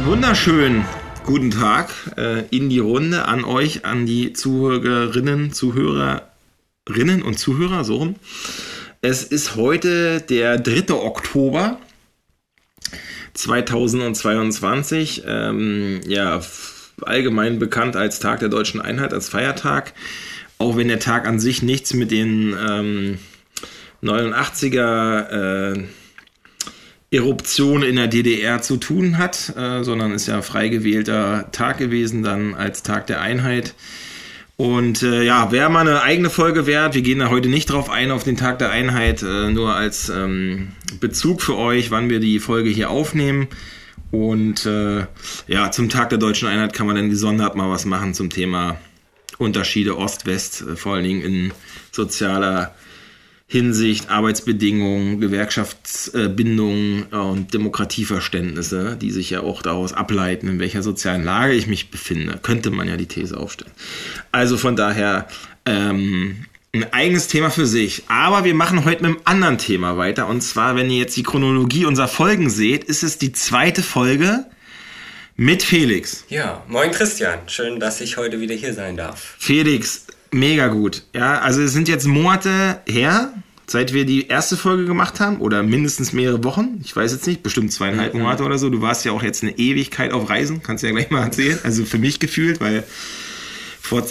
Einen wunderschönen guten Tag äh, in die Runde an euch, an die Zuhörerinnen, Zuhörerinnen und Zuhörer, so rum. Es ist heute der 3. Oktober 2022, ähm, ja, allgemein bekannt als Tag der deutschen Einheit, als Feiertag, auch wenn der Tag an sich nichts mit den ähm, 89er äh, Eruption in der DDR zu tun hat, äh, sondern ist ja frei gewählter Tag gewesen, dann als Tag der Einheit. Und äh, ja, wäre mal eine eigene Folge wert. Wir gehen da heute nicht drauf ein, auf den Tag der Einheit, äh, nur als ähm, Bezug für euch, wann wir die Folge hier aufnehmen. Und äh, ja, zum Tag der deutschen Einheit kann man dann gesondert mal was machen zum Thema Unterschiede Ost-West, äh, vor allen Dingen in sozialer Hinsicht Arbeitsbedingungen, Gewerkschaftsbindungen äh, und Demokratieverständnisse, die sich ja auch daraus ableiten, in welcher sozialen Lage ich mich befinde, könnte man ja die These aufstellen. Also von daher ähm, ein eigenes Thema für sich. Aber wir machen heute mit einem anderen Thema weiter. Und zwar, wenn ihr jetzt die Chronologie unserer Folgen seht, ist es die zweite Folge mit Felix. Ja, moin Christian. Schön, dass ich heute wieder hier sein darf. Felix, Mega gut. Ja, also es sind jetzt Monate her, seit wir die erste Folge gemacht haben oder mindestens mehrere Wochen. Ich weiß jetzt nicht, bestimmt zweieinhalb. Monate oder so. Du warst ja auch jetzt eine Ewigkeit auf Reisen, kannst du ja gleich mal erzählen. Also für mich gefühlt, weil vor,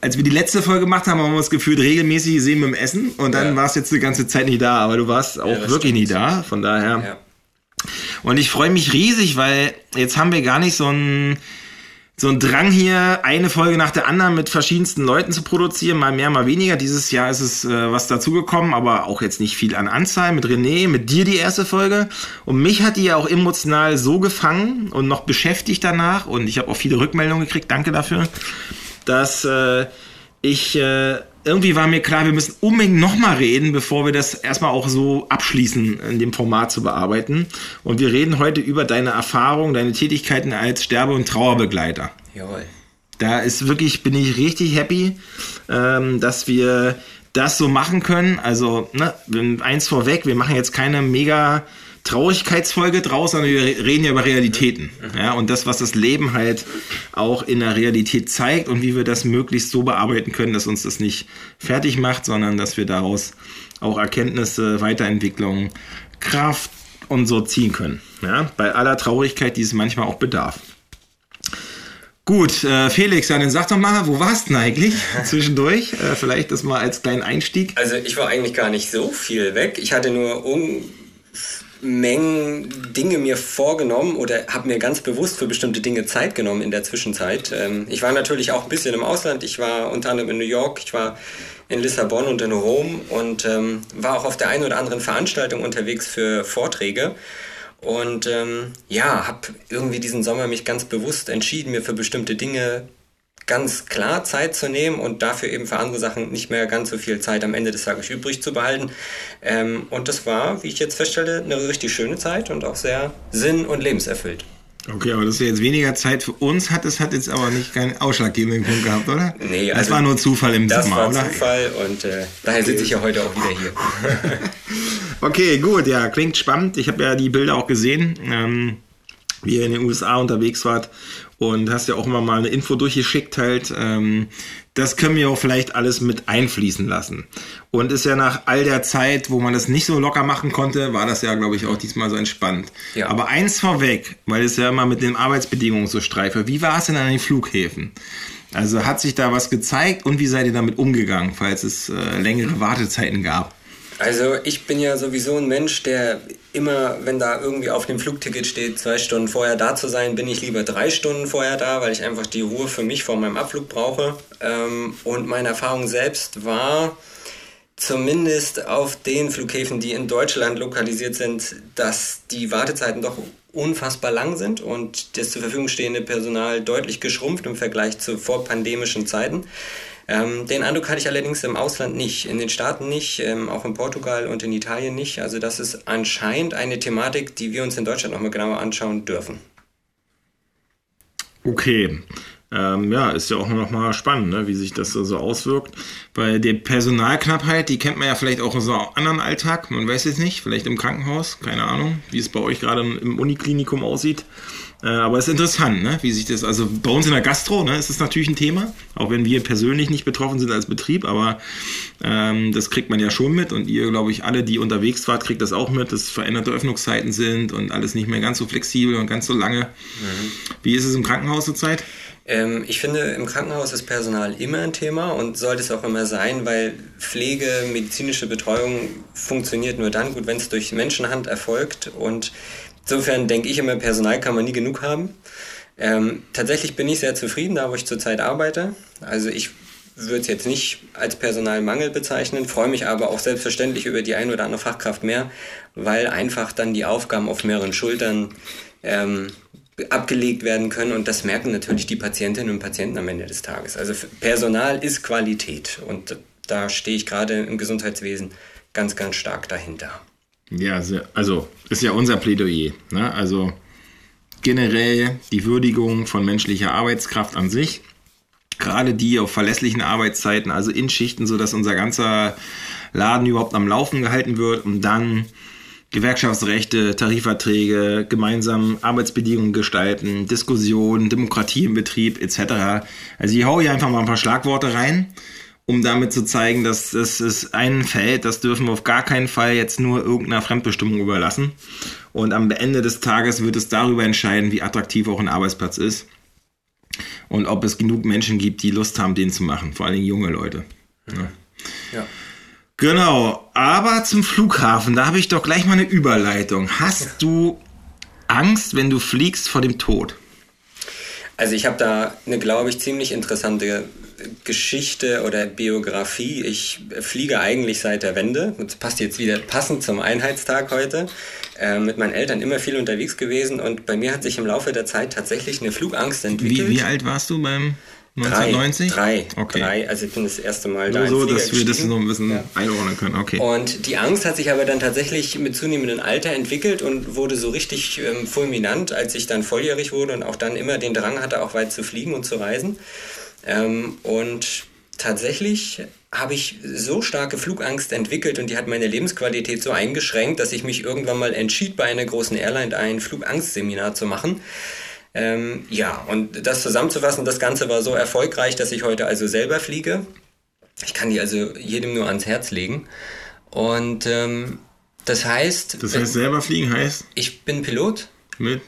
als wir die letzte Folge gemacht haben, haben wir uns gefühlt regelmäßig gesehen mit dem Essen und dann ja. warst du jetzt die ganze Zeit nicht da, aber du warst auch ja, wirklich nie da. Von daher. Ja. Und ich freue mich riesig, weil jetzt haben wir gar nicht so ein so ein Drang hier, eine Folge nach der anderen mit verschiedensten Leuten zu produzieren, mal mehr, mal weniger. Dieses Jahr ist es äh, was dazugekommen, aber auch jetzt nicht viel an Anzahl. Mit René, mit dir die erste Folge. Und mich hat die ja auch emotional so gefangen und noch beschäftigt danach. Und ich habe auch viele Rückmeldungen gekriegt, danke dafür, dass äh, ich äh, irgendwie war mir klar, wir müssen unbedingt nochmal reden, bevor wir das erstmal auch so abschließen, in dem Format zu bearbeiten. Und wir reden heute über deine Erfahrungen, deine Tätigkeiten als Sterbe- und Trauerbegleiter. Jawohl. Da ist wirklich, bin ich richtig happy, ähm, dass wir das so machen können. Also, ne, eins vorweg, wir machen jetzt keine mega Traurigkeitsfolge draus, sondern wir reden ja über Realitäten. Ja, und das, was das Leben halt auch in der Realität zeigt und wie wir das möglichst so bearbeiten können, dass uns das nicht fertig macht, sondern dass wir daraus auch Erkenntnisse, Weiterentwicklung, Kraft und so ziehen können. Ja, bei aller Traurigkeit, die es manchmal auch bedarf. Gut, äh, Felix, dann sag doch mal, wo warst du denn eigentlich zwischendurch? Äh, vielleicht das mal als kleinen Einstieg. Also ich war eigentlich gar nicht so viel weg. Ich hatte nur um Mengen Dinge mir vorgenommen oder habe mir ganz bewusst für bestimmte Dinge Zeit genommen in der Zwischenzeit. Ähm, ich war natürlich auch ein bisschen im Ausland. Ich war unter anderem in New York, ich war in Lissabon und in Rom und ähm, war auch auf der einen oder anderen Veranstaltung unterwegs für Vorträge. Und ähm, ja, habe irgendwie diesen Sommer mich ganz bewusst entschieden, mir für bestimmte Dinge ganz klar Zeit zu nehmen und dafür eben für andere Sachen nicht mehr ganz so viel Zeit am Ende des Tages übrig zu behalten. Ähm, und das war, wie ich jetzt feststelle, eine richtig schöne Zeit und auch sehr sinn- und lebenserfüllt. Okay, aber dass du jetzt weniger Zeit für uns hattest, hat jetzt aber nicht keinen ausschlaggebenden Punkt gehabt, oder? Nee, also das war nur Zufall im das Sommer, oder? Das war Zufall und äh, daher sitze ich ja heute auch wieder hier. okay, gut, ja, klingt spannend. Ich habe ja die Bilder auch gesehen, ähm, wie ihr in den USA unterwegs wart und hast ja auch immer mal eine Info durchgeschickt halt. Ähm, das können wir auch vielleicht alles mit einfließen lassen. Und ist ja nach all der Zeit, wo man das nicht so locker machen konnte, war das ja, glaube ich, auch diesmal so entspannt. Ja. Aber eins vorweg, weil es ja immer mit den Arbeitsbedingungen so streife. Wie war es denn an den Flughäfen? Also hat sich da was gezeigt und wie seid ihr damit umgegangen, falls es äh, längere Wartezeiten gab? Also ich bin ja sowieso ein Mensch, der immer, wenn da irgendwie auf dem Flugticket steht, zwei Stunden vorher da zu sein, bin ich lieber drei Stunden vorher da, weil ich einfach die Ruhe für mich vor meinem Abflug brauche. Ähm, und meine Erfahrung selbst war, zumindest auf den Flughäfen, die in Deutschland lokalisiert sind, dass die Wartezeiten doch unfassbar lang sind und das zur Verfügung stehende Personal deutlich geschrumpft im Vergleich zu vorpandemischen Zeiten. Ähm, den Eindruck hatte ich allerdings im Ausland nicht, in den Staaten nicht, ähm, auch in Portugal und in Italien nicht. Also das ist anscheinend eine Thematik, die wir uns in Deutschland nochmal genauer anschauen dürfen. Okay. ähm, ja, ist ja auch noch mal spannend, ne, wie sich das so auswirkt. Bei der Personalknappheit, die kennt man ja vielleicht auch aus einem anderen Alltag, man weiß es nicht, vielleicht im Krankenhaus, keine Ahnung, wie es bei euch gerade im Uniklinikum aussieht. Äh, aber es ist interessant, ne? wie sich das, also bei uns in der Gastro ne, ist das natürlich ein Thema, auch wenn wir persönlich nicht betroffen sind als Betrieb, aber ähm, das kriegt man ja schon mit und ihr, glaube ich, alle, die unterwegs wart, kriegt das auch mit, dass veränderte Öffnungszeiten sind und alles nicht mehr ganz so flexibel und ganz so lange. Mhm. Wie ist es im Krankenhaus zurzeit? Ähm, ich finde, im Krankenhaus ist Personal immer ein Thema und sollte es auch immer sein, weil Pflege, medizinische Betreuung funktioniert nur dann gut, wenn es durch Menschenhand erfolgt und Insofern denke ich immer, Personal kann man nie genug haben. Ähm, tatsächlich bin ich sehr zufrieden, da wo ich zurzeit arbeite. Also ich würde es jetzt nicht als Personalmangel bezeichnen, freue mich aber auch selbstverständlich über die ein oder andere Fachkraft mehr, weil einfach dann die Aufgaben auf mehreren Schultern ähm, abgelegt werden können und das merken natürlich die Patientinnen und Patienten am Ende des Tages. Also Personal ist Qualität und da stehe ich gerade im Gesundheitswesen ganz, ganz stark dahinter. Ja, also ist ja unser Plädoyer. Ne? Also generell die Würdigung von menschlicher Arbeitskraft an sich. Gerade die auf verlässlichen Arbeitszeiten, also in Schichten, sodass unser ganzer Laden überhaupt am Laufen gehalten wird und dann Gewerkschaftsrechte, Tarifverträge, gemeinsam Arbeitsbedingungen gestalten, Diskussionen, Demokratie im Betrieb etc. Also ich hau hier einfach mal ein paar Schlagworte rein um damit zu zeigen, dass das ist ein Feld, das dürfen wir auf gar keinen Fall jetzt nur irgendeiner Fremdbestimmung überlassen. Und am Ende des Tages wird es darüber entscheiden, wie attraktiv auch ein Arbeitsplatz ist. Und ob es genug Menschen gibt, die Lust haben, den zu machen. Vor allem junge Leute. Ja. ja. Genau, aber zum Flughafen, da habe ich doch gleich mal eine Überleitung. Hast du Angst, wenn du fliegst vor dem Tod? Also ich habe da eine, glaube ich, ziemlich interessante Geschichte oder Biografie. Ich fliege eigentlich seit der Wende. Das passt jetzt wieder passend zum Einheitstag heute. Äh, mit meinen Eltern immer viel unterwegs gewesen und bei mir hat sich im Laufe der Zeit tatsächlich eine Flugangst entwickelt. Wie, wie alt warst du beim 1990? Drei. Okay. Drei. Also ich bin das erste Mal Nur da. So, dass wir das noch ein bisschen ja. einordnen können. Okay. Und die Angst hat sich aber dann tatsächlich mit zunehmendem Alter entwickelt und wurde so richtig ähm, fulminant, als ich dann volljährig wurde und auch dann immer den Drang hatte, auch weit zu fliegen und zu reisen. Ähm, und tatsächlich habe ich so starke Flugangst entwickelt und die hat meine Lebensqualität so eingeschränkt, dass ich mich irgendwann mal entschied, bei einer großen Airline ein Flugangstseminar zu machen. Ähm, ja, und das zusammenzufassen, das Ganze war so erfolgreich, dass ich heute also selber fliege. Ich kann die also jedem nur ans Herz legen. Und ähm, das heißt. Das heißt, selber fliegen heißt? Ich bin Pilot. Mit?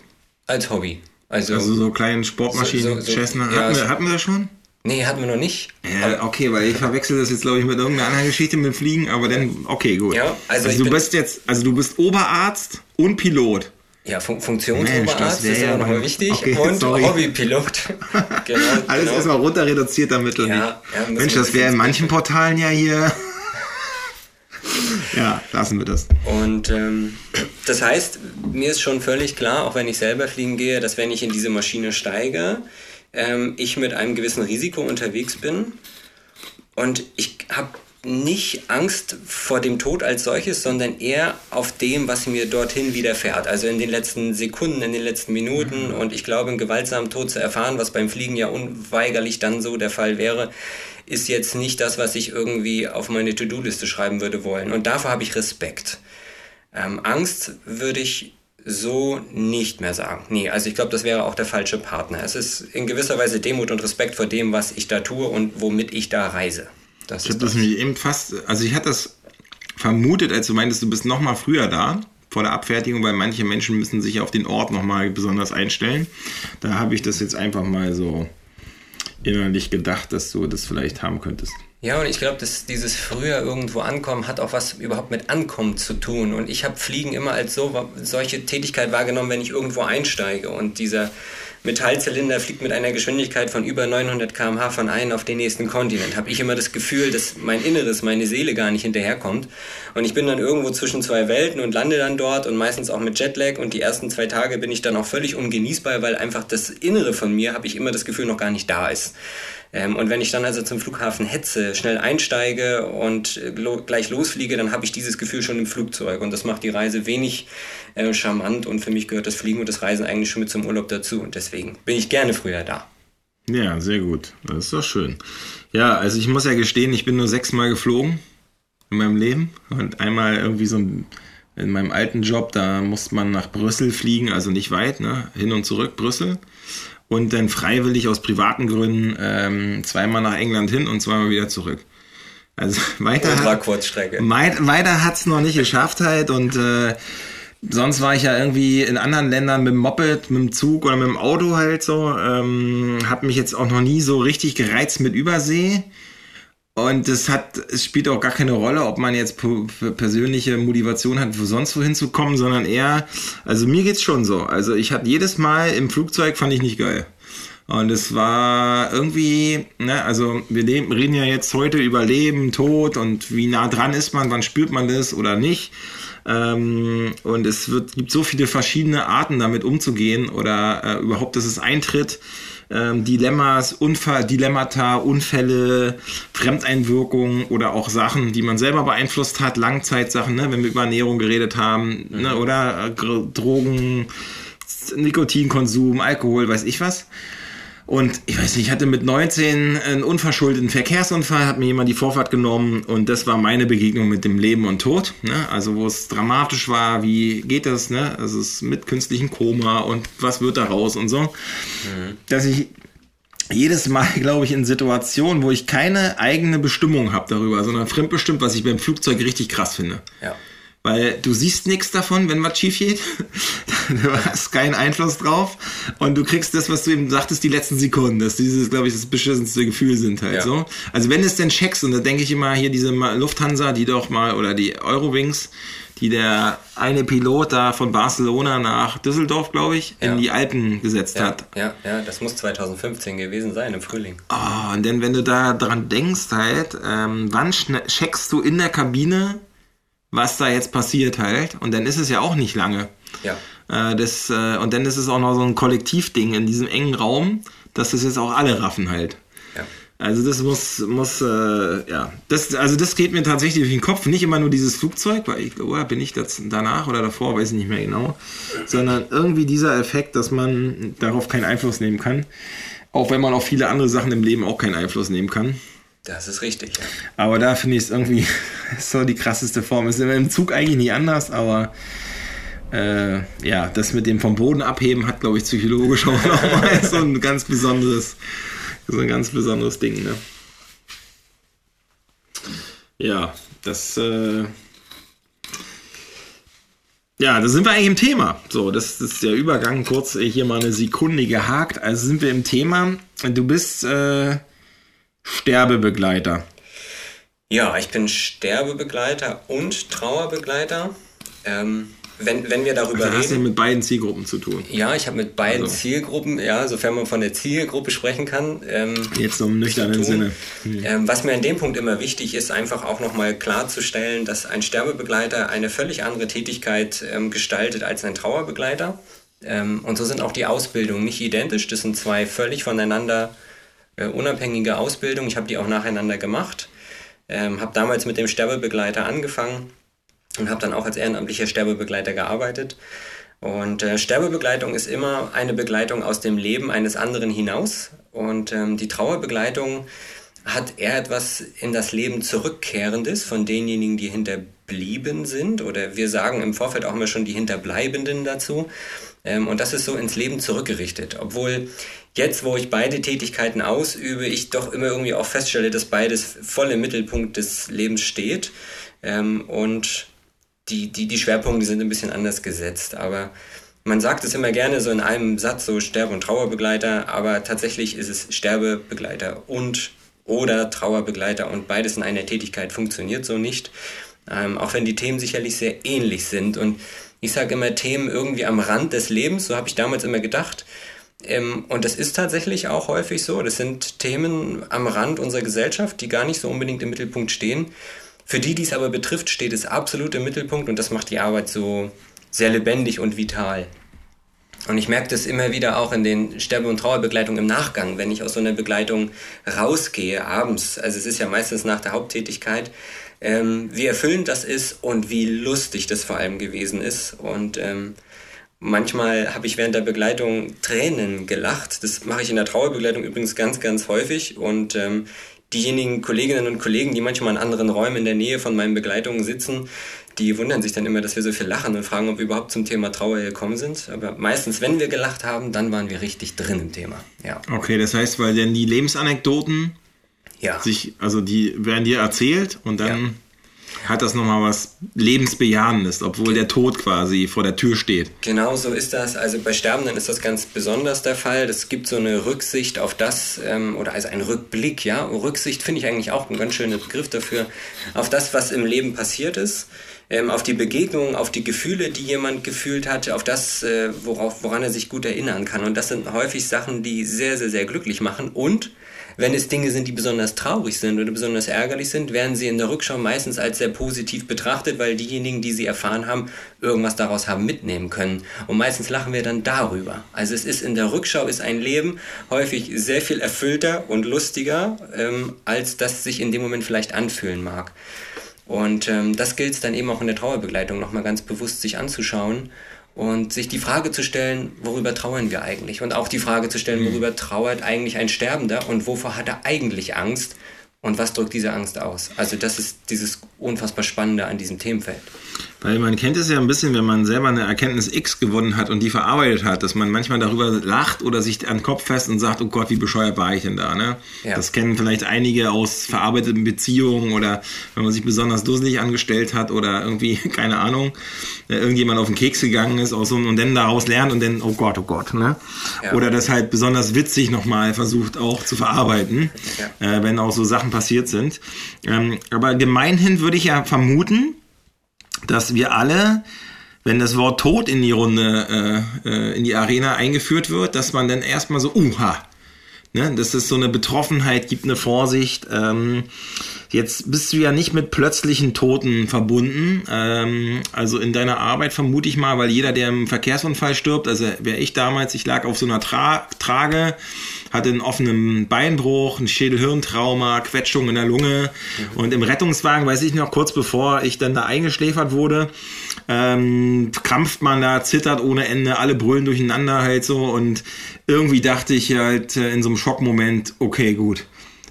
Als Hobby. Also, also so kleinen Sportmaschinen, so, so, so, Cessna. Hatten, ja, wir, hatten wir das schon? Nee, hatten wir noch nicht. Ja, okay, weil ich verwechsel das jetzt, glaube ich, mit irgendeiner anderen Geschichte mit Fliegen, aber dann, okay, gut. Ja, also, also du bist jetzt, also du bist Oberarzt und Pilot. Ja, Fun Funktionsoberarzt ist ja nochmal wichtig okay, und sorry. Hobbypilot. genau, Alles genau. erstmal runter reduziert damit. Ja, ja, Mensch, das wäre in manchen Portalen ja hier. ja, lassen wir das. Und ähm, das heißt, mir ist schon völlig klar, auch wenn ich selber fliegen gehe, dass wenn ich in diese Maschine steige, ähm, ich mit einem gewissen Risiko unterwegs bin. Und ich habe nicht Angst vor dem Tod als solches, sondern eher auf dem, was mir dorthin widerfährt. Also in den letzten Sekunden, in den letzten Minuten. Mhm. Und ich glaube, einen gewaltsamen Tod zu erfahren, was beim Fliegen ja unweigerlich dann so der Fall wäre, ist jetzt nicht das, was ich irgendwie auf meine To-Do-Liste schreiben würde wollen. Und davor habe ich Respekt. Ähm, Angst würde ich so nicht mehr sagen. Nee, also ich glaube, das wäre auch der falsche Partner. Es ist in gewisser Weise Demut und Respekt vor dem, was ich da tue und womit ich da reise. Das ich habe das nämlich eben fast, also ich hatte das vermutet, als du meintest, du bist noch mal früher da vor der Abfertigung, weil manche Menschen müssen sich auf den Ort noch mal besonders einstellen. Da habe ich das jetzt einfach mal so innerlich gedacht, dass du das vielleicht haben könntest. Ja, und ich glaube, dass dieses früher irgendwo ankommen hat auch was überhaupt mit Ankommen zu tun. Und ich habe Fliegen immer als so solche Tätigkeit wahrgenommen, wenn ich irgendwo einsteige. Und dieser Metallzylinder fliegt mit einer Geschwindigkeit von über 900 km/h von einem auf den nächsten Kontinent. Habe ich immer das Gefühl, dass mein Inneres, meine Seele gar nicht hinterherkommt. Und ich bin dann irgendwo zwischen zwei Welten und lande dann dort und meistens auch mit Jetlag. Und die ersten zwei Tage bin ich dann auch völlig ungenießbar, weil einfach das Innere von mir, habe ich immer das Gefühl, noch gar nicht da ist. Ähm, und wenn ich dann also zum Flughafen hetze, schnell einsteige und lo gleich losfliege, dann habe ich dieses Gefühl schon im Flugzeug. Und das macht die Reise wenig äh, charmant. Und für mich gehört das Fliegen und das Reisen eigentlich schon mit zum Urlaub dazu. Und deswegen bin ich gerne früher da. Ja, sehr gut. Das ist doch schön. Ja, also ich muss ja gestehen, ich bin nur sechsmal geflogen in meinem Leben und einmal irgendwie so in meinem alten Job, da musste man nach Brüssel fliegen, also nicht weit, ne? hin und zurück Brüssel und dann freiwillig aus privaten Gründen ähm, zweimal nach England hin und zweimal wieder zurück. Also weiter, hat, weiter hat's noch nicht geschafft halt und äh, sonst war ich ja irgendwie in anderen Ländern mit dem Moped, mit dem Zug oder mit dem Auto halt so. Ähm, hab mich jetzt auch noch nie so richtig gereizt mit Übersee. Und es hat, es spielt auch gar keine Rolle, ob man jetzt persönliche Motivation hat, wo sonst wohin zu kommen, sondern eher, also mir geht's schon so. Also ich hatte jedes Mal im Flugzeug fand ich nicht geil. Und es war irgendwie, ne, also wir leben, reden ja jetzt heute über Leben, Tod und wie nah dran ist man, wann spürt man das oder nicht. Ähm, und es wird, gibt so viele verschiedene Arten, damit umzugehen oder äh, überhaupt, dass es eintritt. Ähm, Dilemmas, Unfall, Dilemmata, Unfälle, Fremdeinwirkungen oder auch Sachen, die man selber beeinflusst hat, Langzeitsachen, ne, wenn wir über Ernährung geredet haben, mhm. ne, oder äh, Drogen, Nikotinkonsum, Alkohol, weiß ich was. Und ich weiß nicht, ich hatte mit 19 einen unverschuldeten Verkehrsunfall, hat mir jemand die Vorfahrt genommen und das war meine Begegnung mit dem Leben und Tod. Ne? Also wo es dramatisch war, wie geht das, ne? Also es ist mit künstlichem Koma und was wird daraus und so. Mhm. Dass ich jedes Mal, glaube ich, in Situationen, wo ich keine eigene Bestimmung habe darüber, sondern fremdbestimmt, was ich beim Flugzeug richtig krass finde. Ja. Weil du siehst nichts davon, wenn was schief geht. du hast keinen Einfluss drauf. Und du kriegst das, was du eben sagtest, die letzten Sekunden. Dass dieses, glaube ich, das beschissenste Gefühl sind halt ja. so. Also wenn es denn checkst, und da denke ich immer hier diese Lufthansa, die doch mal, oder die Eurowings, die der eine Pilot da von Barcelona nach Düsseldorf, glaube ich, ja. in die Alpen gesetzt ja, hat. Ja, ja, das muss 2015 gewesen sein, im Frühling. Oh, und dann, wenn du da dran denkst halt, ähm, wann checkst du in der Kabine, was da jetzt passiert halt. Und dann ist es ja auch nicht lange. Ja. Äh, das, äh, und dann ist es auch noch so ein Kollektivding in diesem engen Raum, dass das jetzt auch alle raffen halt. Ja. Also das muss, muss, äh, ja, das, also das geht mir tatsächlich durch den Kopf. Nicht immer nur dieses Flugzeug, weil ich glaube, oh, bin ich das danach oder davor, weiß ich nicht mehr genau, sondern irgendwie dieser Effekt, dass man darauf keinen Einfluss nehmen kann. Auch wenn man auf viele andere Sachen im Leben auch keinen Einfluss nehmen kann. Das ist richtig, ja. Aber da finde ich es irgendwie so die krasseste Form. Ist im Zug eigentlich nie anders, aber äh, ja, das mit dem vom Boden abheben hat, glaube ich, psychologisch auch nochmal so ein ganz besonderes, so ein ganz besonderes Ding, ne? Ja, das, äh, ja, da sind wir eigentlich im Thema. So, das, ist der Übergang. Kurz hier mal eine Sekunde gehakt. Also sind wir im Thema. Du bist äh, Sterbebegleiter? Ja, ich bin Sterbebegleiter und Trauerbegleiter. Ähm, wenn, wenn wir darüber also reden. Hast du mit beiden Zielgruppen zu tun? Ja, ich habe mit beiden also. Zielgruppen, ja, sofern man von der Zielgruppe sprechen kann. Ähm, Jetzt im nüchternen Sinne. Mhm. Ähm, was mir an dem Punkt immer wichtig ist, einfach auch nochmal klarzustellen, dass ein Sterbebegleiter eine völlig andere Tätigkeit ähm, gestaltet als ein Trauerbegleiter. Ähm, und so sind auch die Ausbildungen nicht identisch. Das sind zwei völlig voneinander unabhängige Ausbildung. Ich habe die auch nacheinander gemacht. Ähm, habe damals mit dem Sterbebegleiter angefangen und habe dann auch als ehrenamtlicher Sterbebegleiter gearbeitet. Und äh, Sterbebegleitung ist immer eine Begleitung aus dem Leben eines anderen hinaus. Und ähm, die Trauerbegleitung hat eher etwas in das Leben Zurückkehrendes von denjenigen, die hinterblieben sind. Oder wir sagen im Vorfeld auch immer schon die Hinterbleibenden dazu. Ähm, und das ist so ins Leben zurückgerichtet. Obwohl jetzt, wo ich beide Tätigkeiten ausübe, ich doch immer irgendwie auch feststelle, dass beides voll im Mittelpunkt des Lebens steht. Ähm, und die, die, die Schwerpunkte sind ein bisschen anders gesetzt. Aber man sagt es immer gerne so in einem Satz, so Sterbe- und Trauerbegleiter, aber tatsächlich ist es Sterbebegleiter und oder Trauerbegleiter und beides in einer Tätigkeit funktioniert so nicht. Ähm, auch wenn die Themen sicherlich sehr ähnlich sind. Und ich sage immer Themen irgendwie am Rand des Lebens, so habe ich damals immer gedacht. Ähm, und das ist tatsächlich auch häufig so. Das sind Themen am Rand unserer Gesellschaft, die gar nicht so unbedingt im Mittelpunkt stehen. Für die, die es aber betrifft, steht es absolut im Mittelpunkt und das macht die Arbeit so sehr lebendig und vital. Und ich merke das immer wieder auch in den Sterbe- und Trauerbegleitungen im Nachgang, wenn ich aus so einer Begleitung rausgehe, abends. Also es ist ja meistens nach der Haupttätigkeit, ähm, wie erfüllend das ist und wie lustig das vor allem gewesen ist. Und ähm, Manchmal habe ich während der Begleitung Tränen gelacht. Das mache ich in der Trauerbegleitung übrigens ganz, ganz häufig. Und ähm, diejenigen Kolleginnen und Kollegen, die manchmal in anderen Räumen in der Nähe von meinen Begleitungen sitzen, die wundern sich dann immer, dass wir so viel lachen und fragen, ob wir überhaupt zum Thema Trauer gekommen sind. Aber meistens, wenn wir gelacht haben, dann waren wir richtig drin im Thema. Ja. Okay, das heißt, weil denn die Lebensanekdoten ja. sich, also die werden dir erzählt und dann ja hat das nochmal was Lebensbejahendes, obwohl der Tod quasi vor der Tür steht. Genau so ist das. Also bei Sterbenden ist das ganz besonders der Fall. Es gibt so eine Rücksicht auf das, ähm, oder also ein Rückblick, ja. Rücksicht finde ich eigentlich auch ein ganz schöner Begriff dafür, auf das, was im Leben passiert ist. Ähm, auf die Begegnungen, auf die Gefühle, die jemand gefühlt hat, auf das, äh, worauf, woran er sich gut erinnern kann. Und das sind häufig Sachen, die sehr, sehr, sehr glücklich machen und wenn es Dinge sind, die besonders traurig sind oder besonders ärgerlich sind, werden sie in der Rückschau meistens als sehr positiv betrachtet, weil diejenigen, die sie erfahren haben, irgendwas daraus haben mitnehmen können. Und meistens lachen wir dann darüber. Also es ist in der Rückschau ist ein Leben häufig sehr viel erfüllter und lustiger, ähm, als das sich in dem Moment vielleicht anfühlen mag. Und ähm, das gilt es dann eben auch in der Trauerbegleitung nochmal ganz bewusst sich anzuschauen und sich die Frage zu stellen, worüber trauern wir eigentlich? Und auch die Frage zu stellen, mhm. worüber trauert eigentlich ein Sterbender und wovor hat er eigentlich Angst? Und was drückt diese Angst aus? Also das ist dieses unfassbar Spannende an diesem Themenfeld. Weil man kennt es ja ein bisschen, wenn man selber eine Erkenntnis X gewonnen hat und die verarbeitet hat, dass man manchmal darüber lacht oder sich an den Kopf fest und sagt, oh Gott, wie bescheuert war ich denn da, ne? Ja. Das kennen vielleicht einige aus verarbeiteten Beziehungen oder wenn man sich besonders dusselig angestellt hat oder irgendwie, keine Ahnung, äh, irgendjemand auf den Keks gegangen ist aus so, und dann daraus lernt und dann, oh Gott, oh Gott, ne? Ja. Oder das halt besonders witzig nochmal versucht auch zu verarbeiten, ja. äh, wenn auch so Sachen passiert sind. Ähm, aber gemeinhin würde ich ja vermuten, dass wir alle, wenn das Wort Tod in die Runde, äh, äh, in die Arena eingeführt wird, dass man dann erstmal so, uha, ne, dass es so eine Betroffenheit gibt, eine Vorsicht. Ähm, jetzt bist du ja nicht mit plötzlichen Toten verbunden. Ähm, also in deiner Arbeit vermute ich mal, weil jeder, der im Verkehrsunfall stirbt, also wäre ich damals, ich lag auf so einer Tra Trage, hatte einen offenen Beinbruch, ein Schädelhirntrauma, Quetschung in der Lunge. Mhm. Und im Rettungswagen, weiß ich noch, kurz bevor ich dann da eingeschläfert wurde, ähm, krampft man da, zittert ohne Ende, alle brüllen durcheinander halt so. Und irgendwie dachte ich halt äh, in so einem Schockmoment, okay, gut.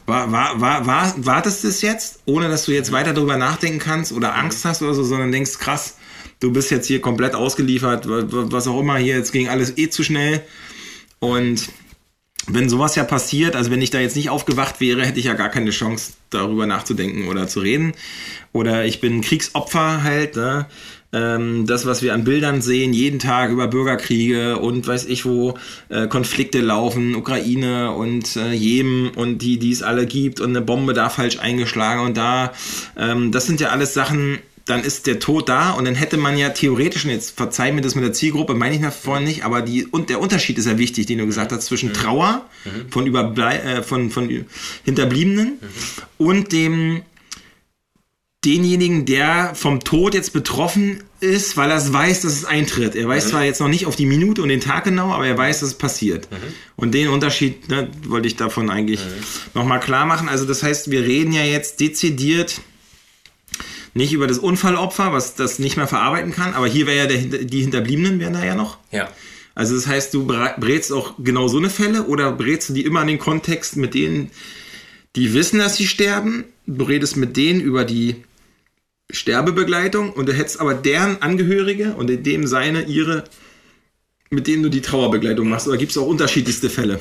War, war, war, war, war das das jetzt, ohne dass du jetzt weiter darüber nachdenken kannst oder Angst hast oder so, sondern denkst, krass, du bist jetzt hier komplett ausgeliefert, was auch immer, hier, jetzt ging alles eh zu schnell. Und wenn sowas ja passiert, also wenn ich da jetzt nicht aufgewacht wäre, hätte ich ja gar keine Chance, darüber nachzudenken oder zu reden. Oder ich bin Kriegsopfer halt, ne? ähm, das, was wir an Bildern sehen, jeden Tag über Bürgerkriege und weiß ich wo äh, Konflikte laufen, Ukraine und äh, Jemen und die, die es alle gibt und eine Bombe da falsch eingeschlagen und da, ähm, das sind ja alles Sachen, dann ist der Tod da und dann hätte man ja theoretisch, und jetzt verzeih mir das mit der Zielgruppe, meine ich nach vorhin nicht, aber die, und der Unterschied ist ja wichtig, den du gesagt hast, zwischen mhm. Trauer mhm. von, Überblei äh, von, von Hinterbliebenen mhm. und dem denjenigen, der vom Tod jetzt betroffen ist, weil er es weiß, dass es eintritt. Er weiß mhm. zwar jetzt noch nicht auf die Minute und den Tag genau, aber er weiß, dass es passiert. Mhm. Und den Unterschied ne, wollte ich davon eigentlich mhm. nochmal klar machen. Also das heißt, wir reden ja jetzt dezidiert nicht über das Unfallopfer, was das nicht mehr verarbeiten kann, aber hier wäre ja der, die Hinterbliebenen wären da ja noch. Ja. Also das heißt, du brätst auch genau so eine Fälle oder brätst du die immer in den Kontext mit denen, die wissen, dass sie sterben, du redest mit denen über die Sterbebegleitung und du hättest aber deren Angehörige und in dem seine, ihre, mit denen du die Trauerbegleitung machst. Oder gibt es auch unterschiedlichste Fälle?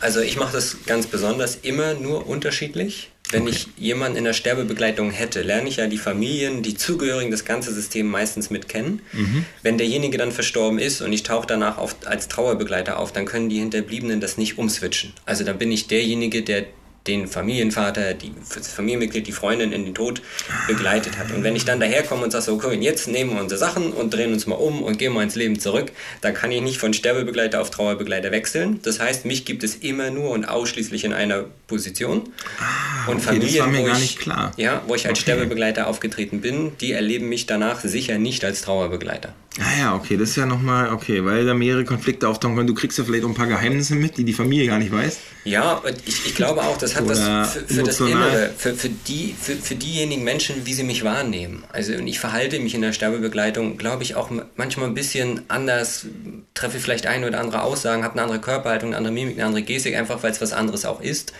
Also ich mache das ganz besonders immer nur unterschiedlich. Wenn okay. ich jemanden in der Sterbebegleitung hätte, lerne ich ja die Familien, die Zugehörigen, das ganze System meistens mit kennen. Mhm. Wenn derjenige dann verstorben ist und ich tauche danach auf, als Trauerbegleiter auf, dann können die Hinterbliebenen das nicht umswitchen. Also dann bin ich derjenige, der den Familienvater, die, das Familienmitglied, die Freundin in den Tod begleitet hat. Und wenn ich dann daherkomme und sage, so, okay, jetzt nehmen wir unsere Sachen und drehen uns mal um und gehen mal ins Leben zurück, dann kann ich nicht von Sterbebegleiter auf Trauerbegleiter wechseln. Das heißt, mich gibt es immer nur und ausschließlich in einer Position. Ah, und okay, Familien, nicht klar. Ja, wo ich als okay. Sterbebegleiter aufgetreten bin, die erleben mich danach sicher nicht als Trauerbegleiter. Ah ja, okay, das ist ja nochmal, okay, weil da mehrere Konflikte auftauchen können. Du kriegst ja vielleicht auch ein paar Geheimnisse mit, die die Familie gar nicht weiß. Ja, ich, ich glaube auch, das hat was für, für das Innere, für, für, die, für, für diejenigen Menschen, wie sie mich wahrnehmen. Also ich verhalte mich in der Sterbebegleitung, glaube ich, auch manchmal ein bisschen anders, treffe vielleicht eine oder andere Aussagen, habe eine andere Körperhaltung, eine andere Mimik, eine andere Gestik, einfach weil es was anderes auch ist.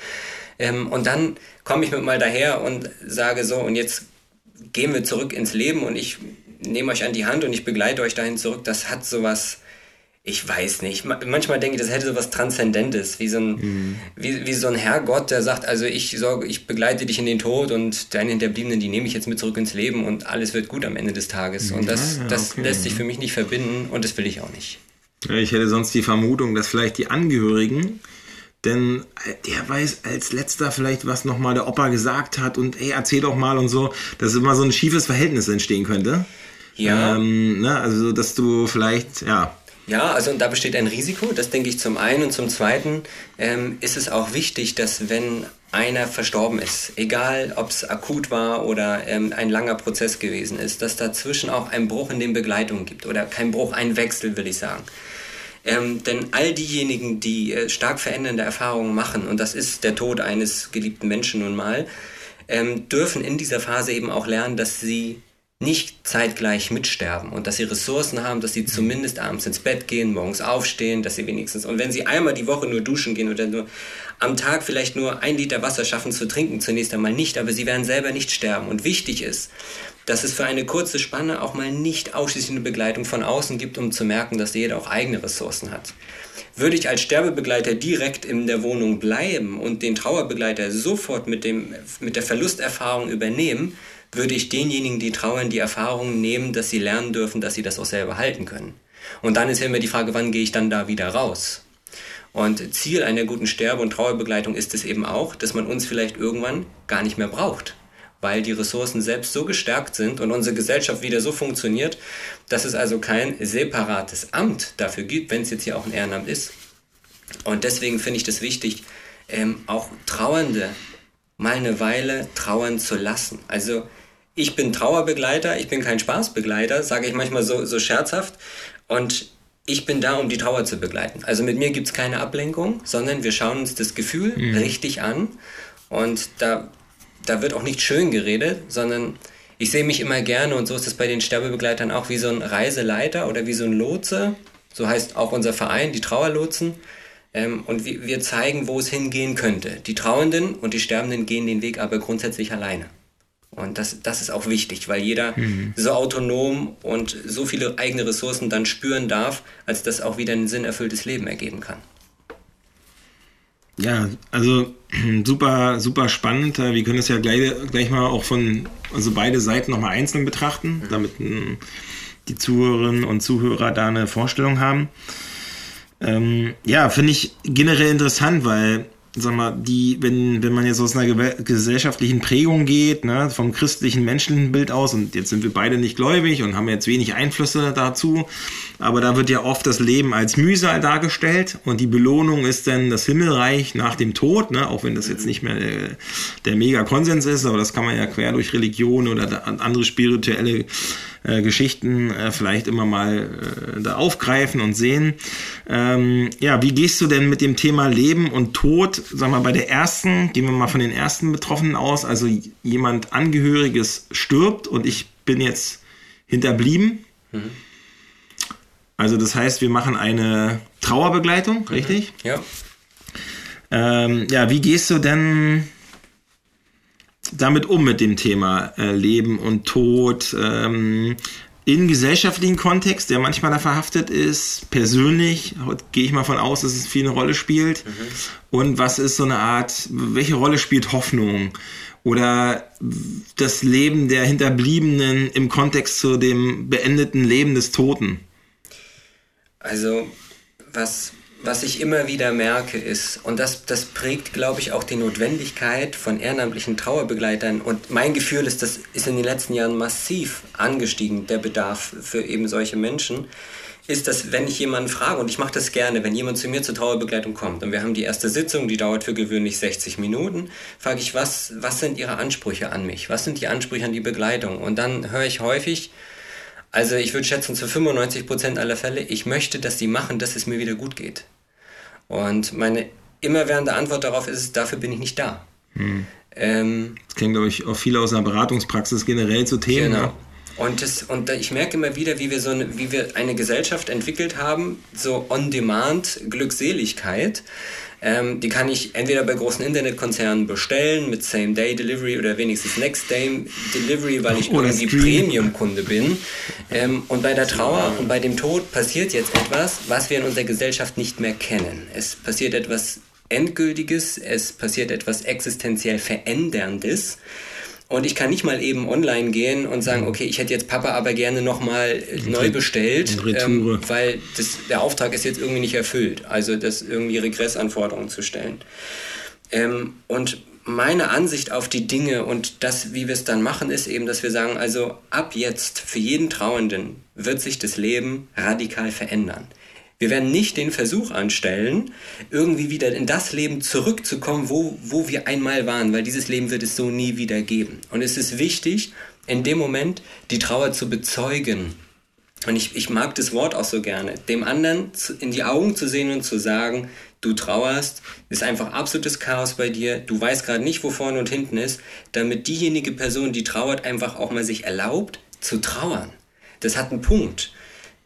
Ähm, und dann komme ich mit mal daher und sage so, und jetzt gehen wir zurück ins Leben und ich nehme euch an die Hand und ich begleite euch dahin zurück. Das hat sowas ich weiß nicht. Manchmal denke ich, das hätte so was Transzendentes, wie so ein, mhm. wie, wie so ein Herrgott, der sagt, also ich sorge, ich begleite dich in den Tod und deine Hinterbliebenen, die nehme ich jetzt mit zurück ins Leben und alles wird gut am Ende des Tages. Und das, ja, ja, das okay. lässt sich für mich nicht verbinden und das will ich auch nicht. Ich hätte sonst die Vermutung, dass vielleicht die Angehörigen, denn äh, der weiß als letzter vielleicht, was nochmal der Opa gesagt hat und ey, erzähl doch mal und so, dass immer so ein schiefes Verhältnis entstehen könnte. Ja. Ähm, ne, also, dass du vielleicht, ja, ja, also da besteht ein Risiko, das denke ich zum einen. Und zum zweiten ähm, ist es auch wichtig, dass wenn einer verstorben ist, egal ob es akut war oder ähm, ein langer Prozess gewesen ist, dass dazwischen auch ein Bruch in den Begleitungen gibt oder kein Bruch, ein Wechsel, will ich sagen. Ähm, denn all diejenigen, die äh, stark verändernde Erfahrungen machen, und das ist der Tod eines geliebten Menschen nun mal, ähm, dürfen in dieser Phase eben auch lernen, dass sie nicht zeitgleich mitsterben und dass sie Ressourcen haben, dass sie zumindest abends ins Bett gehen, morgens aufstehen, dass sie wenigstens, und wenn sie einmal die Woche nur duschen gehen oder nur am Tag vielleicht nur ein Liter Wasser schaffen zu trinken, zunächst einmal nicht, aber sie werden selber nicht sterben. Und wichtig ist, dass es für eine kurze Spanne auch mal nicht ausschließlich eine Begleitung von außen gibt, um zu merken, dass jeder auch eigene Ressourcen hat. Würde ich als Sterbebegleiter direkt in der Wohnung bleiben und den Trauerbegleiter sofort mit, dem, mit der Verlusterfahrung übernehmen, würde ich denjenigen, die trauern, die Erfahrung nehmen, dass sie lernen dürfen, dass sie das auch selber halten können. Und dann ist ja immer die Frage, wann gehe ich dann da wieder raus? Und Ziel einer guten Sterbe- und Trauerbegleitung ist es eben auch, dass man uns vielleicht irgendwann gar nicht mehr braucht, weil die Ressourcen selbst so gestärkt sind und unsere Gesellschaft wieder so funktioniert, dass es also kein separates Amt dafür gibt, wenn es jetzt hier auch ein Ehrenamt ist. Und deswegen finde ich das wichtig, ähm, auch Trauernde mal eine Weile trauern zu lassen. Also ich bin Trauerbegleiter, ich bin kein Spaßbegleiter, sage ich manchmal so, so scherzhaft. Und ich bin da, um die Trauer zu begleiten. Also mit mir gibt es keine Ablenkung, sondern wir schauen uns das Gefühl mhm. richtig an. Und da, da wird auch nicht schön geredet, sondern ich sehe mich immer gerne, und so ist es bei den Sterbebegleitern auch, wie so ein Reiseleiter oder wie so ein Lotse. So heißt auch unser Verein, die Trauerlotsen. Ähm, und wir, wir zeigen, wo es hingehen könnte. Die Trauernden und die Sterbenden gehen den Weg aber grundsätzlich alleine. Und das, das ist auch wichtig, weil jeder mhm. so autonom und so viele eigene Ressourcen dann spüren darf, als das auch wieder ein sinnerfülltes Leben ergeben kann. Ja, also super, super spannend. Wir können es ja gleich, gleich mal auch von, also beide Seiten nochmal einzeln betrachten, mhm. damit hm, die Zuhörerinnen und Zuhörer da eine Vorstellung haben. Ähm, ja, finde ich generell interessant, weil, sag mal, die, wenn, wenn man jetzt aus einer gesellschaftlichen Prägung geht, ne, vom christlichen Menschenbild aus, und jetzt sind wir beide nicht gläubig und haben jetzt wenig Einflüsse dazu, aber da wird ja oft das Leben als Mühsal dargestellt und die Belohnung ist dann das Himmelreich nach dem Tod, ne, auch wenn das jetzt nicht mehr der, der Mega-Konsens ist, aber das kann man ja quer durch Religion oder andere spirituelle äh, Geschichten äh, vielleicht immer mal äh, da aufgreifen und sehen. Ähm, ja, wie gehst du denn mit dem Thema Leben und Tod, sag mal, bei der ersten, gehen wir mal von den ersten Betroffenen aus, also jemand Angehöriges stirbt und ich bin jetzt hinterblieben. Mhm. Also das heißt, wir machen eine Trauerbegleitung, mhm. richtig? Ja. Ähm, ja, wie gehst du denn damit um mit dem Thema äh, Leben und Tod ähm, in gesellschaftlichen Kontext, der manchmal da verhaftet ist, persönlich, gehe ich mal von aus, dass es viel eine Rolle spielt. Mhm. Und was ist so eine Art, welche Rolle spielt Hoffnung? Oder das Leben der Hinterbliebenen im Kontext zu dem beendeten Leben des Toten? Also, was was ich immer wieder merke ist, und das, das prägt, glaube ich, auch die Notwendigkeit von ehrenamtlichen Trauerbegleitern. Und mein Gefühl ist, das ist in den letzten Jahren massiv angestiegen, der Bedarf für eben solche Menschen, ist, dass wenn ich jemanden frage, und ich mache das gerne, wenn jemand zu mir zur Trauerbegleitung kommt und wir haben die erste Sitzung, die dauert für gewöhnlich 60 Minuten, frage ich, was, was sind Ihre Ansprüche an mich? Was sind die Ansprüche an die Begleitung? Und dann höre ich häufig, also ich würde schätzen, zu 95 Prozent aller Fälle, ich möchte, dass sie machen, dass es mir wieder gut geht. Und meine immerwährende Antwort darauf ist, dafür bin ich nicht da. Hm. Ähm, das kennen, glaube ich, auch viele aus einer Beratungspraxis generell zu Themen. Genau. Ne? Und, das, und ich merke immer wieder, wie wir, so eine, wie wir eine Gesellschaft entwickelt haben, so On-Demand-Glückseligkeit. Ähm, die kann ich entweder bei großen Internetkonzernen bestellen mit Same-Day-Delivery oder wenigstens Next-Day-Delivery, weil ich oder irgendwie Premium-Kunde bin. Ähm, und bei der Trauer und bei dem Tod passiert jetzt etwas, was wir in unserer Gesellschaft nicht mehr kennen. Es passiert etwas Endgültiges, es passiert etwas existenziell Veränderndes. Und ich kann nicht mal eben online gehen und sagen, mhm. okay, ich hätte jetzt Papa aber gerne nochmal neu bestellt, ähm, weil das, der Auftrag ist jetzt irgendwie nicht erfüllt. Also das irgendwie Regressanforderungen zu stellen. Ähm, und meine Ansicht auf die Dinge und das, wie wir es dann machen, ist eben, dass wir sagen, also ab jetzt für jeden Trauenden wird sich das Leben radikal verändern. Wir werden nicht den Versuch anstellen, irgendwie wieder in das Leben zurückzukommen, wo, wo wir einmal waren, weil dieses Leben wird es so nie wieder geben. Und es ist wichtig, in dem Moment die Trauer zu bezeugen. Und ich, ich mag das Wort auch so gerne, dem anderen in die Augen zu sehen und zu sagen, du trauerst, ist einfach absolutes Chaos bei dir, du weißt gerade nicht, wo vorne und hinten ist, damit diejenige Person, die trauert, einfach auch mal sich erlaubt zu trauern. Das hat einen Punkt.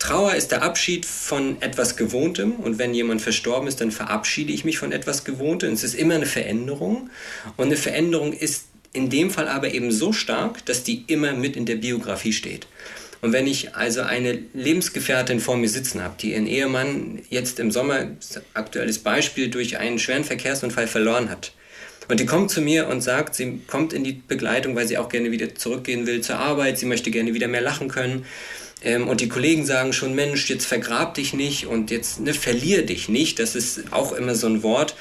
Trauer ist der Abschied von etwas Gewohntem und wenn jemand verstorben ist, dann verabschiede ich mich von etwas Gewohntem. Es ist immer eine Veränderung und eine Veränderung ist in dem Fall aber eben so stark, dass die immer mit in der Biografie steht. Und wenn ich also eine Lebensgefährtin vor mir sitzen habe, die ihren Ehemann jetzt im Sommer, aktuelles Beispiel, durch einen schweren Verkehrsunfall verloren hat, und die kommt zu mir und sagt, sie kommt in die Begleitung, weil sie auch gerne wieder zurückgehen will zur Arbeit, sie möchte gerne wieder mehr lachen können. Ähm, und die Kollegen sagen schon, Mensch, jetzt vergrab dich nicht und jetzt ne, verlier dich nicht. Das ist auch immer so ein Wort.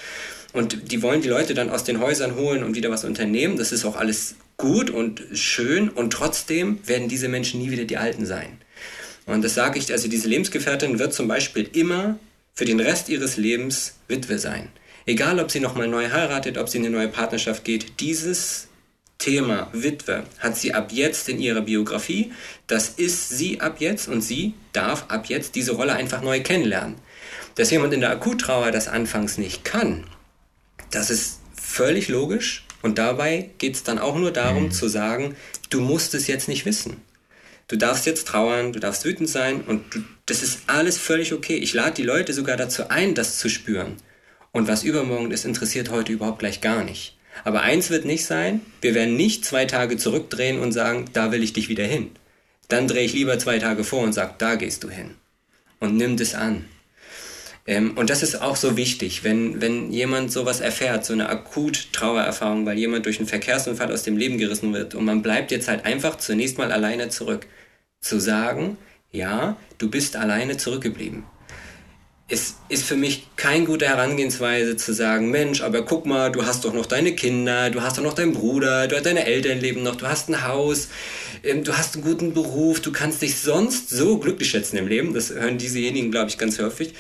Und die wollen die Leute dann aus den Häusern holen und wieder was unternehmen. Das ist auch alles gut und schön. Und trotzdem werden diese Menschen nie wieder die Alten sein. Und das sage ich, also diese Lebensgefährtin wird zum Beispiel immer für den Rest ihres Lebens Witwe sein. Egal, ob sie nochmal neu heiratet, ob sie in eine neue Partnerschaft geht, dieses Thema Witwe hat sie ab jetzt in ihrer Biografie. Das ist sie ab jetzt und sie darf ab jetzt diese Rolle einfach neu kennenlernen. Dass jemand in der Akuttrauer das anfangs nicht kann, das ist völlig logisch und dabei geht es dann auch nur darum mhm. zu sagen, du musst es jetzt nicht wissen. Du darfst jetzt trauern, du darfst wütend sein und du, das ist alles völlig okay. Ich lade die Leute sogar dazu ein, das zu spüren. Und was übermorgen ist, interessiert heute überhaupt gleich gar nicht. Aber eins wird nicht sein, wir werden nicht zwei Tage zurückdrehen und sagen, da will ich dich wieder hin. Dann drehe ich lieber zwei Tage vor und sage, da gehst du hin. Und nimm das an. Ähm, und das ist auch so wichtig, wenn, wenn jemand sowas erfährt, so eine akut Trauererfahrung, weil jemand durch einen Verkehrsunfall aus dem Leben gerissen wird und man bleibt jetzt halt einfach zunächst mal alleine zurück. Zu sagen, ja, du bist alleine zurückgeblieben es ist für mich keine gute Herangehensweise zu sagen, Mensch, aber guck mal, du hast doch noch deine Kinder, du hast doch noch deinen Bruder, du hast deine Eltern leben noch, du hast ein Haus, ähm, du hast einen guten Beruf, du kannst dich sonst so glücklich schätzen im Leben. Das hören diesejenigen, glaube ich, ganz häufig.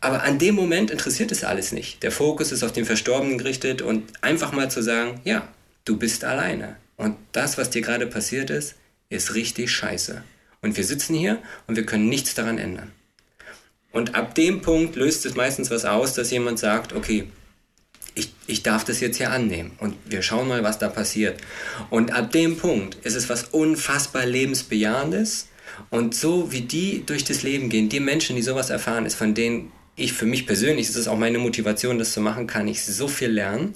Aber an dem Moment interessiert es alles nicht. Der Fokus ist auf den Verstorbenen gerichtet und einfach mal zu sagen, ja, du bist alleine. Und das, was dir gerade passiert ist, ist richtig scheiße. Und wir sitzen hier und wir können nichts daran ändern. Und ab dem Punkt löst es meistens was aus, dass jemand sagt, okay, ich, ich darf das jetzt hier annehmen und wir schauen mal, was da passiert. Und ab dem Punkt ist es was unfassbar lebensbejahendes und so wie die durch das Leben gehen, die Menschen, die sowas erfahren, ist von denen ich für mich persönlich, das ist auch meine Motivation, das zu machen, kann ich so viel lernen,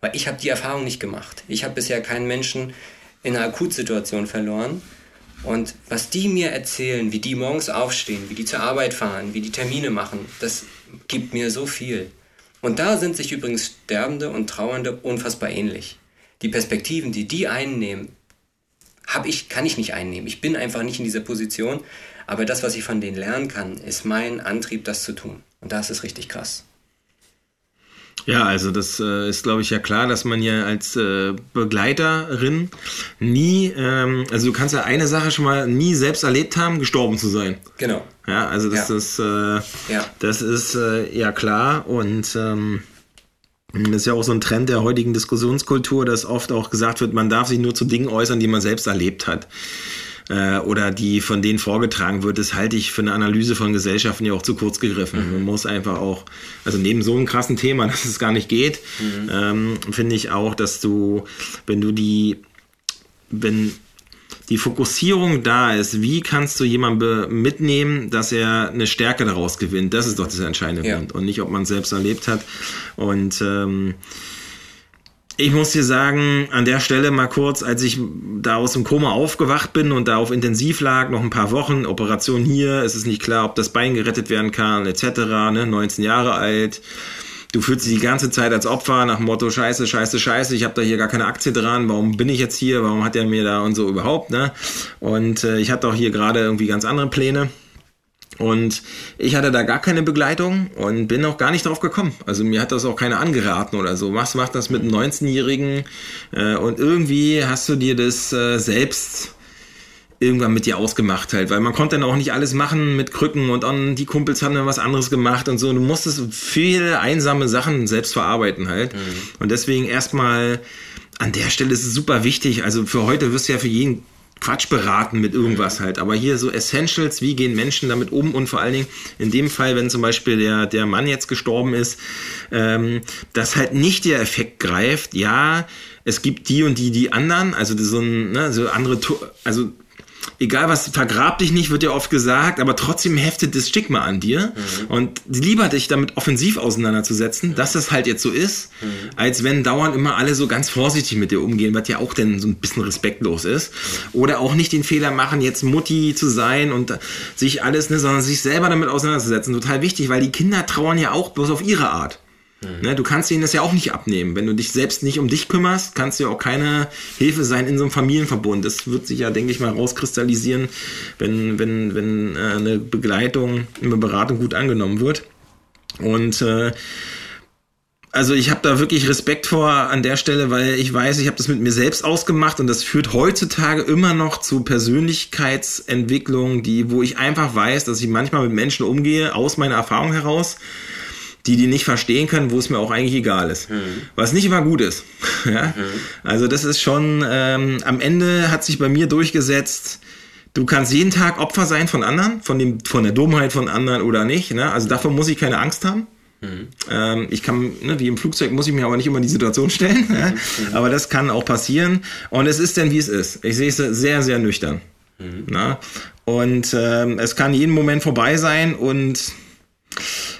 weil ich habe die Erfahrung nicht gemacht. Ich habe bisher keinen Menschen in einer Akutsituation verloren und was die mir erzählen, wie die morgens aufstehen, wie die zur Arbeit fahren, wie die Termine machen, das gibt mir so viel. Und da sind sich übrigens Sterbende und Trauernde unfassbar ähnlich. Die Perspektiven, die die einnehmen, hab ich, kann ich nicht einnehmen. Ich bin einfach nicht in dieser Position. Aber das, was ich von denen lernen kann, ist mein Antrieb, das zu tun. Und das ist richtig krass. Ja, also das äh, ist, glaube ich, ja klar, dass man ja als äh, Begleiterin nie, ähm, also du kannst ja eine Sache schon mal nie selbst erlebt haben, gestorben zu sein. Genau. Ja, also das ja. ist, äh, ja. das ist äh, ja klar und ähm, das ist ja auch so ein Trend der heutigen Diskussionskultur, dass oft auch gesagt wird, man darf sich nur zu Dingen äußern, die man selbst erlebt hat. Äh, oder die von denen vorgetragen wird, das halte ich für eine Analyse von Gesellschaften ja auch zu kurz gegriffen. Mhm. Man muss einfach auch, also neben so einem krassen Thema, dass es gar nicht geht, mhm. ähm, finde ich auch, dass du, wenn du die, wenn die Fokussierung da ist, wie kannst du jemanden mitnehmen, dass er eine Stärke daraus gewinnt? Das ist doch das entscheidende ja. Grund und nicht, ob man es selbst erlebt hat. Und ähm, ich muss dir sagen, an der Stelle mal kurz, als ich da aus dem Koma aufgewacht bin und da auf Intensiv lag, noch ein paar Wochen, Operation hier, es ist nicht klar, ob das Bein gerettet werden kann, etc., ne, 19 Jahre alt, du fühlst dich die ganze Zeit als Opfer nach dem Motto Scheiße, Scheiße, Scheiße, ich habe da hier gar keine Aktie dran, warum bin ich jetzt hier, warum hat er mir da und so überhaupt, ne? Und äh, ich hatte auch hier gerade irgendwie ganz andere Pläne. Und ich hatte da gar keine Begleitung und bin auch gar nicht drauf gekommen. Also mir hat das auch keiner angeraten oder so. Was macht das mit einem 19-Jährigen? Äh, und irgendwie hast du dir das äh, selbst irgendwann mit dir ausgemacht halt, weil man konnte dann auch nicht alles machen mit Krücken und on, die Kumpels haben dann was anderes gemacht und so. Du musstest viele einsame Sachen selbst verarbeiten halt. Mhm. Und deswegen erstmal an der Stelle ist es super wichtig. Also für heute wirst du ja für jeden Quatsch beraten mit irgendwas halt. Aber hier so Essentials, wie gehen Menschen damit um und vor allen Dingen in dem Fall, wenn zum Beispiel der, der Mann jetzt gestorben ist, ähm, dass halt nicht der Effekt greift, ja, es gibt die und die, die anderen, also so ein, ne, so andere, also egal was, vergrab dich nicht, wird ja oft gesagt, aber trotzdem heftet das Stigma an dir. Mhm. Und lieber dich damit offensiv auseinanderzusetzen, mhm. dass das halt jetzt so ist, mhm. als wenn dauernd immer alle so ganz vorsichtig mit dir umgehen, was ja auch dann so ein bisschen respektlos ist. Mhm. Oder auch nicht den Fehler machen, jetzt Mutti zu sein und sich alles, ne, sondern sich selber damit auseinanderzusetzen. Total wichtig, weil die Kinder trauern ja auch bloß auf ihre Art. Ne, du kannst ihnen das ja auch nicht abnehmen. Wenn du dich selbst nicht um dich kümmerst, kannst du ja auch keine Hilfe sein in so einem Familienverbund. Das wird sich ja, denke ich mal, rauskristallisieren, wenn, wenn, wenn äh, eine Begleitung, eine Beratung gut angenommen wird. Und äh, also ich habe da wirklich Respekt vor an der Stelle, weil ich weiß, ich habe das mit mir selbst ausgemacht und das führt heutzutage immer noch zu Persönlichkeitsentwicklung, die, wo ich einfach weiß, dass ich manchmal mit Menschen umgehe aus meiner Erfahrung heraus die die nicht verstehen können, wo es mir auch eigentlich egal ist. Mhm. Was nicht immer gut ist. ja? Mhm. Also das ist schon, ähm, am Ende hat sich bei mir durchgesetzt, du kannst jeden Tag Opfer sein von anderen, von, dem, von der Dummheit von anderen oder nicht. Ne? Also davor muss ich keine Angst haben. Mhm. Ähm, ich kann, ne, wie im Flugzeug, muss ich mir aber nicht immer in die Situation stellen. Mhm. Aber das kann auch passieren. Und es ist denn, wie es ist. Ich sehe es sehr, sehr nüchtern. Mhm. Na? Und ähm, es kann jeden Moment vorbei sein und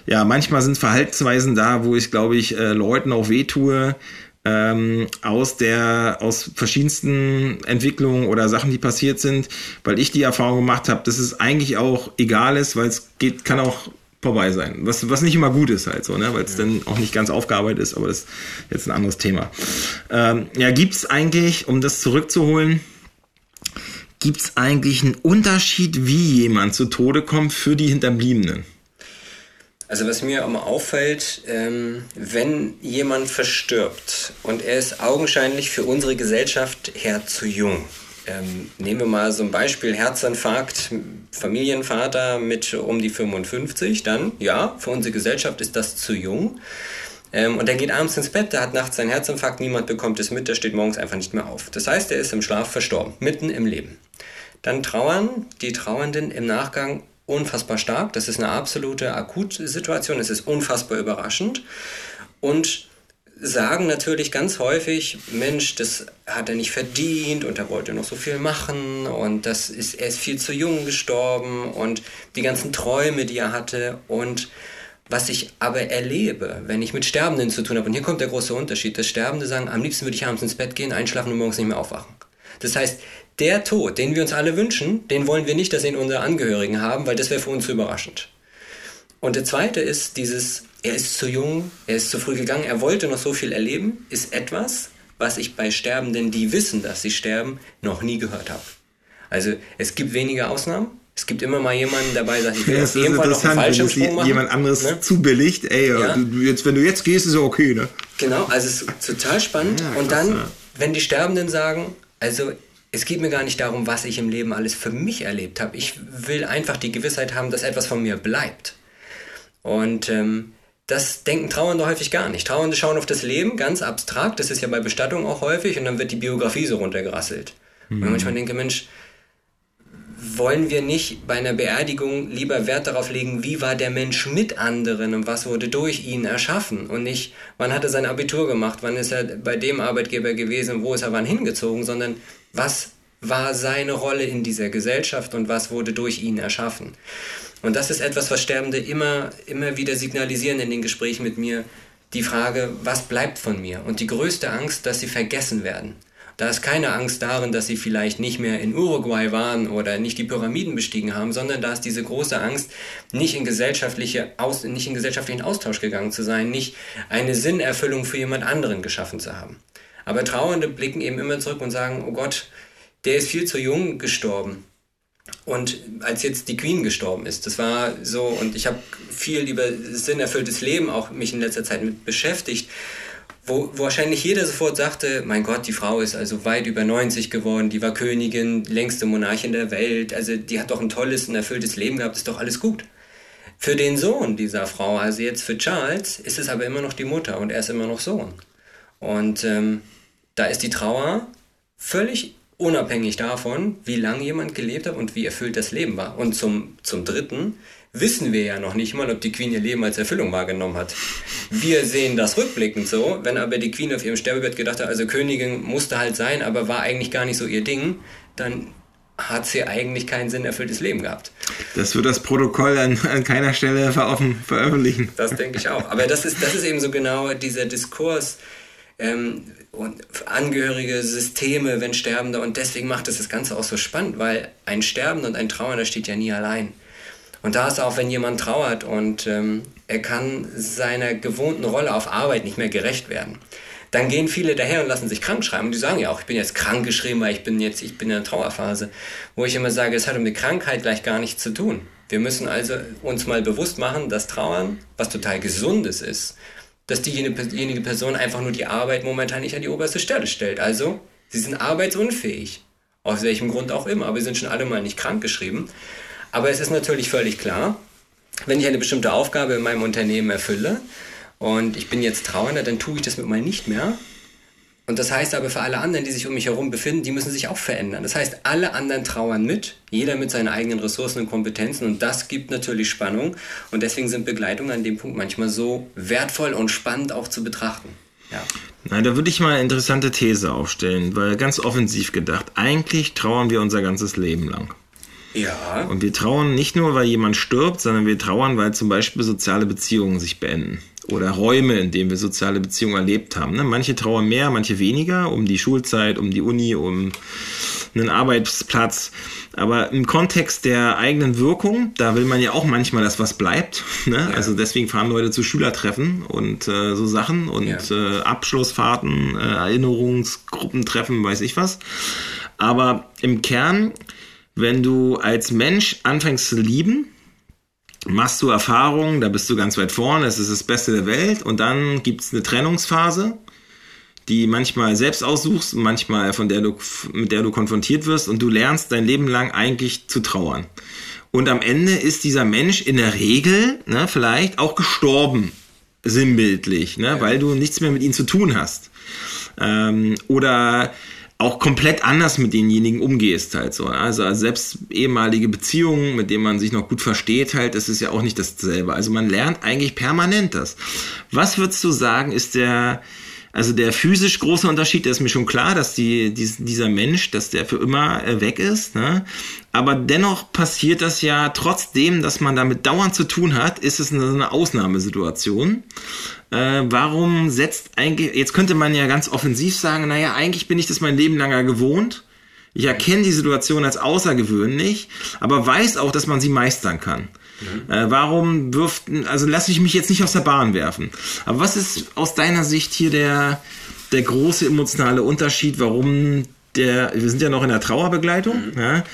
ja, manchmal sind Verhaltensweisen da, wo ich, glaube ich, äh, Leuten auch wehtue, ähm, aus der, aus verschiedensten Entwicklungen oder Sachen, die passiert sind, weil ich die Erfahrung gemacht habe, dass es eigentlich auch egal ist, weil es geht, kann auch vorbei sein. Was, was nicht immer gut ist halt so, ne? weil es ja. dann auch nicht ganz aufgearbeitet ist, aber das ist jetzt ein anderes Thema. Ähm, ja, gibt es eigentlich, um das zurückzuholen, gibt es eigentlich einen Unterschied, wie jemand zu Tode kommt für die Hinterbliebenen? Also was mir immer auffällt, ähm, wenn jemand verstirbt und er ist augenscheinlich für unsere Gesellschaft her zu jung. Ähm, nehmen wir mal so ein Beispiel, Herzinfarkt, Familienvater mit um die 55, dann ja, für unsere Gesellschaft ist das zu jung. Ähm, und der geht abends ins Bett, der hat nachts seinen Herzinfarkt, niemand bekommt es mit, der steht morgens einfach nicht mehr auf. Das heißt, er ist im Schlaf verstorben, mitten im Leben. Dann trauern die Trauernden im Nachgang unfassbar stark. Das ist eine absolute Akutsituation. Es ist unfassbar überraschend. Und sagen natürlich ganz häufig, Mensch, das hat er nicht verdient und er wollte noch so viel machen und das ist, er ist viel zu jung gestorben und die ganzen Träume, die er hatte und was ich aber erlebe, wenn ich mit Sterbenden zu tun habe, und hier kommt der große Unterschied, dass Sterbende sagen, am liebsten würde ich abends ins Bett gehen, einschlafen und morgens nicht mehr aufwachen. Das heißt, der Tod, den wir uns alle wünschen, den wollen wir nicht, dass ihn unsere Angehörigen haben, weil das wäre für uns zu überraschend. Und der zweite ist dieses, er ist zu jung, er ist zu früh gegangen, er wollte noch so viel erleben, ist etwas, was ich bei Sterbenden, die wissen, dass sie sterben, noch nie gehört habe. Also es gibt wenige Ausnahmen. Es gibt immer mal jemanden dabei, der sagt, ich will ja, auf jeden Fall noch einen Fallschirmsprung machen. jemand anderes ne? zubilligt, ey, ja. du, jetzt, wenn du jetzt gehst, ist ja okay, ne? Genau, also es ist total spannend. Ja, und dann, wenn die Sterbenden sagen, also es geht mir gar nicht darum, was ich im Leben alles für mich erlebt habe. Ich will einfach die Gewissheit haben, dass etwas von mir bleibt. Und ähm, das denken Trauernde häufig gar nicht. Trauernde schauen auf das Leben ganz abstrakt, das ist ja bei Bestattung auch häufig, und dann wird die Biografie so runtergerasselt. Mhm. Und manchmal denke, Mensch, wollen wir nicht bei einer Beerdigung lieber Wert darauf legen, wie war der Mensch mit anderen und was wurde durch ihn erschaffen und nicht, wann hat er sein Abitur gemacht, wann ist er bei dem Arbeitgeber gewesen, wo ist er wann hingezogen, sondern was war seine Rolle in dieser Gesellschaft und was wurde durch ihn erschaffen. Und das ist etwas, was Sterbende immer, immer wieder signalisieren in den Gesprächen mit mir, die Frage, was bleibt von mir? Und die größte Angst, dass sie vergessen werden. Da ist keine Angst darin, dass sie vielleicht nicht mehr in Uruguay waren oder nicht die Pyramiden bestiegen haben, sondern da ist diese große Angst, nicht in, gesellschaftliche Aus, nicht in gesellschaftlichen Austausch gegangen zu sein, nicht eine Sinnerfüllung für jemand anderen geschaffen zu haben. Aber Trauernde blicken eben immer zurück und sagen, oh Gott, der ist viel zu jung gestorben. Und als jetzt die Queen gestorben ist, das war so, und ich habe viel über sinnerfülltes Leben auch mich in letzter Zeit mit beschäftigt, wo, wo wahrscheinlich jeder sofort sagte, mein Gott, die Frau ist also weit über 90 geworden, die war Königin, längste Monarchin der Welt, also die hat doch ein tolles und erfülltes Leben gehabt, ist doch alles gut. Für den Sohn dieser Frau, also jetzt für Charles, ist es aber immer noch die Mutter und er ist immer noch Sohn. Und ähm, da ist die Trauer völlig unabhängig davon, wie lange jemand gelebt hat und wie erfüllt das Leben war. Und zum, zum Dritten wissen wir ja noch nicht mal, ob die Queen ihr Leben als Erfüllung wahrgenommen hat. Wir sehen das rückblickend so, wenn aber die Queen auf ihrem Sterbebett gedacht hat, also Königin musste halt sein, aber war eigentlich gar nicht so ihr Ding, dann hat sie eigentlich keinen Sinn erfülltes Leben gehabt. Das wird das Protokoll an, an keiner Stelle veröffentlichen. Das denke ich auch. Aber das ist, das ist eben so genau dieser Diskurs, ähm, und angehörige Systeme, wenn Sterbende. Und deswegen macht es das Ganze auch so spannend, weil ein Sterbender und ein Trauernder steht ja nie allein. Und da ist auch, wenn jemand trauert und ähm, er kann seiner gewohnten Rolle auf Arbeit nicht mehr gerecht werden, dann gehen viele daher und lassen sich krank schreiben. Und die sagen ja auch, ich bin jetzt krank geschrieben, weil ich bin jetzt, ich bin in der Trauerphase. Wo ich immer sage, es hat um die Krankheit gleich gar nichts zu tun. Wir müssen also uns mal bewusst machen, dass Trauern was total Gesundes ist dass diejenige Person einfach nur die Arbeit momentan nicht an die oberste Stelle stellt. Also, sie sind arbeitsunfähig. Aus welchem Grund auch immer, aber wir sind schon alle mal nicht krank geschrieben. Aber es ist natürlich völlig klar, wenn ich eine bestimmte Aufgabe in meinem Unternehmen erfülle und ich bin jetzt Trauernder, dann tue ich das mit mal nicht mehr, und das heißt aber für alle anderen, die sich um mich herum befinden, die müssen sich auch verändern. Das heißt, alle anderen trauern mit, jeder mit seinen eigenen Ressourcen und Kompetenzen und das gibt natürlich Spannung und deswegen sind Begleitungen an dem Punkt manchmal so wertvoll und spannend auch zu betrachten. Ja. Nein, da würde ich mal eine interessante These aufstellen, weil ganz offensiv gedacht, eigentlich trauern wir unser ganzes Leben lang. Ja. Und wir trauern nicht nur, weil jemand stirbt, sondern wir trauern, weil zum Beispiel soziale Beziehungen sich beenden oder Räume, in denen wir soziale Beziehungen erlebt haben. Ne? Manche trauern mehr, manche weniger, um die Schulzeit, um die Uni, um einen Arbeitsplatz. Aber im Kontext der eigenen Wirkung, da will man ja auch manchmal, dass was bleibt. Ne? Ja. Also deswegen fahren Leute zu Schülertreffen und äh, so Sachen und ja. äh, Abschlussfahrten, äh, Erinnerungsgruppentreffen, weiß ich was. Aber im Kern, wenn du als Mensch anfängst zu lieben, machst du Erfahrungen, da bist du ganz weit vorne, es ist das Beste der Welt und dann gibt es eine Trennungsphase, die manchmal selbst aussuchst, manchmal von der du, mit der du konfrontiert wirst und du lernst dein Leben lang eigentlich zu trauern. Und am Ende ist dieser Mensch in der Regel, ne, vielleicht auch gestorben, sinnbildlich, ne, ja. weil du nichts mehr mit ihm zu tun hast. Ähm, oder auch komplett anders mit denjenigen umgehst halt so. Also selbst ehemalige Beziehungen, mit denen man sich noch gut versteht halt, das ist ja auch nicht dasselbe. Also man lernt eigentlich permanent das. Was würdest du sagen, ist der, also der physisch große Unterschied, der ist mir schon klar, dass die, die, dieser Mensch, dass der für immer äh, weg ist. Ne? Aber dennoch passiert das ja trotzdem, dass man damit dauernd zu tun hat, ist es eine, eine Ausnahmesituation. Äh, warum setzt eigentlich, jetzt könnte man ja ganz offensiv sagen, naja, eigentlich bin ich das mein Leben lang gewohnt. Ich erkenne die Situation als außergewöhnlich, aber weiß auch, dass man sie meistern kann. Mhm. Äh, warum wirft, also lasse ich mich jetzt nicht aus der Bahn werfen. Aber was ist aus deiner Sicht hier der, der große emotionale Unterschied, warum der, wir sind ja noch in der Trauerbegleitung, mhm. ja,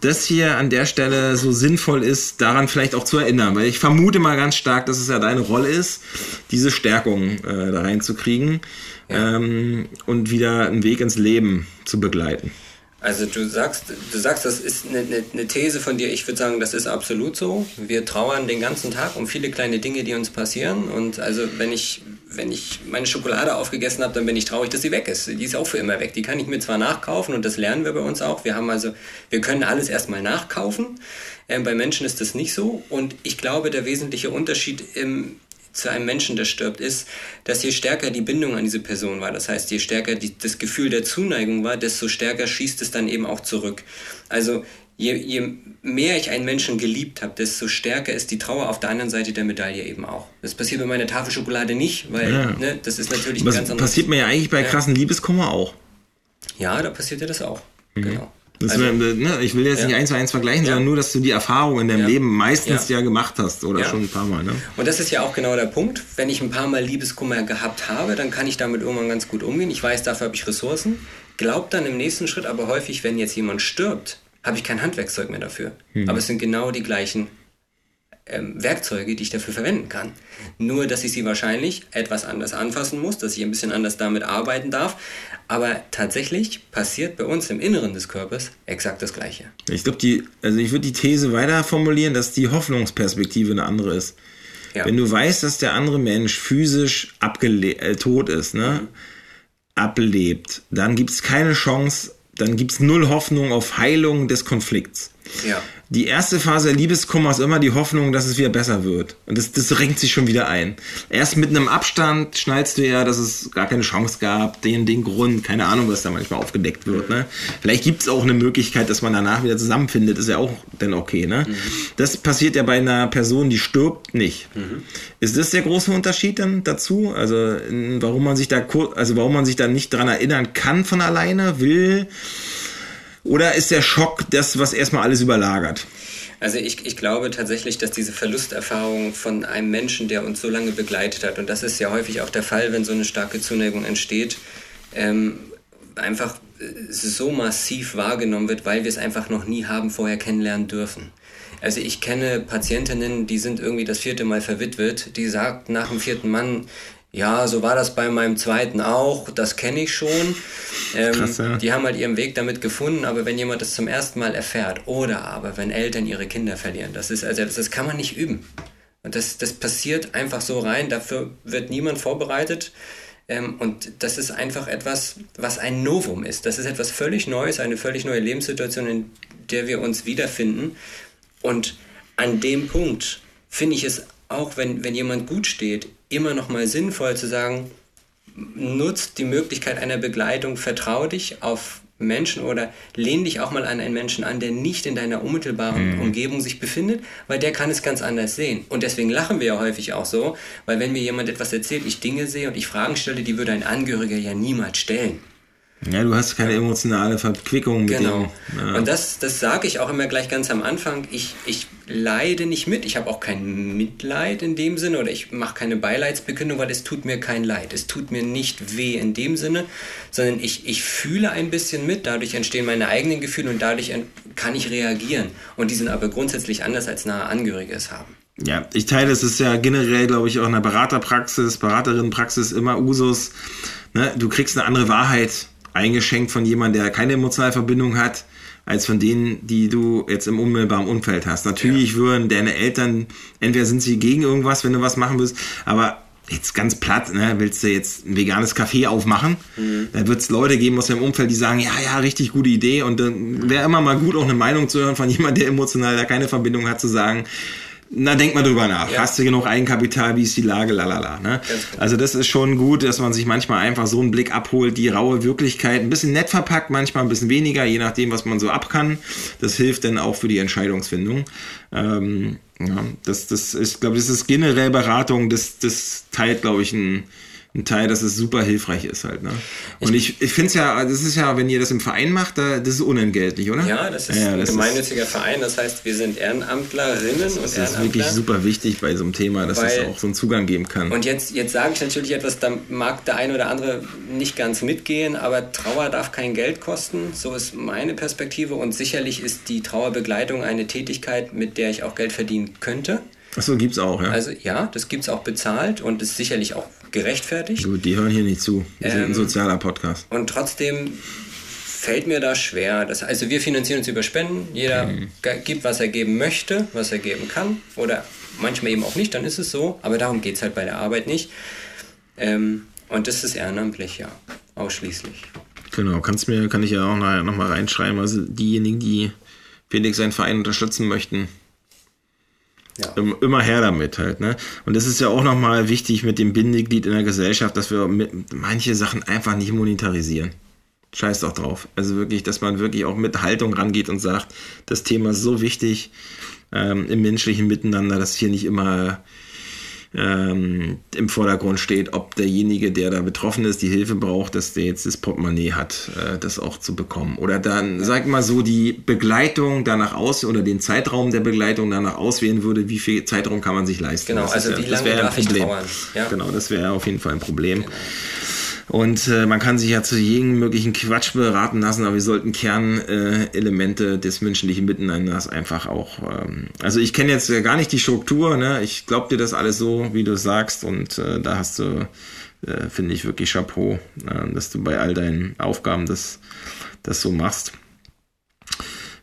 das hier an der Stelle so sinnvoll ist, daran vielleicht auch zu erinnern, weil ich vermute mal ganz stark, dass es ja deine Rolle ist, diese Stärkung äh, da reinzukriegen ja. ähm, und wieder einen Weg ins Leben zu begleiten. Also du sagst, du sagst, das ist eine, eine, eine These von dir. Ich würde sagen, das ist absolut so. Wir trauern den ganzen Tag um viele kleine Dinge, die uns passieren. Und also wenn ich wenn ich meine Schokolade aufgegessen habe, dann bin ich traurig, dass sie weg ist. Die ist auch für immer weg. Die kann ich mir zwar nachkaufen und das lernen wir bei uns auch. Wir haben also, wir können alles erstmal nachkaufen. Ähm, bei Menschen ist das nicht so. Und ich glaube, der wesentliche Unterschied im, zu einem Menschen, der stirbt, ist, dass je stärker die Bindung an diese Person war, das heißt, je stärker die, das Gefühl der Zuneigung war, desto stärker schießt es dann eben auch zurück. Also je, je mehr ich einen Menschen geliebt habe, desto stärker ist die Trauer auf der anderen Seite der Medaille eben auch. Das passiert bei meiner Tafelschokolade nicht, weil ja. ne, das ist natürlich Was ganz anderes. passiert mir ja eigentlich bei krassen Liebeskummer auch. Ja, da passiert ja das auch. Mhm. Genau. Also, ne, ich will jetzt ja. nicht eins zu eins vergleichen, ja. sondern nur, dass du die Erfahrung in deinem ja. Leben meistens ja. gemacht hast oder schon ein paar Mal. Ne? Und das ist ja auch genau der Punkt. Wenn ich ein paar Mal Liebeskummer gehabt habe, dann kann ich damit irgendwann ganz gut umgehen. Ich weiß, dafür habe ich Ressourcen. Glaubt dann im nächsten Schritt aber häufig, wenn jetzt jemand stirbt, habe ich kein Handwerkszeug mehr dafür. Mhm. Aber es sind genau die gleichen ähm, Werkzeuge, die ich dafür verwenden kann. Nur, dass ich sie wahrscheinlich etwas anders anfassen muss, dass ich ein bisschen anders damit arbeiten darf. Aber tatsächlich passiert bei uns im Inneren des Körpers exakt das Gleiche. Ich glaube, die, also ich würde die These weiter formulieren, dass die Hoffnungsperspektive eine andere ist. Ja. Wenn du weißt, dass der andere Mensch physisch äh, tot ist, ne, mhm. ablebt, dann gibt es keine Chance, dann gibt es null Hoffnung auf Heilung des Konflikts. Ja die erste Phase der Liebeskummer ist immer die Hoffnung, dass es wieder besser wird. Und das, das renkt sich schon wieder ein. Erst mit einem Abstand schnallst du ja, dass es gar keine Chance gab, den, den Grund, keine Ahnung, was da manchmal aufgedeckt wird. Ne? Vielleicht gibt es auch eine Möglichkeit, dass man danach wieder zusammenfindet, ist ja auch dann okay. Ne? Mhm. Das passiert ja bei einer Person, die stirbt, nicht. Mhm. Ist das der große Unterschied dann dazu? Also warum man sich da also warum man sich da nicht dran erinnern kann von alleine, will? Oder ist der Schock das, was erstmal alles überlagert? Also ich, ich glaube tatsächlich, dass diese Verlusterfahrung von einem Menschen, der uns so lange begleitet hat, und das ist ja häufig auch der Fall, wenn so eine starke Zuneigung entsteht, ähm, einfach äh, so massiv wahrgenommen wird, weil wir es einfach noch nie haben vorher kennenlernen dürfen. Also ich kenne Patientinnen, die sind irgendwie das vierte Mal verwitwet, die sagt nach dem vierten Mann, ja, so war das bei meinem zweiten auch, das kenne ich schon. Ähm, Krass, ja. Die haben halt ihren Weg damit gefunden, aber wenn jemand das zum ersten Mal erfährt, oder aber wenn Eltern ihre Kinder verlieren, das ist, also das, kann man nicht üben. Und das, das passiert einfach so rein, dafür wird niemand vorbereitet. Ähm, und das ist einfach etwas, was ein Novum ist. Das ist etwas völlig Neues, eine völlig neue Lebenssituation, in der wir uns wiederfinden. Und an dem Punkt finde ich es auch, wenn, wenn jemand gut steht, immer noch mal sinnvoll zu sagen, nutzt die Möglichkeit einer Begleitung, vertrau dich auf Menschen oder lehn dich auch mal an einen Menschen an, der nicht in deiner unmittelbaren mhm. Umgebung sich befindet, weil der kann es ganz anders sehen. Und deswegen lachen wir ja häufig auch so, weil wenn mir jemand etwas erzählt, ich Dinge sehe und ich Fragen stelle, die würde ein Angehöriger ja niemals stellen. Ja, du hast keine emotionale Verquickung mit genau. dem. Ja. Und das, das sage ich auch immer gleich ganz am Anfang. Ich, ich leide nicht mit. Ich habe auch kein Mitleid in dem Sinne oder ich mache keine Beileidsbekündung, weil es tut mir kein Leid. Es tut mir nicht weh in dem Sinne, sondern ich, ich fühle ein bisschen mit. Dadurch entstehen meine eigenen Gefühle und dadurch kann ich reagieren. Und die sind aber grundsätzlich anders als nahe Angehörige es haben. Ja, ich teile, es ist ja generell, glaube ich, auch in der Beraterpraxis, Beraterinnenpraxis immer Usus. Ne? Du kriegst eine andere Wahrheit eingeschenkt von jemandem, der keine emotionale Verbindung hat, als von denen, die du jetzt im unmittelbaren Umfeld hast. Natürlich ja. würden deine Eltern, entweder sind sie gegen irgendwas, wenn du was machen willst, aber jetzt ganz platt, ne, willst du jetzt ein veganes Café aufmachen, mhm. dann wird es Leute geben aus deinem Umfeld, die sagen, ja, ja, richtig gute Idee und dann wäre immer mal gut, auch eine Meinung zu hören von jemandem, der emotional da keine Verbindung hat, zu sagen, na, denk mal drüber nach. Ja. Hast du genug Eigenkapital? Wie ist die Lage? Lalala. Ne? Also das ist schon gut, dass man sich manchmal einfach so einen Blick abholt, die raue Wirklichkeit ein bisschen nett verpackt, manchmal ein bisschen weniger, je nachdem, was man so ab kann. Das hilft dann auch für die Entscheidungsfindung. Ähm, ja, das, das ist, ich glaube, das ist generell Beratung, das, das teilt, glaube ich, ein ein Teil, dass es super hilfreich ist halt. Ne? Und ich, ich finde es ja, das ist ja, wenn ihr das im Verein macht, da, das ist unentgeltlich, oder? Ja, das ist ja, ein gemeinnütziger ist, Verein, das heißt, wir sind Ehrenamtlerinnen das, und Das ist wirklich super wichtig bei so einem Thema, dass es auch so einen Zugang geben kann. Und jetzt, jetzt sage ich natürlich etwas, da mag der eine oder andere nicht ganz mitgehen, aber Trauer darf kein Geld kosten, so ist meine Perspektive und sicherlich ist die Trauerbegleitung eine Tätigkeit, mit der ich auch Geld verdienen könnte. Achso, gibt es auch, ja. Also ja, das gibt es auch bezahlt und ist sicherlich auch gerechtfertigt. Gut, die hören hier nicht zu. Wir ähm, sind ein ähm, sozialer Podcast. Und trotzdem fällt mir da schwer. Das, also wir finanzieren uns über Spenden. Jeder mhm. gibt, was er geben möchte, was er geben kann. Oder manchmal eben auch nicht, dann ist es so. Aber darum geht es halt bei der Arbeit nicht. Ähm, und das ist ehrenamtlich, ja, ausschließlich. Genau, kannst mir, kann ich ja auch noch, noch mal reinschreiben. Also diejenigen, die Felix seinen Verein unterstützen möchten, ja. immer her damit halt, ne? Und das ist ja auch nochmal wichtig mit dem Bindeglied in der Gesellschaft, dass wir manche Sachen einfach nicht monetarisieren. Scheiß doch drauf. Also wirklich, dass man wirklich auch mit Haltung rangeht und sagt, das Thema ist so wichtig ähm, im menschlichen Miteinander, dass hier nicht immer ähm, im Vordergrund steht, ob derjenige, der da betroffen ist, die Hilfe braucht, dass der jetzt das Portemonnaie hat, äh, das auch zu bekommen. Oder dann, sag mal so, die Begleitung danach aus oder den Zeitraum der Begleitung danach auswählen würde, wie viel Zeitraum kann man sich leisten. Genau, also ja, wie lange darf ein Problem. ich trauern? Ja. Genau, das wäre auf jeden Fall ein Problem. Genau. Und äh, man kann sich ja zu jedem möglichen Quatsch beraten lassen, aber wir sollten Kernelemente äh, des menschlichen Miteinanders einfach auch. Ähm, also ich kenne jetzt ja gar nicht die Struktur, ne? Ich glaube dir das alles so, wie du sagst, und äh, da hast du, äh, finde ich wirklich Chapeau, äh, dass du bei all deinen Aufgaben das, das so machst.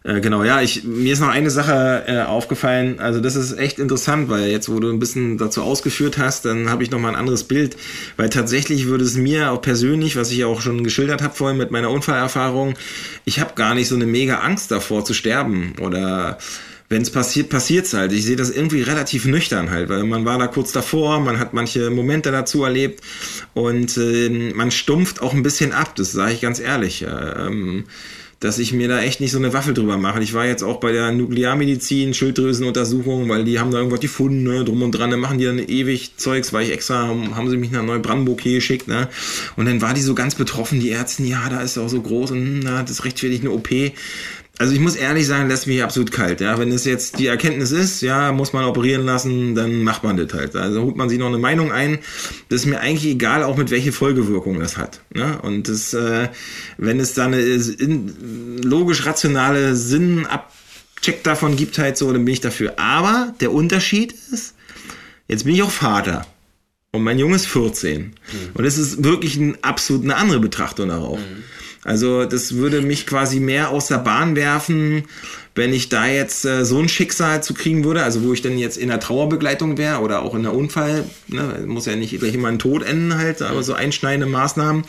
Äh, genau, ja, ich, mir ist noch eine Sache äh, aufgefallen. Also das ist echt interessant, weil jetzt, wo du ein bisschen dazu ausgeführt hast, dann habe ich noch mal ein anderes Bild. Weil tatsächlich würde es mir auch persönlich, was ich ja auch schon geschildert habe vorhin mit meiner Unfallerfahrung, ich habe gar nicht so eine mega Angst davor zu sterben oder wenn es passiert, passiert's halt. Ich sehe das irgendwie relativ nüchtern halt, weil man war da kurz davor, man hat manche Momente dazu erlebt und äh, man stumpft auch ein bisschen ab, das sage ich ganz ehrlich. Ähm, dass ich mir da echt nicht so eine Waffel drüber mache. Ich war jetzt auch bei der Nuklearmedizin, Schilddrüsenuntersuchung, weil die haben da irgendwas gefunden, ne, drum und dran, dann machen die dann ewig Zeugs, weil ich extra, haben sie mich nach Neubrandenburg hier geschickt, ne. Und dann war die so ganz betroffen, die Ärzte, ja, da ist auch so groß und na, das rechtfertigt eine OP also ich muss ehrlich sagen, lässt mich absolut kalt. Ja, wenn es jetzt die Erkenntnis ist, ja, muss man operieren lassen, dann macht man das halt. Also holt man sich noch eine Meinung ein. Das ist mir eigentlich egal, auch mit welche Folgewirkung das hat. Ne? Und das, äh, wenn es da eine logisch rationale Sinnabcheck davon gibt, halt so, dann bin ich dafür. Aber der Unterschied ist, jetzt bin ich auch Vater. Und mein Junge ist 14. Mhm. Und es ist wirklich ein, absolut eine andere Betrachtung darauf. Mhm. Also das würde mich quasi mehr aus der Bahn werfen, wenn ich da jetzt äh, so ein Schicksal zu kriegen würde, also wo ich dann jetzt in der Trauerbegleitung wäre oder auch in der Unfall, ne, muss ja nicht gleich immer ein Tod enden halt, aber so einschneidende Maßnahmen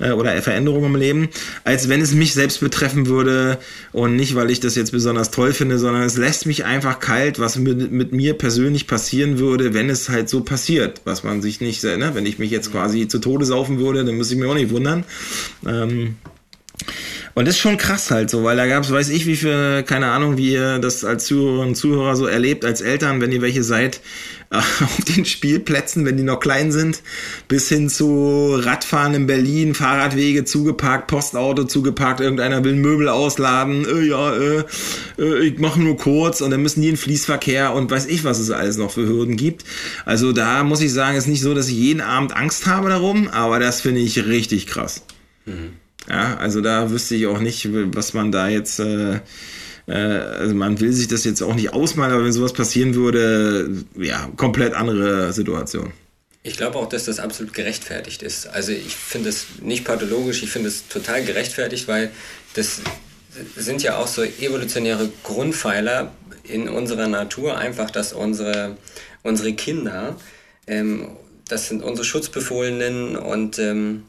äh, oder Veränderungen im Leben, als wenn es mich selbst betreffen würde. Und nicht, weil ich das jetzt besonders toll finde, sondern es lässt mich einfach kalt, was mit, mit mir persönlich passieren würde, wenn es halt so passiert, was man sich nicht, ne, wenn ich mich jetzt quasi zu Tode saufen würde, dann müsste ich mir auch nicht wundern. Ähm, und das ist schon krass halt so, weil da gab es, weiß ich, wie viel, keine Ahnung, wie ihr das als Zuhörerinnen und Zuhörer so erlebt, als Eltern, wenn ihr welche seid, auf den Spielplätzen, wenn die noch klein sind, bis hin zu Radfahren in Berlin, Fahrradwege zugeparkt, Postauto zugeparkt, irgendeiner will Möbel ausladen, äh, ja, äh, äh, ich mache nur kurz und dann müssen die in Fließverkehr und weiß ich, was es alles noch für Hürden gibt. Also da muss ich sagen, ist nicht so, dass ich jeden Abend Angst habe darum, aber das finde ich richtig krass. Mhm. Ja, also da wüsste ich auch nicht, was man da jetzt. Äh, äh, also man will sich das jetzt auch nicht ausmalen, aber wenn sowas passieren würde, ja, komplett andere Situation. Ich glaube auch, dass das absolut gerechtfertigt ist. Also ich finde es nicht pathologisch, ich finde es total gerechtfertigt, weil das sind ja auch so evolutionäre Grundpfeiler in unserer Natur, einfach, dass unsere, unsere Kinder, ähm, das sind unsere Schutzbefohlenen und ähm,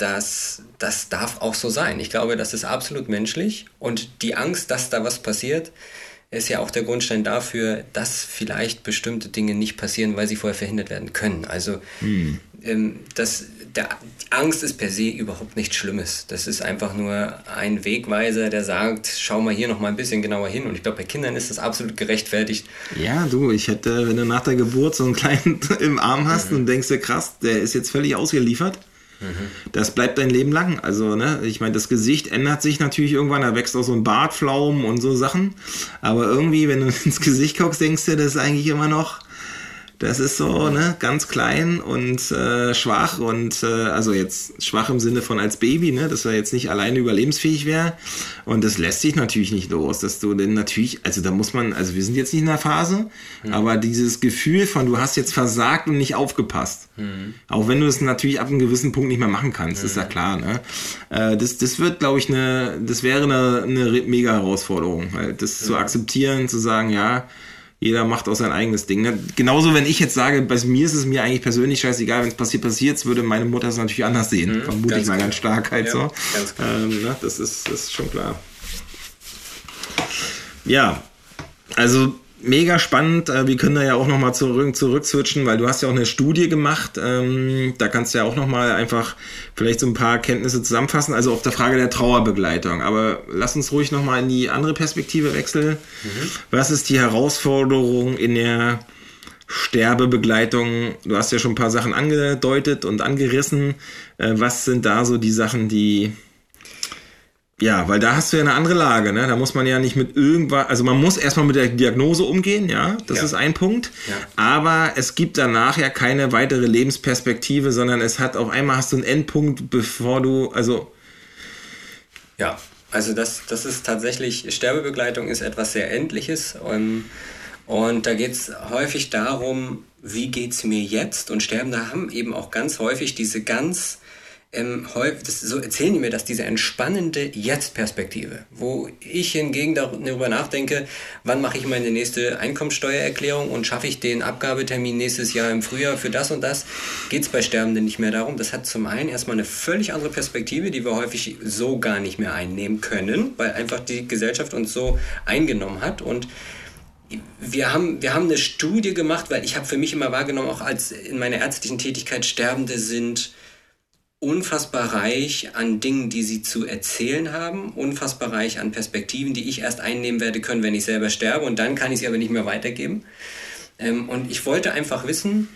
das, das darf auch so sein. Ich glaube, das ist absolut menschlich und die Angst, dass da was passiert, ist ja auch der Grundstein dafür, dass vielleicht bestimmte Dinge nicht passieren, weil sie vorher verhindert werden können. Also hm. ähm, das, der, Angst ist per se überhaupt nichts Schlimmes. Das ist einfach nur ein Wegweiser, der sagt, schau mal hier noch mal ein bisschen genauer hin. Und ich glaube, bei Kindern ist das absolut gerechtfertigt. Ja, du, ich hätte, wenn du nach der Geburt so einen kleinen im Arm hast mhm. und denkst dir, krass, der ist jetzt völlig ausgeliefert das bleibt dein Leben lang. Also, ne, ich meine, das Gesicht ändert sich natürlich irgendwann, da wächst auch so ein Bartflaum und so Sachen. Aber irgendwie, wenn du ins Gesicht guckst, denkst du, das ist eigentlich immer noch das ist so, ne, ganz klein und äh, schwach und äh, also jetzt schwach im Sinne von als Baby, ne, dass er jetzt nicht alleine überlebensfähig wäre. Und das lässt sich natürlich nicht los, dass du denn natürlich, also da muss man, also wir sind jetzt nicht in der Phase, mhm. aber dieses Gefühl von du hast jetzt versagt und nicht aufgepasst. Mhm. Auch wenn du es natürlich ab einem gewissen Punkt nicht mehr machen kannst, mhm. ist ja klar, ne? Äh, das, das wird, glaube ich, eine, das wäre eine, eine mega Herausforderung, halt das zu akzeptieren, zu sagen, ja, jeder macht auch sein eigenes Ding. Ne? Genauso, wenn ich jetzt sage, bei mir ist es mir eigentlich persönlich scheißegal, wenn es passiert, passiert, würde meine Mutter es natürlich anders sehen. Mhm, Vermute ich mal klar. ganz stark halt ja, so. Ähm, ne? Das, ist, das ist schon klar. Ja, also mega spannend. Äh, wir können da ja auch nochmal zurück, zurück switchen, weil du hast ja auch eine Studie gemacht. Ähm, da kannst du ja auch nochmal einfach vielleicht so ein paar Kenntnisse zusammenfassen. Also auf der Frage der Trauerbegleitung. Aber lass uns ruhig nochmal in die andere Perspektive wechseln. Mhm. Was ist die Herausforderung in der Sterbebegleitung? Du hast ja schon ein paar Sachen angedeutet und angerissen. Äh, was sind da so die Sachen, die ja, weil da hast du ja eine andere Lage, ne? Da muss man ja nicht mit irgendwas, also man muss erstmal mit der Diagnose umgehen, ja, das ja. ist ein Punkt. Ja. Aber es gibt danach ja keine weitere Lebensperspektive, sondern es hat auf einmal hast du einen Endpunkt, bevor du, also. Ja, also das, das ist tatsächlich, Sterbebegleitung ist etwas sehr Endliches. Und, und da geht es häufig darum, wie geht es mir jetzt? Und Sterbende haben eben auch ganz häufig diese ganz ähm, das, so erzählen die mir das, diese entspannende Jetzt-Perspektive, wo ich hingegen darüber nachdenke, wann mache ich meine nächste Einkommensteuererklärung und schaffe ich den Abgabetermin nächstes Jahr im Frühjahr für das und das, geht es bei Sterbenden nicht mehr darum. Das hat zum einen erstmal eine völlig andere Perspektive, die wir häufig so gar nicht mehr einnehmen können, weil einfach die Gesellschaft uns so eingenommen hat und wir haben, wir haben eine Studie gemacht, weil ich habe für mich immer wahrgenommen, auch als in meiner ärztlichen Tätigkeit Sterbende sind unfassbar reich an Dingen, die sie zu erzählen haben, unfassbar reich an Perspektiven, die ich erst einnehmen werde können, wenn ich selber sterbe und dann kann ich sie aber nicht mehr weitergeben. Ähm, und ich wollte einfach wissen,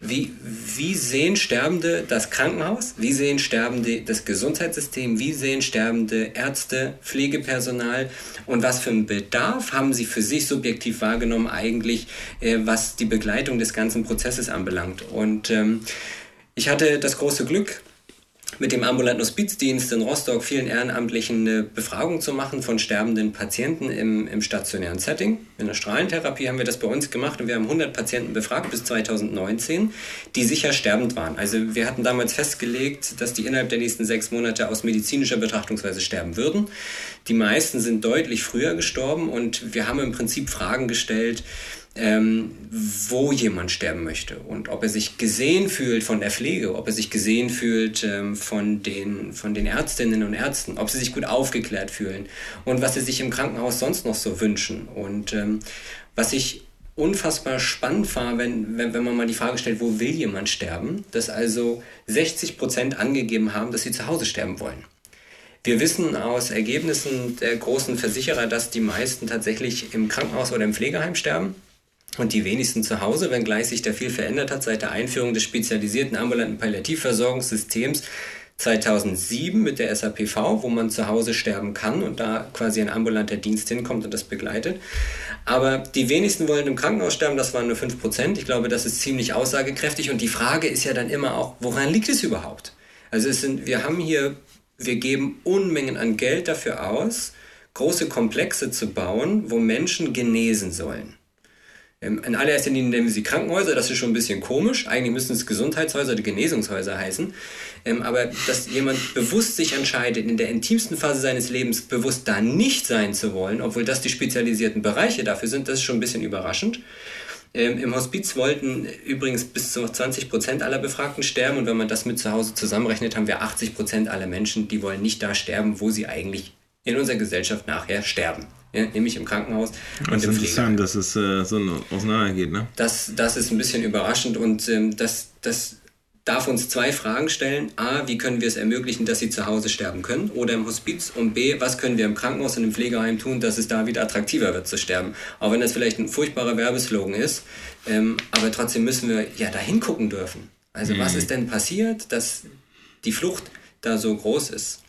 wie, wie sehen Sterbende das Krankenhaus? Wie sehen Sterbende das Gesundheitssystem? Wie sehen Sterbende Ärzte, Pflegepersonal? Und was für einen Bedarf haben sie für sich subjektiv wahrgenommen eigentlich, äh, was die Begleitung des ganzen Prozesses anbelangt? Und ähm, ich hatte das große Glück, mit dem ambulanten Hospizdienst in Rostock vielen Ehrenamtlichen eine Befragung zu machen von sterbenden Patienten im, im stationären Setting. In der Strahlentherapie haben wir das bei uns gemacht und wir haben 100 Patienten befragt bis 2019, die sicher sterbend waren. Also wir hatten damals festgelegt, dass die innerhalb der nächsten sechs Monate aus medizinischer Betrachtungsweise sterben würden. Die meisten sind deutlich früher gestorben und wir haben im Prinzip Fragen gestellt, ähm, wo jemand sterben möchte und ob er sich gesehen fühlt von der Pflege, ob er sich gesehen fühlt ähm, von, den, von den Ärztinnen und Ärzten, ob sie sich gut aufgeklärt fühlen und was sie sich im Krankenhaus sonst noch so wünschen. Und ähm, was ich unfassbar spannend war, wenn, wenn, wenn man mal die Frage stellt, wo will jemand sterben, dass also 60 Prozent angegeben haben, dass sie zu Hause sterben wollen. Wir wissen aus Ergebnissen der großen Versicherer, dass die meisten tatsächlich im Krankenhaus oder im Pflegeheim sterben und die wenigsten zu Hause, wenngleich sich da viel verändert hat seit der Einführung des spezialisierten ambulanten Palliativversorgungssystems 2007 mit der SAPV, wo man zu Hause sterben kann und da quasi ein ambulanter Dienst hinkommt und das begleitet. Aber die wenigsten wollen im Krankenhaus sterben, das waren nur 5%. Ich glaube, das ist ziemlich aussagekräftig und die Frage ist ja dann immer auch, woran liegt es überhaupt? Also es sind, wir haben hier, wir geben Unmengen an Geld dafür aus, große Komplexe zu bauen, wo Menschen genesen sollen. Ähm, in allererster Linie nennen wir sie Krankenhäuser, das ist schon ein bisschen komisch. Eigentlich müssten es Gesundheitshäuser oder Genesungshäuser heißen. Ähm, aber dass jemand bewusst sich entscheidet, in der intimsten Phase seines Lebens bewusst da nicht sein zu wollen, obwohl das die spezialisierten Bereiche dafür sind, das ist schon ein bisschen überraschend. Ähm, Im Hospiz wollten übrigens bis zu 20 Prozent aller Befragten sterben und wenn man das mit zu Hause zusammenrechnet, haben wir 80 Prozent aller Menschen, die wollen nicht da sterben, wo sie eigentlich in unserer Gesellschaft nachher sterben nämlich im Krankenhaus und das im ist interessant, dass es äh, so auseinandergeht, ne? Das, das ist ein bisschen überraschend und ähm, das, das darf uns zwei Fragen stellen. A, wie können wir es ermöglichen, dass sie zu Hause sterben können oder im Hospiz? Und B, was können wir im Krankenhaus und im Pflegeheim tun, dass es da wieder attraktiver wird zu sterben? Auch wenn das vielleicht ein furchtbarer Werbeslogan ist, ähm, aber trotzdem müssen wir ja da hingucken dürfen. Also mhm. was ist denn passiert, dass die Flucht da so groß ist?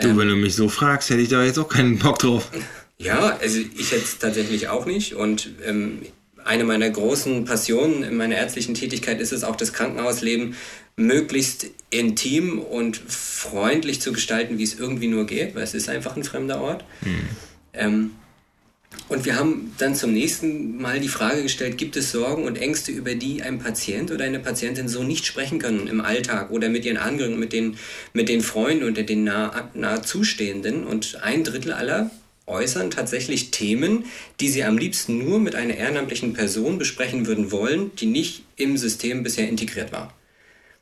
Du, ähm, wenn du mich so fragst, hätte ich da jetzt auch keinen Bock drauf. Ja, also ich es tatsächlich auch nicht. Und ähm, eine meiner großen Passionen in meiner ärztlichen Tätigkeit ist es auch, das Krankenhausleben möglichst intim und freundlich zu gestalten, wie es irgendwie nur geht, weil es ist einfach ein fremder Ort. Mhm. Ähm, und wir haben dann zum nächsten Mal die Frage gestellt, gibt es Sorgen und Ängste, über die ein Patient oder eine Patientin so nicht sprechen können im Alltag oder mit ihren Angehörigen, mit den, mit den Freunden oder den nah, nah Zustehenden? Und ein Drittel aller äußern tatsächlich Themen, die sie am liebsten nur mit einer ehrenamtlichen Person besprechen würden wollen, die nicht im System bisher integriert war.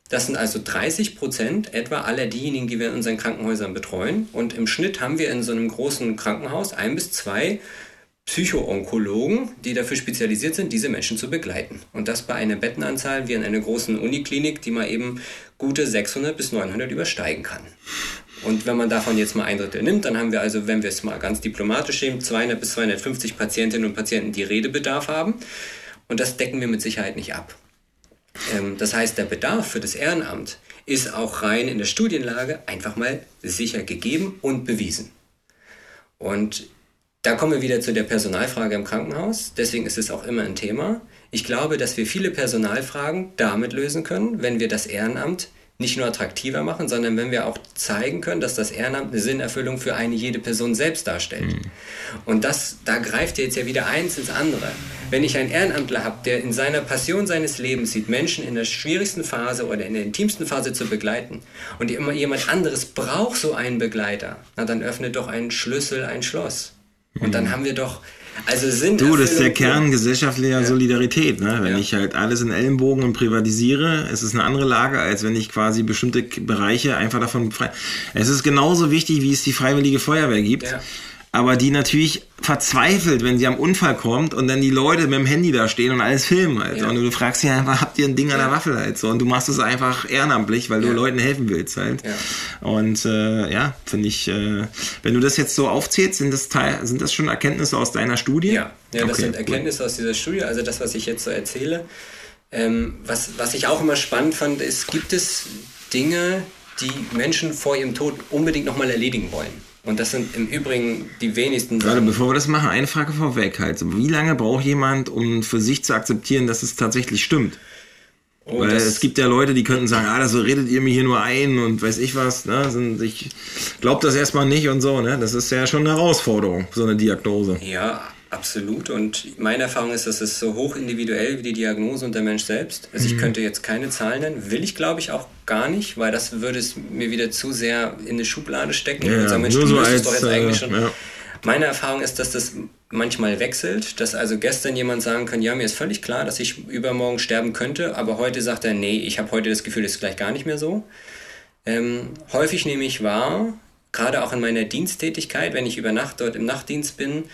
Das sind also 30 Prozent etwa aller diejenigen, die wir in unseren Krankenhäusern betreuen. Und im Schnitt haben wir in so einem großen Krankenhaus ein bis zwei Psychoonkologen, die dafür spezialisiert sind, diese Menschen zu begleiten. Und das bei einer Bettenanzahl wie in einer großen Uniklinik, die mal eben gute 600 bis 900 übersteigen kann. Und wenn man davon jetzt mal ein Drittel nimmt, dann haben wir also, wenn wir es mal ganz diplomatisch nehmen, 200 bis 250 Patientinnen und Patienten, die Redebedarf haben. Und das decken wir mit Sicherheit nicht ab. Ähm, das heißt, der Bedarf für das Ehrenamt ist auch rein in der Studienlage einfach mal sicher gegeben und bewiesen. Und da kommen wir wieder zu der Personalfrage im Krankenhaus. Deswegen ist es auch immer ein Thema. Ich glaube, dass wir viele Personalfragen damit lösen können, wenn wir das Ehrenamt nicht nur attraktiver machen, sondern wenn wir auch zeigen können, dass das Ehrenamt eine Sinnerfüllung für eine jede Person selbst darstellt. Mhm. Und das, da greift jetzt ja wieder eins ins andere. Wenn ich einen Ehrenamtler habe, der in seiner Passion seines Lebens sieht, Menschen in der schwierigsten Phase oder in der intimsten Phase zu begleiten und immer jemand anderes braucht so einen Begleiter, na dann öffnet doch ein Schlüssel ein Schloss. Und dann mhm. haben wir doch also sind du, das ist der Kern gesellschaftlicher ja. Solidarität. Ne? Wenn ja. ich halt alles in Ellenbogen und privatisiere, es ist eine andere Lage, als wenn ich quasi bestimmte Bereiche einfach davon frei. Es ist genauso wichtig, wie es die Freiwillige Feuerwehr gibt. Ja aber die natürlich verzweifelt, wenn sie am Unfall kommt und dann die Leute mit dem Handy da stehen und alles filmen halt. Ja. Und du fragst sie einfach, habt ihr ein Ding an der Waffe halt so? Und du machst es einfach ehrenamtlich, weil du Leuten helfen willst halt. Ja. Und äh, ja, finde ich, äh, wenn du das jetzt so aufzählst, sind das, Teil, sind das schon Erkenntnisse aus deiner Studie? Ja, ja das okay, sind Erkenntnisse gut. aus dieser Studie, also das, was ich jetzt so erzähle. Ähm, was, was ich auch immer spannend fand, ist, gibt es Dinge, die Menschen vor ihrem Tod unbedingt nochmal erledigen wollen? Und das sind im Übrigen die wenigsten Gerade bevor wir das machen, eine Frage vorweg halt. Wie lange braucht jemand, um für sich zu akzeptieren, dass es tatsächlich stimmt? Oh, Weil es gibt ja Leute, die könnten sagen, ah, so redet ihr mir hier nur ein und weiß ich was, ne? Ich glaube das erstmal nicht und so, ne? Das ist ja schon eine Herausforderung, so eine Diagnose. Ja, Absolut. Und meine Erfahrung ist, dass es so hoch individuell wie die Diagnose und der Mensch selbst. Also ich mhm. könnte jetzt keine Zahlen nennen, will ich glaube ich auch gar nicht, weil das würde es mir wieder zu sehr in eine Schublade stecken. Ja, und sagen, Mensch, du so als, doch jetzt eigentlich schon. Ja. Meine Erfahrung ist, dass das manchmal wechselt, dass also gestern jemand sagen kann, ja, mir ist völlig klar, dass ich übermorgen sterben könnte, aber heute sagt er, nee, ich habe heute das Gefühl, das ist gleich gar nicht mehr so. Ähm, häufig nehme ich wahr, gerade auch in meiner Diensttätigkeit, wenn ich über Nacht dort im Nachtdienst bin,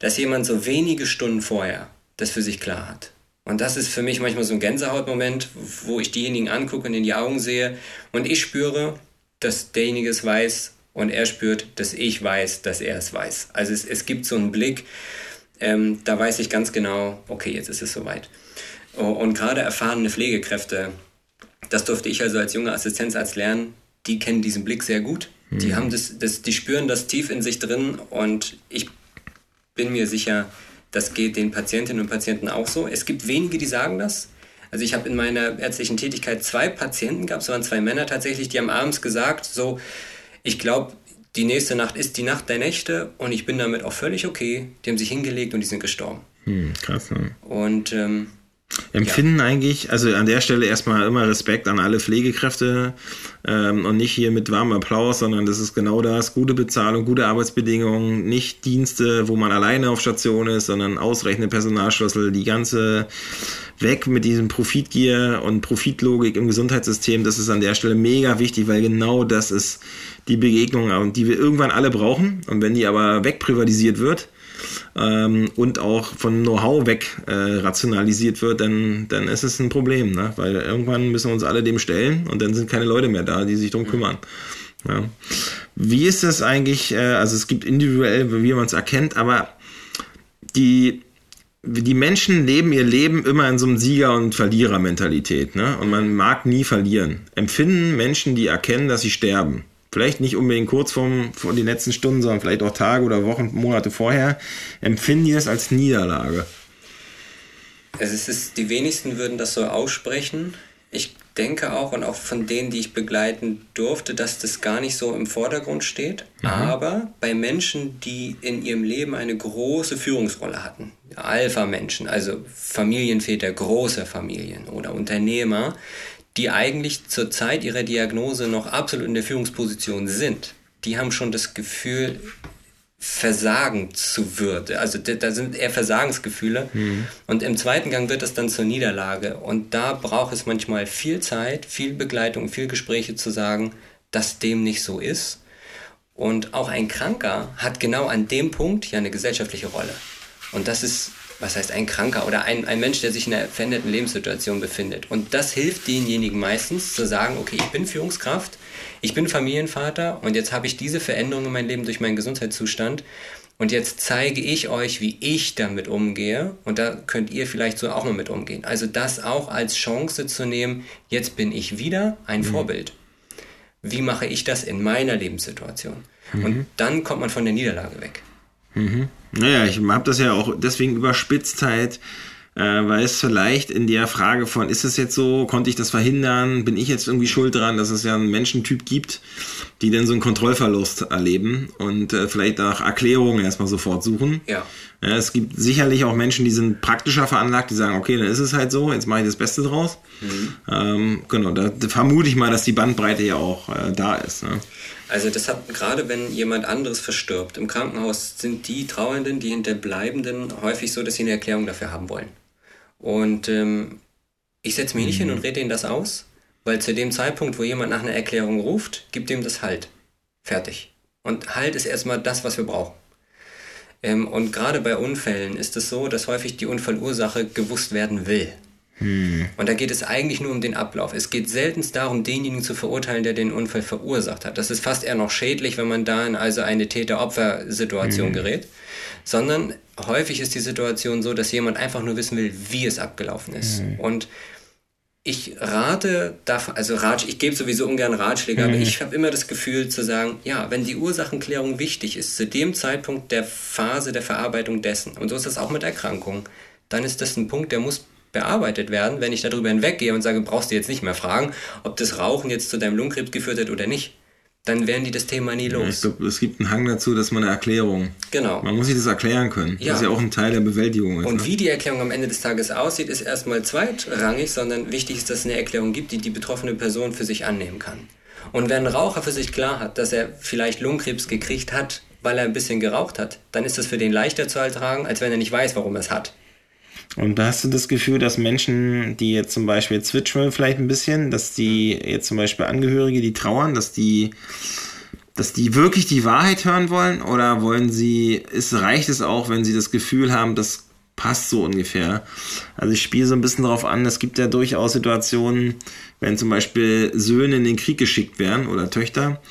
dass jemand so wenige Stunden vorher das für sich klar hat. Und das ist für mich manchmal so ein Gänsehautmoment, wo ich diejenigen angucke und in die Augen sehe und ich spüre, dass derjenige es weiß und er spürt, dass ich weiß, dass er es weiß. Also es, es gibt so einen Blick, ähm, da weiß ich ganz genau, okay, jetzt ist es soweit. Und gerade erfahrene Pflegekräfte, das durfte ich also als junger Assistenzarzt lernen, die kennen diesen Blick sehr gut. Die mhm. haben das, das, die spüren das tief in sich drin und ich bin mir sicher, das geht den Patientinnen und Patienten auch so. Es gibt wenige, die sagen das. Also ich habe in meiner ärztlichen Tätigkeit zwei Patienten gehabt, es waren zwei Männer tatsächlich, die haben abends gesagt, so, ich glaube, die nächste Nacht ist die Nacht der Nächte und ich bin damit auch völlig okay. Die haben sich hingelegt und die sind gestorben. Hm, krass. Ne? Und ähm, Empfinden ja. eigentlich, also an der Stelle erstmal immer Respekt an alle Pflegekräfte ähm, und nicht hier mit warmem Applaus, sondern das ist genau das, gute Bezahlung, gute Arbeitsbedingungen, nicht Dienste, wo man alleine auf Station ist, sondern ausreichende Personalschlüssel, die ganze weg mit diesem Profitgier und Profitlogik im Gesundheitssystem, das ist an der Stelle mega wichtig, weil genau das ist die Begegnung, die wir irgendwann alle brauchen. Und wenn die aber wegprivatisiert wird, ähm, und auch von Know-how weg äh, rationalisiert wird, dann, dann ist es ein Problem, ne? weil irgendwann müssen wir uns alle dem stellen und dann sind keine Leute mehr da, die sich darum kümmern. Ja. Wie ist das eigentlich? Äh, also es gibt individuell, wie man es erkennt, aber die die Menschen leben ihr Leben immer in so einem Sieger- und Verlierer-Mentalität, ne? Und man mag nie verlieren. Empfinden Menschen, die erkennen, dass sie sterben, vielleicht nicht unbedingt kurz vorm, vor den letzten Stunden, sondern vielleicht auch Tage oder Wochen, Monate vorher, empfinden die das als Niederlage? Also es ist, die wenigsten würden das so aussprechen. Ich denke auch und auch von denen, die ich begleiten durfte, dass das gar nicht so im Vordergrund steht. Mhm. Aber bei Menschen, die in ihrem Leben eine große Führungsrolle hatten, Alpha-Menschen, also Familienväter großer Familien oder Unternehmer, die eigentlich zur Zeit ihrer Diagnose noch absolut in der Führungsposition sind, die haben schon das Gefühl, Versagen zu würde. Also da sind eher Versagensgefühle. Mhm. Und im zweiten Gang wird es dann zur Niederlage. Und da braucht es manchmal viel Zeit, viel Begleitung, viel Gespräche zu sagen, dass dem nicht so ist. Und auch ein Kranker hat genau an dem Punkt ja eine gesellschaftliche Rolle. Und das ist, was heißt ein Kranker oder ein, ein Mensch, der sich in einer veränderten Lebenssituation befindet. Und das hilft denjenigen meistens zu sagen, okay, ich bin Führungskraft, ich bin Familienvater und jetzt habe ich diese Veränderung in meinem Leben durch meinen Gesundheitszustand. Und jetzt zeige ich euch, wie ich damit umgehe. Und da könnt ihr vielleicht so auch mal mit umgehen. Also das auch als Chance zu nehmen, jetzt bin ich wieder ein mhm. Vorbild. Wie mache ich das in meiner Lebenssituation? Mhm. Und dann kommt man von der Niederlage weg. Mhm. Naja, ich habe das ja auch deswegen überspitzt halt, äh, weil es vielleicht in der Frage von, ist es jetzt so, konnte ich das verhindern, bin ich jetzt irgendwie schuld dran, dass es ja einen Menschentyp gibt, die dann so einen Kontrollverlust erleben und äh, vielleicht nach Erklärungen erstmal sofort suchen. Ja. ja. Es gibt sicherlich auch Menschen, die sind praktischer veranlagt, die sagen, okay, dann ist es halt so, jetzt mache ich das Beste draus. Mhm. Ähm, genau, da, vermute ich mal, dass die Bandbreite ja auch äh, da ist. Ne? Also das hat gerade wenn jemand anderes verstirbt. Im Krankenhaus sind die Trauernden, die Hinterbleibenden häufig so, dass sie eine Erklärung dafür haben wollen. Und ähm, ich setze mich nicht hin und mhm. rede ihnen das aus, weil zu dem Zeitpunkt, wo jemand nach einer Erklärung ruft, gibt ihm das Halt. Fertig. Und Halt ist erstmal das, was wir brauchen. Ähm, und gerade bei Unfällen ist es so, dass häufig die Unfallursache gewusst werden will. Hm. Und da geht es eigentlich nur um den Ablauf. Es geht seltenst darum, denjenigen zu verurteilen, der den Unfall verursacht hat. Das ist fast eher noch schädlich, wenn man da in also eine Täter-Opfer-Situation hm. gerät. Sondern häufig ist die Situation so, dass jemand einfach nur wissen will, wie es abgelaufen ist. Hm. Und ich rate, also Ratsch, ich gebe sowieso ungern Ratschläge, aber ich habe immer das Gefühl zu sagen, ja, wenn die Ursachenklärung wichtig ist, zu dem Zeitpunkt der Phase der Verarbeitung dessen, und so ist das auch mit Erkrankungen, dann ist das ein Punkt, der muss bearbeitet werden, wenn ich darüber hinweggehe und sage, brauchst du jetzt nicht mehr fragen, ob das Rauchen jetzt zu deinem Lungenkrebs geführt hat oder nicht. Dann werden die das Thema nie los. Ja, ich glaube, es gibt einen Hang dazu, dass man eine Erklärung. Genau. Man muss sich das erklären können. Ja. Das ist ja auch ein Teil der Bewältigung. Ist, und ne? wie die Erklärung am Ende des Tages aussieht, ist erstmal zweitrangig, sondern wichtig ist, dass es eine Erklärung gibt, die die betroffene Person für sich annehmen kann. Und wenn ein Raucher für sich klar hat, dass er vielleicht Lungenkrebs gekriegt hat, weil er ein bisschen geraucht hat, dann ist das für den leichter zu ertragen, als wenn er nicht weiß, warum er es hat. Und hast du das Gefühl, dass Menschen, die jetzt zum Beispiel zwitschern vielleicht ein bisschen, dass die jetzt zum Beispiel Angehörige, die trauern, dass die, dass die wirklich die Wahrheit hören wollen oder wollen sie, ist, reicht es auch, wenn sie das Gefühl haben, das passt so ungefähr. Also ich spiele so ein bisschen darauf an, es gibt ja durchaus Situationen, wenn zum Beispiel Söhne in den Krieg geschickt werden oder Töchter,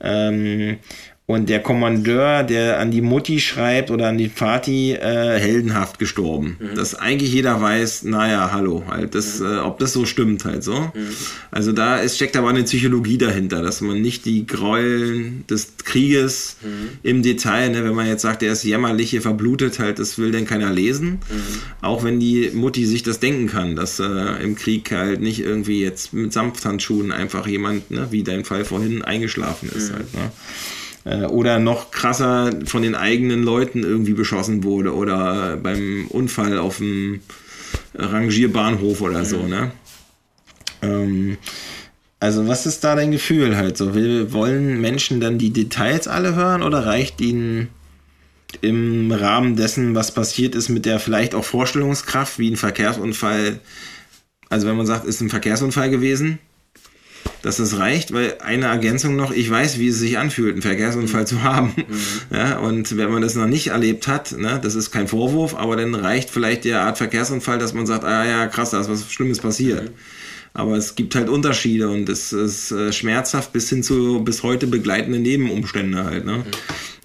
ähm, und der Kommandeur, der an die Mutti schreibt oder an die Vati, äh, heldenhaft gestorben. Mhm. Dass eigentlich jeder weiß, naja, hallo, halt, das, mhm. äh, ob das so stimmt, halt so. Mhm. Also da ist, steckt aber eine Psychologie dahinter, dass man nicht die Gräueln des Krieges mhm. im Detail, ne, wenn man jetzt sagt, der ist jämmerlich hier verblutet, halt, das will denn keiner lesen. Mhm. Auch wenn die Mutti sich das denken kann, dass äh, im Krieg halt nicht irgendwie jetzt mit Sanfthandschuhen einfach jemand, ne, wie dein Fall vorhin, eingeschlafen ist mhm. halt, ne. Äh, oder noch krasser von den eigenen Leuten irgendwie beschossen wurde oder beim Unfall auf dem Rangierbahnhof oder mhm. so, ne? Ähm, also was ist da dein Gefühl halt so? Will, wollen Menschen dann die Details alle hören oder reicht ihnen im Rahmen dessen, was passiert ist, mit der vielleicht auch Vorstellungskraft, wie ein Verkehrsunfall, also wenn man sagt, ist ein Verkehrsunfall gewesen, dass das reicht, weil eine Ergänzung noch, ich weiß, wie es sich anfühlt, einen Verkehrsunfall mhm. zu haben. Mhm. Ja, und wenn man das noch nicht erlebt hat, ne, das ist kein Vorwurf, aber dann reicht vielleicht der Art Verkehrsunfall, dass man sagt, ah ja, krass, da ist was Schlimmes passiert. Mhm. Aber es gibt halt Unterschiede und es ist äh, schmerzhaft bis hin zu bis heute begleitende Nebenumstände halt, ne? Mhm.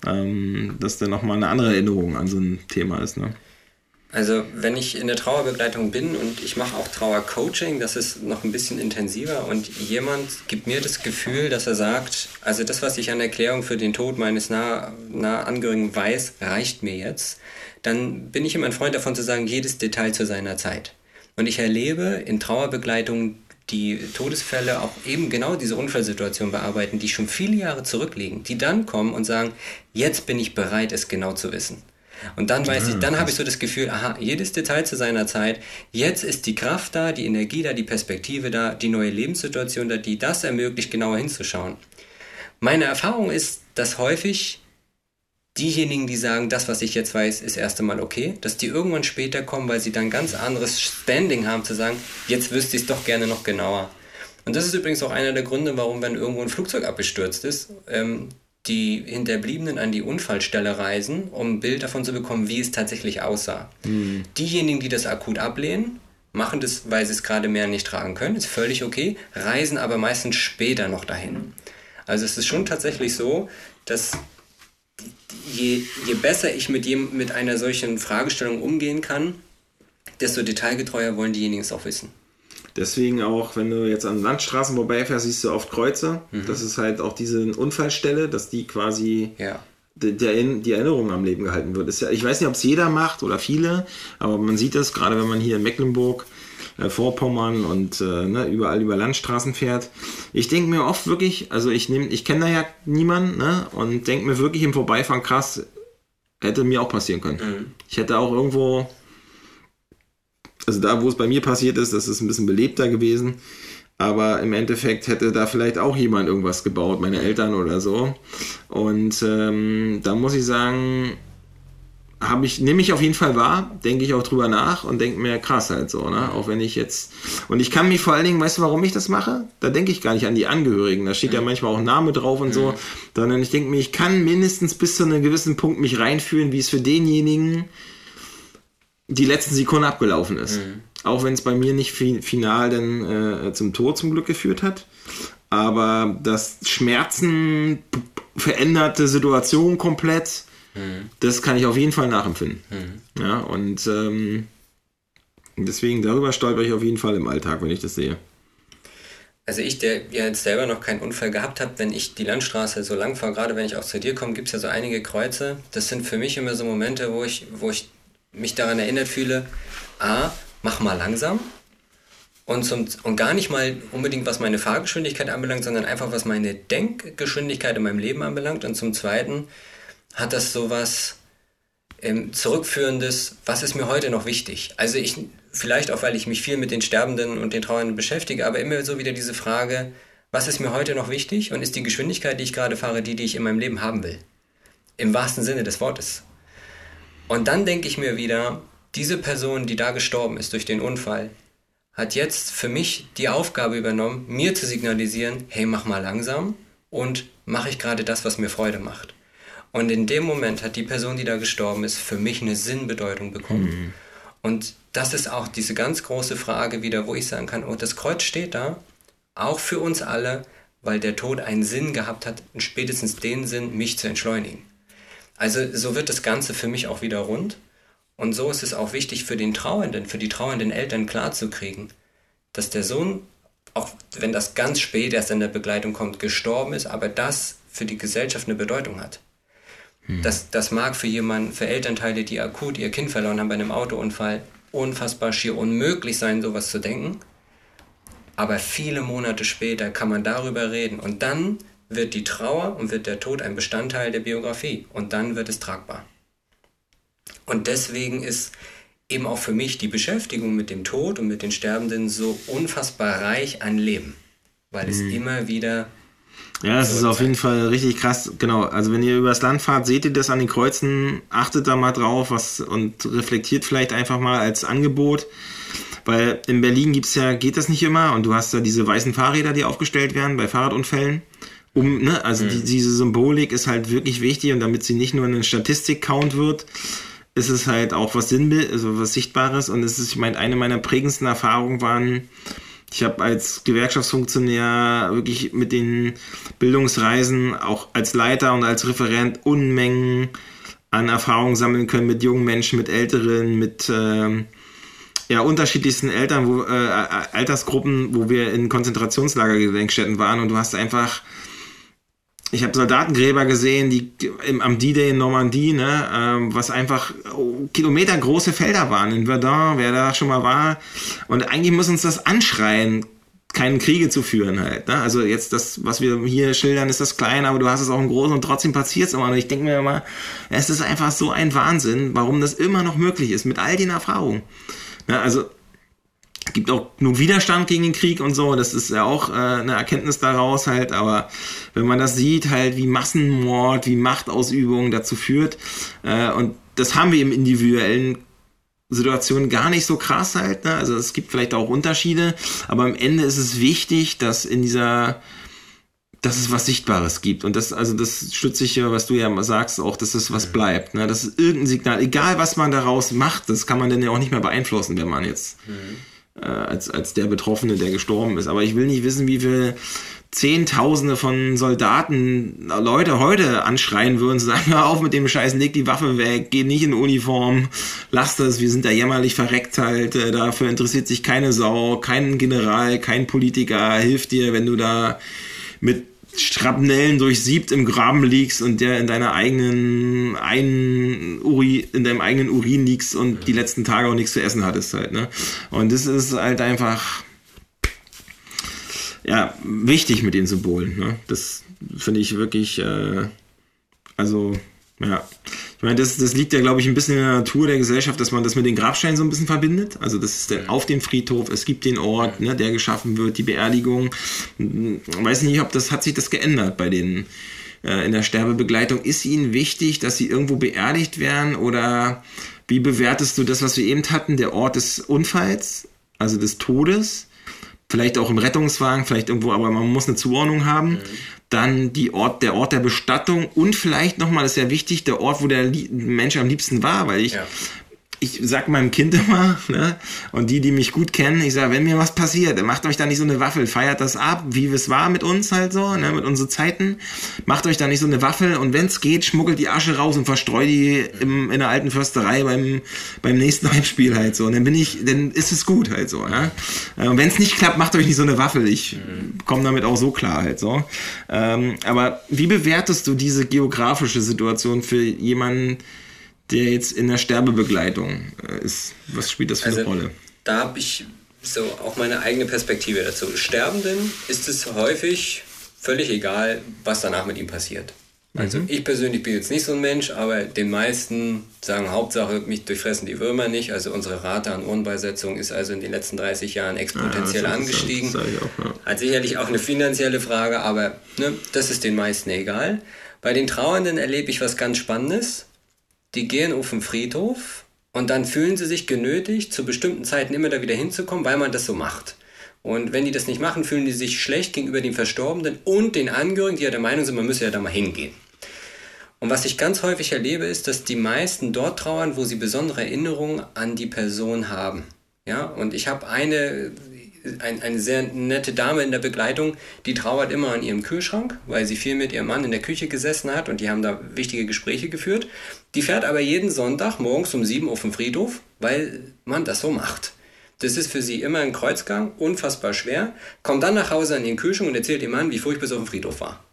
Ähm, dass dann nochmal eine andere Erinnerung an so ein Thema ist, ne? Also wenn ich in der Trauerbegleitung bin und ich mache auch Trauercoaching, das ist noch ein bisschen intensiver und jemand gibt mir das Gefühl, dass er sagt, also das, was ich an Erklärung für den Tod meines nah, nah Angehörigen weiß, reicht mir jetzt, dann bin ich immer ein Freund davon zu sagen, jedes Detail zu seiner Zeit. Und ich erlebe in Trauerbegleitung die Todesfälle auch eben genau diese Unfallsituation bearbeiten, die schon viele Jahre zurückliegen, die dann kommen und sagen, jetzt bin ich bereit, es genau zu wissen. Und dann weiß ich, dann habe ich so das Gefühl, aha, jedes Detail zu seiner Zeit. Jetzt ist die Kraft da, die Energie da, die Perspektive da, die neue Lebenssituation da, die das ermöglicht, genauer hinzuschauen. Meine Erfahrung ist, dass häufig diejenigen, die sagen, das, was ich jetzt weiß, ist erst einmal okay, dass die irgendwann später kommen, weil sie dann ganz anderes Standing haben, zu sagen, jetzt wüsste ich es doch gerne noch genauer. Und das ist übrigens auch einer der Gründe, warum, wenn irgendwo ein Flugzeug abgestürzt ist, ähm, die Hinterbliebenen an die Unfallstelle reisen, um ein Bild davon zu bekommen, wie es tatsächlich aussah. Mhm. Diejenigen, die das akut ablehnen, machen das, weil sie es gerade mehr nicht tragen können, ist völlig okay, reisen aber meistens später noch dahin. Also es ist schon tatsächlich so, dass je, je besser ich mit, jem, mit einer solchen Fragestellung umgehen kann, desto detailgetreuer wollen diejenigen es auch wissen. Deswegen auch, wenn du jetzt an Landstraßen vorbeifährst, siehst du oft Kreuze. Mhm. Das ist halt auch diese Unfallstelle, dass die quasi ja. die, die, Erinnerung am Leben gehalten wird. Ja, ich weiß nicht, ob es jeder macht oder viele, aber man sieht das gerade, wenn man hier in Mecklenburg, äh, Vorpommern und äh, ne, überall über Landstraßen fährt. Ich denke mir oft wirklich, also ich nehme, ich kenne da ja niemanden ne, und denke mir wirklich im Vorbeifahren krass, hätte mir auch passieren können. Mhm. Ich hätte auch irgendwo also da, wo es bei mir passiert ist, das ist ein bisschen belebter gewesen. Aber im Endeffekt hätte da vielleicht auch jemand irgendwas gebaut, meine Eltern oder so. Und ähm, da muss ich sagen, habe ich, nehme ich auf jeden Fall wahr, denke ich auch drüber nach und denke mir krass halt so, ne? Auch wenn ich jetzt. Und ich kann mich vor allen Dingen, weißt du, warum ich das mache? Da denke ich gar nicht an die Angehörigen. Da steht ja manchmal auch Name drauf und so. Sondern ich denke mir, ich kann mindestens bis zu einem gewissen Punkt mich reinfühlen, wie es für denjenigen die letzten Sekunden abgelaufen ist. Mhm. Auch wenn es bei mir nicht final dann äh, zum Tod zum Glück geführt hat. Aber das Schmerzen veränderte Situation komplett, mhm. das kann ich auf jeden Fall nachempfinden. Mhm. Ja, und ähm, deswegen darüber stolper ich auf jeden Fall im Alltag, wenn ich das sehe. Also ich, der ja jetzt selber noch keinen Unfall gehabt habe, wenn ich die Landstraße so lang fahre, gerade wenn ich auch zu dir komme, gibt es ja so einige Kreuze. Das sind für mich immer so Momente, wo ich, wo ich mich daran erinnert fühle, a, mach mal langsam und, zum, und gar nicht mal unbedingt, was meine Fahrgeschwindigkeit anbelangt, sondern einfach, was meine Denkgeschwindigkeit in meinem Leben anbelangt. Und zum Zweiten hat das sowas ähm, zurückführendes, was ist mir heute noch wichtig? Also ich, vielleicht auch, weil ich mich viel mit den Sterbenden und den Trauernden beschäftige, aber immer so wieder diese Frage, was ist mir heute noch wichtig und ist die Geschwindigkeit, die ich gerade fahre, die, die ich in meinem Leben haben will? Im wahrsten Sinne des Wortes. Und dann denke ich mir wieder, diese Person, die da gestorben ist durch den Unfall, hat jetzt für mich die Aufgabe übernommen, mir zu signalisieren, hey, mach mal langsam und mache ich gerade das, was mir Freude macht. Und in dem Moment hat die Person, die da gestorben ist, für mich eine Sinnbedeutung bekommen. Mhm. Und das ist auch diese ganz große Frage wieder, wo ich sagen kann, oh, das Kreuz steht da, auch für uns alle, weil der Tod einen Sinn gehabt hat, spätestens den Sinn, mich zu entschleunigen. Also so wird das Ganze für mich auch wieder rund. Und so ist es auch wichtig für den Trauernden, für die trauernden Eltern klarzukriegen, dass der Sohn, auch wenn das ganz spät erst in der Begleitung kommt, gestorben ist, aber das für die Gesellschaft eine Bedeutung hat. Hm. Das, das mag für jemanden, für Elternteile, die akut ihr Kind verloren haben bei einem Autounfall, unfassbar schier unmöglich sein, sowas zu denken. Aber viele Monate später kann man darüber reden. Und dann wird die Trauer und wird der Tod ein Bestandteil der Biografie und dann wird es tragbar. Und deswegen ist eben auch für mich die Beschäftigung mit dem Tod und mit den Sterbenden so unfassbar reich an Leben, weil es mhm. immer wieder ja, es ist auf jeden Fall richtig krass. Genau. Also wenn ihr übers Land fahrt, seht ihr das an den Kreuzen, achtet da mal drauf was, und reflektiert vielleicht einfach mal als Angebot. Weil in Berlin gibt's ja, geht das nicht immer und du hast da diese weißen Fahrräder, die aufgestellt werden bei Fahrradunfällen um, ne, also mhm. die, diese Symbolik ist halt wirklich wichtig und damit sie nicht nur eine Statistik-Count wird, ist es halt auch was Sinnbild, also was Sichtbares und es ist, ich meine, eine meiner prägendsten Erfahrungen waren, ich habe als Gewerkschaftsfunktionär wirklich mit den Bildungsreisen auch als Leiter und als Referent Unmengen an Erfahrungen sammeln können mit jungen Menschen, mit Älteren, mit ähm, ja, unterschiedlichsten Eltern, wo, äh, Altersgruppen, wo wir in Konzentrationslagergedenkstätten waren und du hast einfach ich habe Soldatengräber gesehen, die im, am D-Day in Normandie, ne, ähm, was einfach oh, kilometergroße Felder waren. In Verdun, wer da schon mal war. Und eigentlich muss uns das anschreien, keinen Kriege zu führen halt. Ne? Also jetzt das, was wir hier schildern, ist das klein, aber du hast es auch im Großen und trotzdem passiert es immer. Und ich denke mir immer, es ist einfach so ein Wahnsinn, warum das immer noch möglich ist mit all den Erfahrungen. Ne? Also Es gibt auch genug Widerstand gegen den Krieg und so, das ist ja auch äh, eine Erkenntnis daraus halt, aber wenn man das sieht, halt wie Massenmord, wie Machtausübung dazu führt äh, und das haben wir im individuellen Situationen gar nicht so krass halt, ne? also es gibt vielleicht auch Unterschiede, aber am Ende ist es wichtig, dass in dieser dass es was Sichtbares gibt. Und das, also das stütze ich ja, was du ja sagst, auch, dass es was bleibt. Ne? Das ist irgendein Signal, egal was man daraus macht, das kann man dann ja auch nicht mehr beeinflussen, wenn man jetzt mhm. Äh, als, als der Betroffene, der gestorben ist. Aber ich will nicht wissen, wie viel Zehntausende von Soldaten Leute heute anschreien würden, sagen, hör auf mit dem Scheiß, leg die Waffe weg, geh nicht in Uniform, lass das, wir sind da jämmerlich verreckt halt, äh, dafür interessiert sich keine Sau, kein General, kein Politiker hilft dir, wenn du da mit Schrapnellen durchsiebt im Graben liegst und der in deiner eigenen ein Uri, in deinem eigenen Urin liegst und die letzten Tage auch nichts zu essen hattest halt, ne? Und das ist halt einfach ja wichtig mit den Symbolen, ne? Das finde ich wirklich äh, also ja. Ich meine, das, das liegt ja, glaube ich, ein bisschen in der Natur der Gesellschaft, dass man das mit den Grabsteinen so ein bisschen verbindet. Also das ist der, auf dem Friedhof, es gibt den Ort, ne, der geschaffen wird, die Beerdigung. Ich weiß nicht, ob das, hat sich das geändert bei den äh, in der Sterbebegleitung. Ist Ihnen wichtig, dass Sie irgendwo beerdigt werden oder wie bewertest du das, was wir eben hatten, der Ort des Unfalls, also des Todes? Vielleicht auch im Rettungswagen, vielleicht irgendwo, aber man muss eine Zuordnung haben. Dann die Ort, der Ort der Bestattung und vielleicht nochmal, das ist ja wichtig, der Ort, wo der Mensch am liebsten war, weil ich ja ich sag meinem Kind immer, ne, und die, die mich gut kennen, ich sage, wenn mir was passiert, macht euch da nicht so eine Waffel, feiert das ab, wie es war mit uns halt so, ne, mit unseren Zeiten, macht euch da nicht so eine Waffel und wenn es geht, schmuggelt die Asche raus und verstreut die im, in der alten Försterei beim, beim nächsten Heimspiel halt so. Und dann bin ich, dann ist es gut halt so. Ne? Und wenn es nicht klappt, macht euch nicht so eine Waffel. Ich komme damit auch so klar halt so. Ähm, aber wie bewertest du diese geografische Situation für jemanden, der jetzt in der Sterbebegleitung äh, ist. Was spielt das für also, eine Rolle? Da habe ich so auch meine eigene Perspektive dazu. Sterbenden ist es häufig völlig egal, was danach mit ihm passiert. Also mhm. ich persönlich bin jetzt nicht so ein Mensch, aber den meisten sagen Hauptsache, mich durchfressen die Würmer nicht. Also unsere Rate an Ohrenbeisetzung ist also in den letzten 30 Jahren exponentiell ja, angestiegen. Das auch, ja. Hat sicherlich auch eine finanzielle Frage, aber ne, das ist den meisten egal. Bei den Trauernden erlebe ich was ganz Spannendes die gehen auf den Friedhof und dann fühlen sie sich genötigt, zu bestimmten Zeiten immer da wieder hinzukommen, weil man das so macht. Und wenn die das nicht machen, fühlen die sich schlecht gegenüber den Verstorbenen und den Angehörigen, die ja der Meinung sind, man müsse ja da mal hingehen. Und was ich ganz häufig erlebe, ist, dass die meisten dort trauern, wo sie besondere Erinnerungen an die Person haben. Ja, und ich habe eine ein, eine sehr nette Dame in der Begleitung, die trauert immer an ihrem Kühlschrank, weil sie viel mit ihrem Mann in der Küche gesessen hat und die haben da wichtige Gespräche geführt. Die fährt aber jeden Sonntag morgens um sieben auf den Friedhof, weil man das so macht. Das ist für sie immer ein Kreuzgang, unfassbar schwer. Kommt dann nach Hause an den Kühlschrank und erzählt dem Mann, wie furchtbar es auf dem Friedhof war.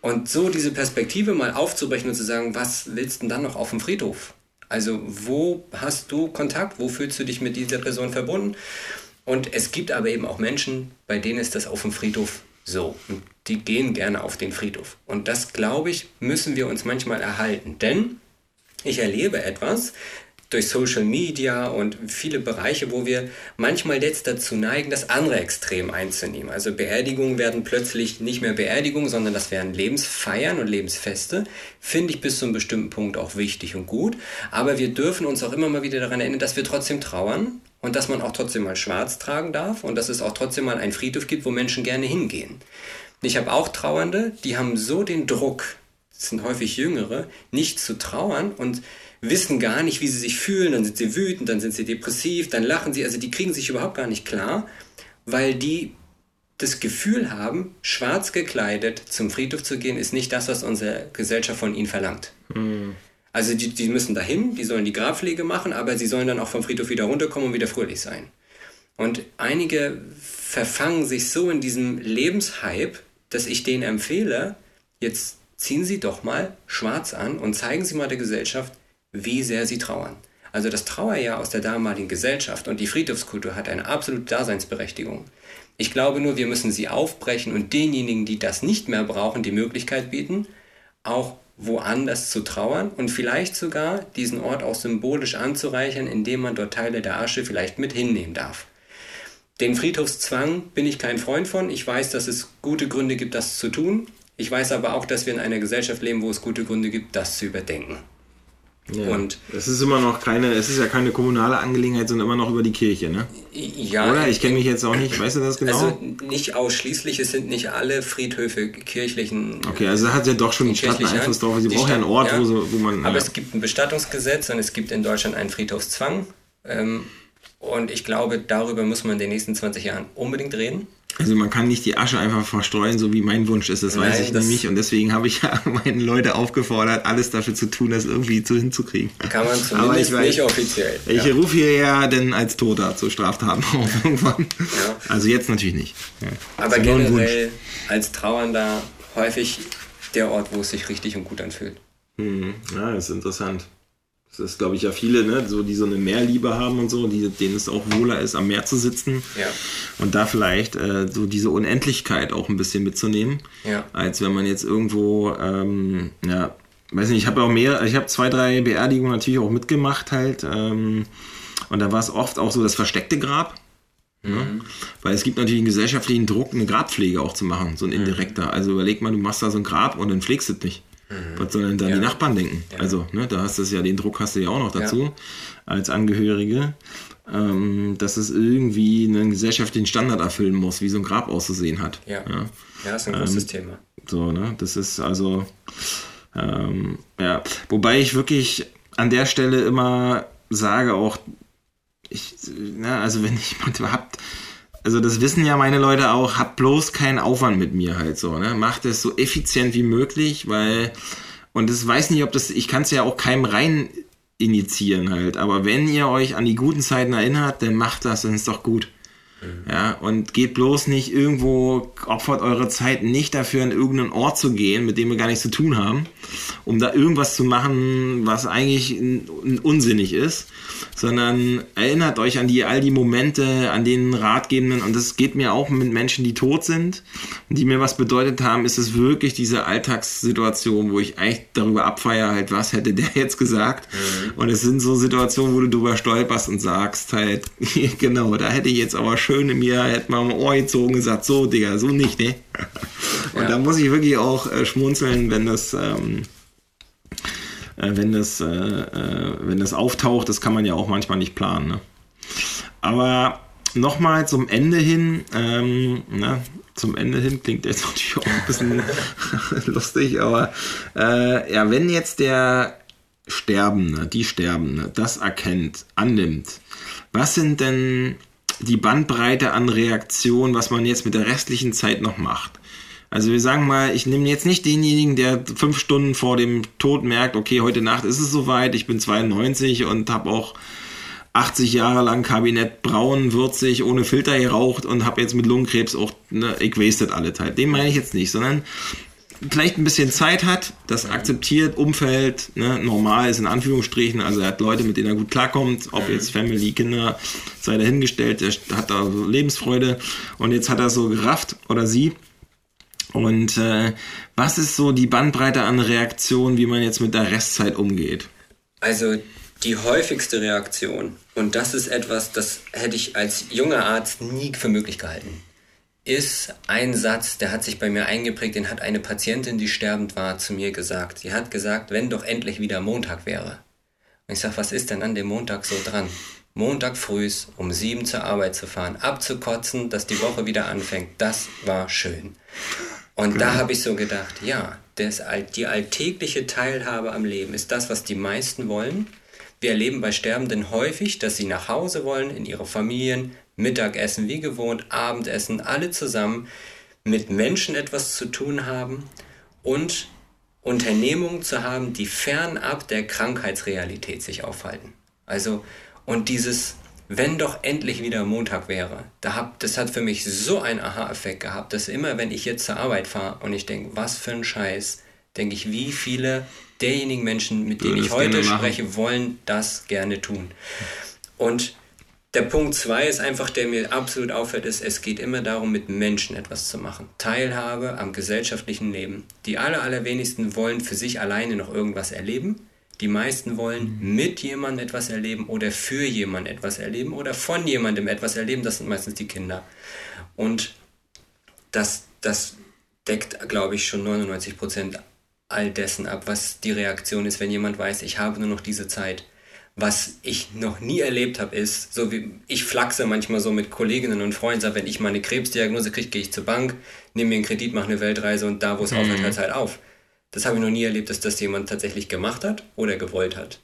Und so diese Perspektive mal aufzubrechen und zu sagen, was willst du denn dann noch auf dem Friedhof? Also wo hast du Kontakt? Wo fühlst du dich mit dieser Person verbunden? Und es gibt aber eben auch Menschen, bei denen ist das auf dem Friedhof so. Und die gehen gerne auf den Friedhof. Und das, glaube ich, müssen wir uns manchmal erhalten. Denn ich erlebe etwas, durch Social Media und viele Bereiche, wo wir manchmal jetzt dazu neigen, das andere Extrem einzunehmen. Also Beerdigungen werden plötzlich nicht mehr Beerdigungen, sondern das werden Lebensfeiern und Lebensfeste. Finde ich bis zu einem bestimmten Punkt auch wichtig und gut. Aber wir dürfen uns auch immer mal wieder daran erinnern, dass wir trotzdem trauern und dass man auch trotzdem mal schwarz tragen darf und dass es auch trotzdem mal einen Friedhof gibt, wo Menschen gerne hingehen. Ich habe auch Trauernde, die haben so den Druck, das sind häufig Jüngere, nicht zu trauern und wissen gar nicht, wie sie sich fühlen, dann sind sie wütend, dann sind sie depressiv, dann lachen sie, also die kriegen sich überhaupt gar nicht klar, weil die das Gefühl haben, schwarz gekleidet zum Friedhof zu gehen, ist nicht das, was unsere Gesellschaft von ihnen verlangt. Mhm. Also die, die müssen dahin, die sollen die Grabpflege machen, aber sie sollen dann auch vom Friedhof wieder runterkommen und wieder fröhlich sein. Und einige verfangen sich so in diesem Lebenshype, dass ich denen empfehle, jetzt ziehen Sie doch mal schwarz an und zeigen Sie mal der Gesellschaft, wie sehr sie trauern. Also das Trauerjahr aus der damaligen Gesellschaft und die Friedhofskultur hat eine absolute Daseinsberechtigung. Ich glaube nur, wir müssen sie aufbrechen und denjenigen, die das nicht mehr brauchen, die Möglichkeit bieten, auch woanders zu trauern und vielleicht sogar diesen Ort auch symbolisch anzureichern, indem man dort Teile der Asche vielleicht mit hinnehmen darf. den Friedhofszwang bin ich kein Freund von. Ich weiß, dass es gute Gründe gibt, das zu tun. Ich weiß aber auch, dass wir in einer Gesellschaft leben, wo es gute Gründe gibt, das zu überdenken. Ja. Und es ist immer noch keine, es ist ja keine kommunale Angelegenheit, sondern immer noch über die Kirche, ne? Ja. Oder? Ich kenne mich jetzt auch nicht, weißt du das genau? Also nicht ausschließlich, es sind nicht alle Friedhöfe kirchlichen. Okay, also hat ja doch schon die Stadt einen Einfluss drauf. Sie braucht ja einen Ort, ja. Wo, so, wo man. Aber ja. es gibt ein Bestattungsgesetz und es gibt in Deutschland einen Friedhofszwang. Ähm, und ich glaube, darüber muss man in den nächsten 20 Jahren unbedingt reden. Also man kann nicht die Asche einfach verstreuen, so wie mein Wunsch ist, das Nein, weiß ich nämlich. Und deswegen habe ich ja meine Leute aufgefordert, alles dafür zu tun, das irgendwie zu hinzukriegen. Kann man zumindest weiß, nicht offiziell. Ich ja. rufe hier ja denn als Toter zu Straftaten auf irgendwann. Ja. Also jetzt natürlich nicht. Ja. Aber generell als Trauernder häufig der Ort, wo es sich richtig und gut anfühlt. Hm. Ja, das ist interessant. Das ist, glaube ich, ja viele, ne, so, die so eine Meerliebe haben und so, die, denen es auch wohler ist, am Meer zu sitzen. Ja. Und da vielleicht äh, so diese Unendlichkeit auch ein bisschen mitzunehmen. Ja. Als wenn man jetzt irgendwo, ähm, ja, weiß nicht, ich habe auch mehr, ich habe zwei, drei Beerdigungen natürlich auch mitgemacht halt. Ähm, und da war es oft auch so das versteckte Grab. Ne? Mhm. Weil es gibt natürlich einen gesellschaftlichen Druck, eine Grabpflege auch zu machen, so ein mhm. indirekter. Mhm. Also überleg mal, du machst da so ein Grab und dann pflegst du es nicht. Was sollen dann ja. die Nachbarn denken? Ja. Also, ne, da hast du ja, den Druck hast du ja auch noch dazu, ja. als Angehörige, ähm, dass es irgendwie einen gesellschaftlichen Standard erfüllen muss, wie so ein Grab auszusehen hat. Ja, ja. ja ist ein großes ähm, Thema. So, ne, das ist also, ähm, ja, wobei ich wirklich an der Stelle immer sage auch, ich, na, ne, also wenn ich jemand habt, also das wissen ja meine Leute auch, habt bloß keinen Aufwand mit mir halt so, ne? Macht es so effizient wie möglich, weil, und das weiß nicht, ob das, ich kann es ja auch keinem rein initiieren halt, aber wenn ihr euch an die guten Zeiten erinnert, dann macht das, dann ist doch gut. Mhm. Ja, und geht bloß nicht irgendwo, opfert eure Zeit nicht dafür, an irgendeinen Ort zu gehen, mit dem wir gar nichts zu tun haben, um da irgendwas zu machen, was eigentlich unsinnig ist, sondern erinnert euch an die, all die Momente, an den Ratgebenden, und das geht mir auch mit Menschen, die tot sind, die mir was bedeutet haben, ist es wirklich diese Alltagssituation, wo ich eigentlich darüber abfeiere, halt, was hätte der jetzt gesagt? Mhm. Und es sind so Situationen, wo du drüber stolperst und sagst halt, genau, da hätte ich jetzt aber schön in mir, hätte man am Ohr gezogen und gesagt, so, Digga, so nicht, ne? Und ja. da muss ich wirklich auch äh, schmunzeln, wenn das, ähm, äh, wenn das, äh, äh, wenn das auftaucht, das kann man ja auch manchmal nicht planen. Ne? Aber nochmal zum Ende hin, ähm, na, zum Ende hin klingt jetzt natürlich auch ein bisschen lustig, aber äh, ja, wenn jetzt der Sterbende, die Sterbende, das erkennt, annimmt, was sind denn die Bandbreite an Reaktionen, was man jetzt mit der restlichen Zeit noch macht? Also wir sagen mal, ich nehme jetzt nicht denjenigen, der fünf Stunden vor dem Tod merkt, okay, heute Nacht ist es soweit, ich bin 92 und habe auch 80 Jahre lang Kabinett braun, würzig, ohne Filter geraucht und habe jetzt mit Lungenkrebs auch, ne, ich wasted alle Zeit. Den meine ich jetzt nicht, sondern vielleicht ein bisschen Zeit hat, das akzeptiert, Umfeld, ne, normal ist in Anführungsstrichen, also er hat Leute, mit denen er gut klarkommt, ob jetzt Family, Kinder, sei dahingestellt, er hat da so Lebensfreude. Und jetzt hat er so gerafft oder sie, und äh, was ist so die Bandbreite an Reaktionen, wie man jetzt mit der Restzeit umgeht? Also die häufigste Reaktion, und das ist etwas, das hätte ich als junger Arzt nie für möglich gehalten, ist ein Satz, der hat sich bei mir eingeprägt, den hat eine Patientin, die sterbend war, zu mir gesagt. Sie hat gesagt, wenn doch endlich wieder Montag wäre. Und ich sage, was ist denn an dem Montag so dran? Montag früh um sieben zur Arbeit zu fahren, abzukotzen, dass die Woche wieder anfängt, das war schön. Und genau. da habe ich so gedacht, ja, das, die alltägliche Teilhabe am Leben ist das, was die meisten wollen. Wir erleben bei Sterbenden häufig, dass sie nach Hause wollen, in ihre Familien, Mittagessen wie gewohnt, Abendessen, alle zusammen mit Menschen etwas zu tun haben und Unternehmungen zu haben, die fernab der Krankheitsrealität sich aufhalten. Also, und dieses wenn doch endlich wieder Montag wäre. Da hab, das hat für mich so einen Aha-Effekt gehabt, dass immer, wenn ich jetzt zur Arbeit fahre und ich denke, was für ein Scheiß, denke ich, wie viele derjenigen Menschen, mit denen ich heute spreche, wollen das gerne tun. Und der Punkt zwei ist einfach, der mir absolut auffällt, ist, es geht immer darum, mit Menschen etwas zu machen. Teilhabe am gesellschaftlichen Leben. Die aller, allerwenigsten wollen für sich alleine noch irgendwas erleben. Die meisten wollen mit jemandem etwas erleben oder für jemanden etwas erleben oder von jemandem etwas erleben. Das sind meistens die Kinder. Und das, das deckt, glaube ich, schon 99 Prozent all dessen ab, was die Reaktion ist, wenn jemand weiß, ich habe nur noch diese Zeit. Was ich noch nie erlebt habe, ist, so wie ich flachse manchmal so mit Kolleginnen und Freunden, sage, wenn ich mal eine Krebsdiagnose kriege, gehe ich zur Bank, nehme mir einen Kredit, mache eine Weltreise und da, wo es mhm. aufhört, hört es halt auf. Das habe ich noch nie erlebt, dass das jemand tatsächlich gemacht hat oder gewollt hat.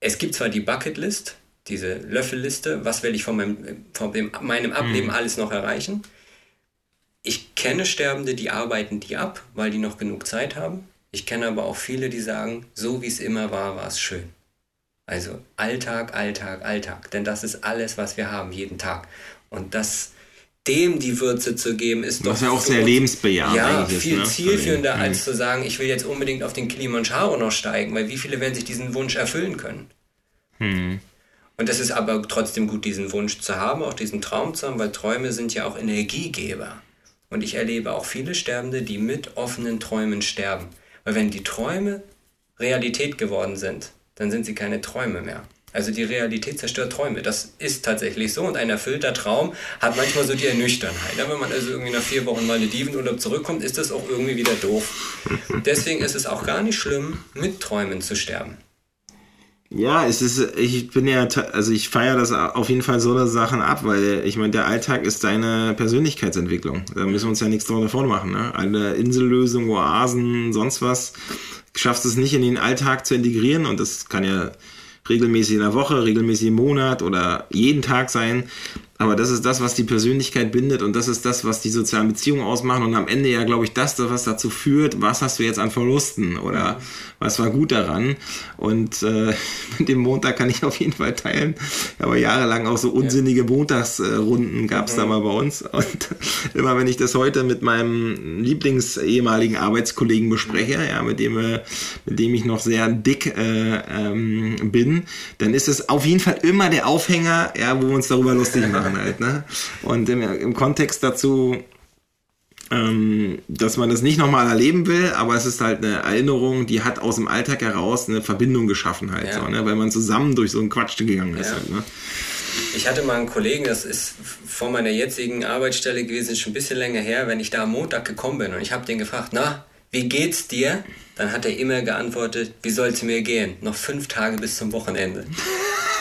Es gibt zwar die Bucketlist, diese Löffelliste, was will ich von meinem, von dem, meinem Ableben mhm. alles noch erreichen. Ich kenne Sterbende, die arbeiten die ab, weil die noch genug Zeit haben. Ich kenne aber auch viele, die sagen, so wie es immer war, war es schön. Also Alltag, Alltag, Alltag. Denn das ist alles, was wir haben, jeden Tag. Und das dem die Würze zu geben, ist doch. Was ja auch sehr lebensbejahend ja, ist. viel ne? zielführender, mhm. als zu sagen, ich will jetzt unbedingt auf den Kilimanjaro noch steigen, weil wie viele werden sich diesen Wunsch erfüllen können? Mhm. Und es ist aber trotzdem gut, diesen Wunsch zu haben, auch diesen Traum zu haben, weil Träume sind ja auch Energiegeber. Und ich erlebe auch viele Sterbende, die mit offenen Träumen sterben. Weil wenn die Träume Realität geworden sind, dann sind sie keine Träume mehr. Also die Realität zerstört Träume. Das ist tatsächlich so. Und ein erfüllter Traum hat manchmal so die Ernüchternheit. Ja, wenn man also irgendwie nach vier Wochen mal Maledivenurlaub zurückkommt, ist das auch irgendwie wieder doof. Deswegen ist es auch gar nicht schlimm, mit Träumen zu sterben. Ja, es ist, ich bin ja, also ich feiere das auf jeden Fall so eine Sachen ab, weil ich meine, der Alltag ist deine Persönlichkeitsentwicklung. Da müssen wir uns ja nichts davon machen. Ne? Eine Insellösung, Oasen, sonst was, schaffst es nicht in den Alltag zu integrieren und das kann ja regelmäßig in der Woche, regelmäßig im Monat oder jeden Tag sein. Aber das ist das, was die Persönlichkeit bindet und das ist das, was die sozialen Beziehungen ausmachen und am Ende ja, glaube ich, das, was dazu führt, was hast du jetzt an Verlusten oder was war gut daran. Und äh, mit dem Montag kann ich auf jeden Fall teilen. Aber jahrelang auch so unsinnige Montagsrunden gab es da mal bei uns. Und immer wenn ich das heute mit meinem Lieblings-ehemaligen Arbeitskollegen bespreche, ja, mit dem, äh, mit dem ich noch sehr dick äh, ähm, bin, dann ist es auf jeden Fall immer der Aufhänger, ja, wo wir uns darüber lustig machen machen halt. Ne? Und im, im Kontext dazu, ähm, dass man das nicht nochmal erleben will, aber es ist halt eine Erinnerung, die hat aus dem Alltag heraus eine Verbindung geschaffen halt, ja. so, ne? weil man zusammen durch so einen Quatsch gegangen ist. Ja. Halt, ne? Ich hatte mal einen Kollegen, das ist vor meiner jetzigen Arbeitsstelle gewesen, schon ein bisschen länger her, wenn ich da am Montag gekommen bin und ich habe den gefragt, na, wie geht's dir? Dann hat er immer geantwortet, wie soll es mir gehen? Noch fünf Tage bis zum Wochenende.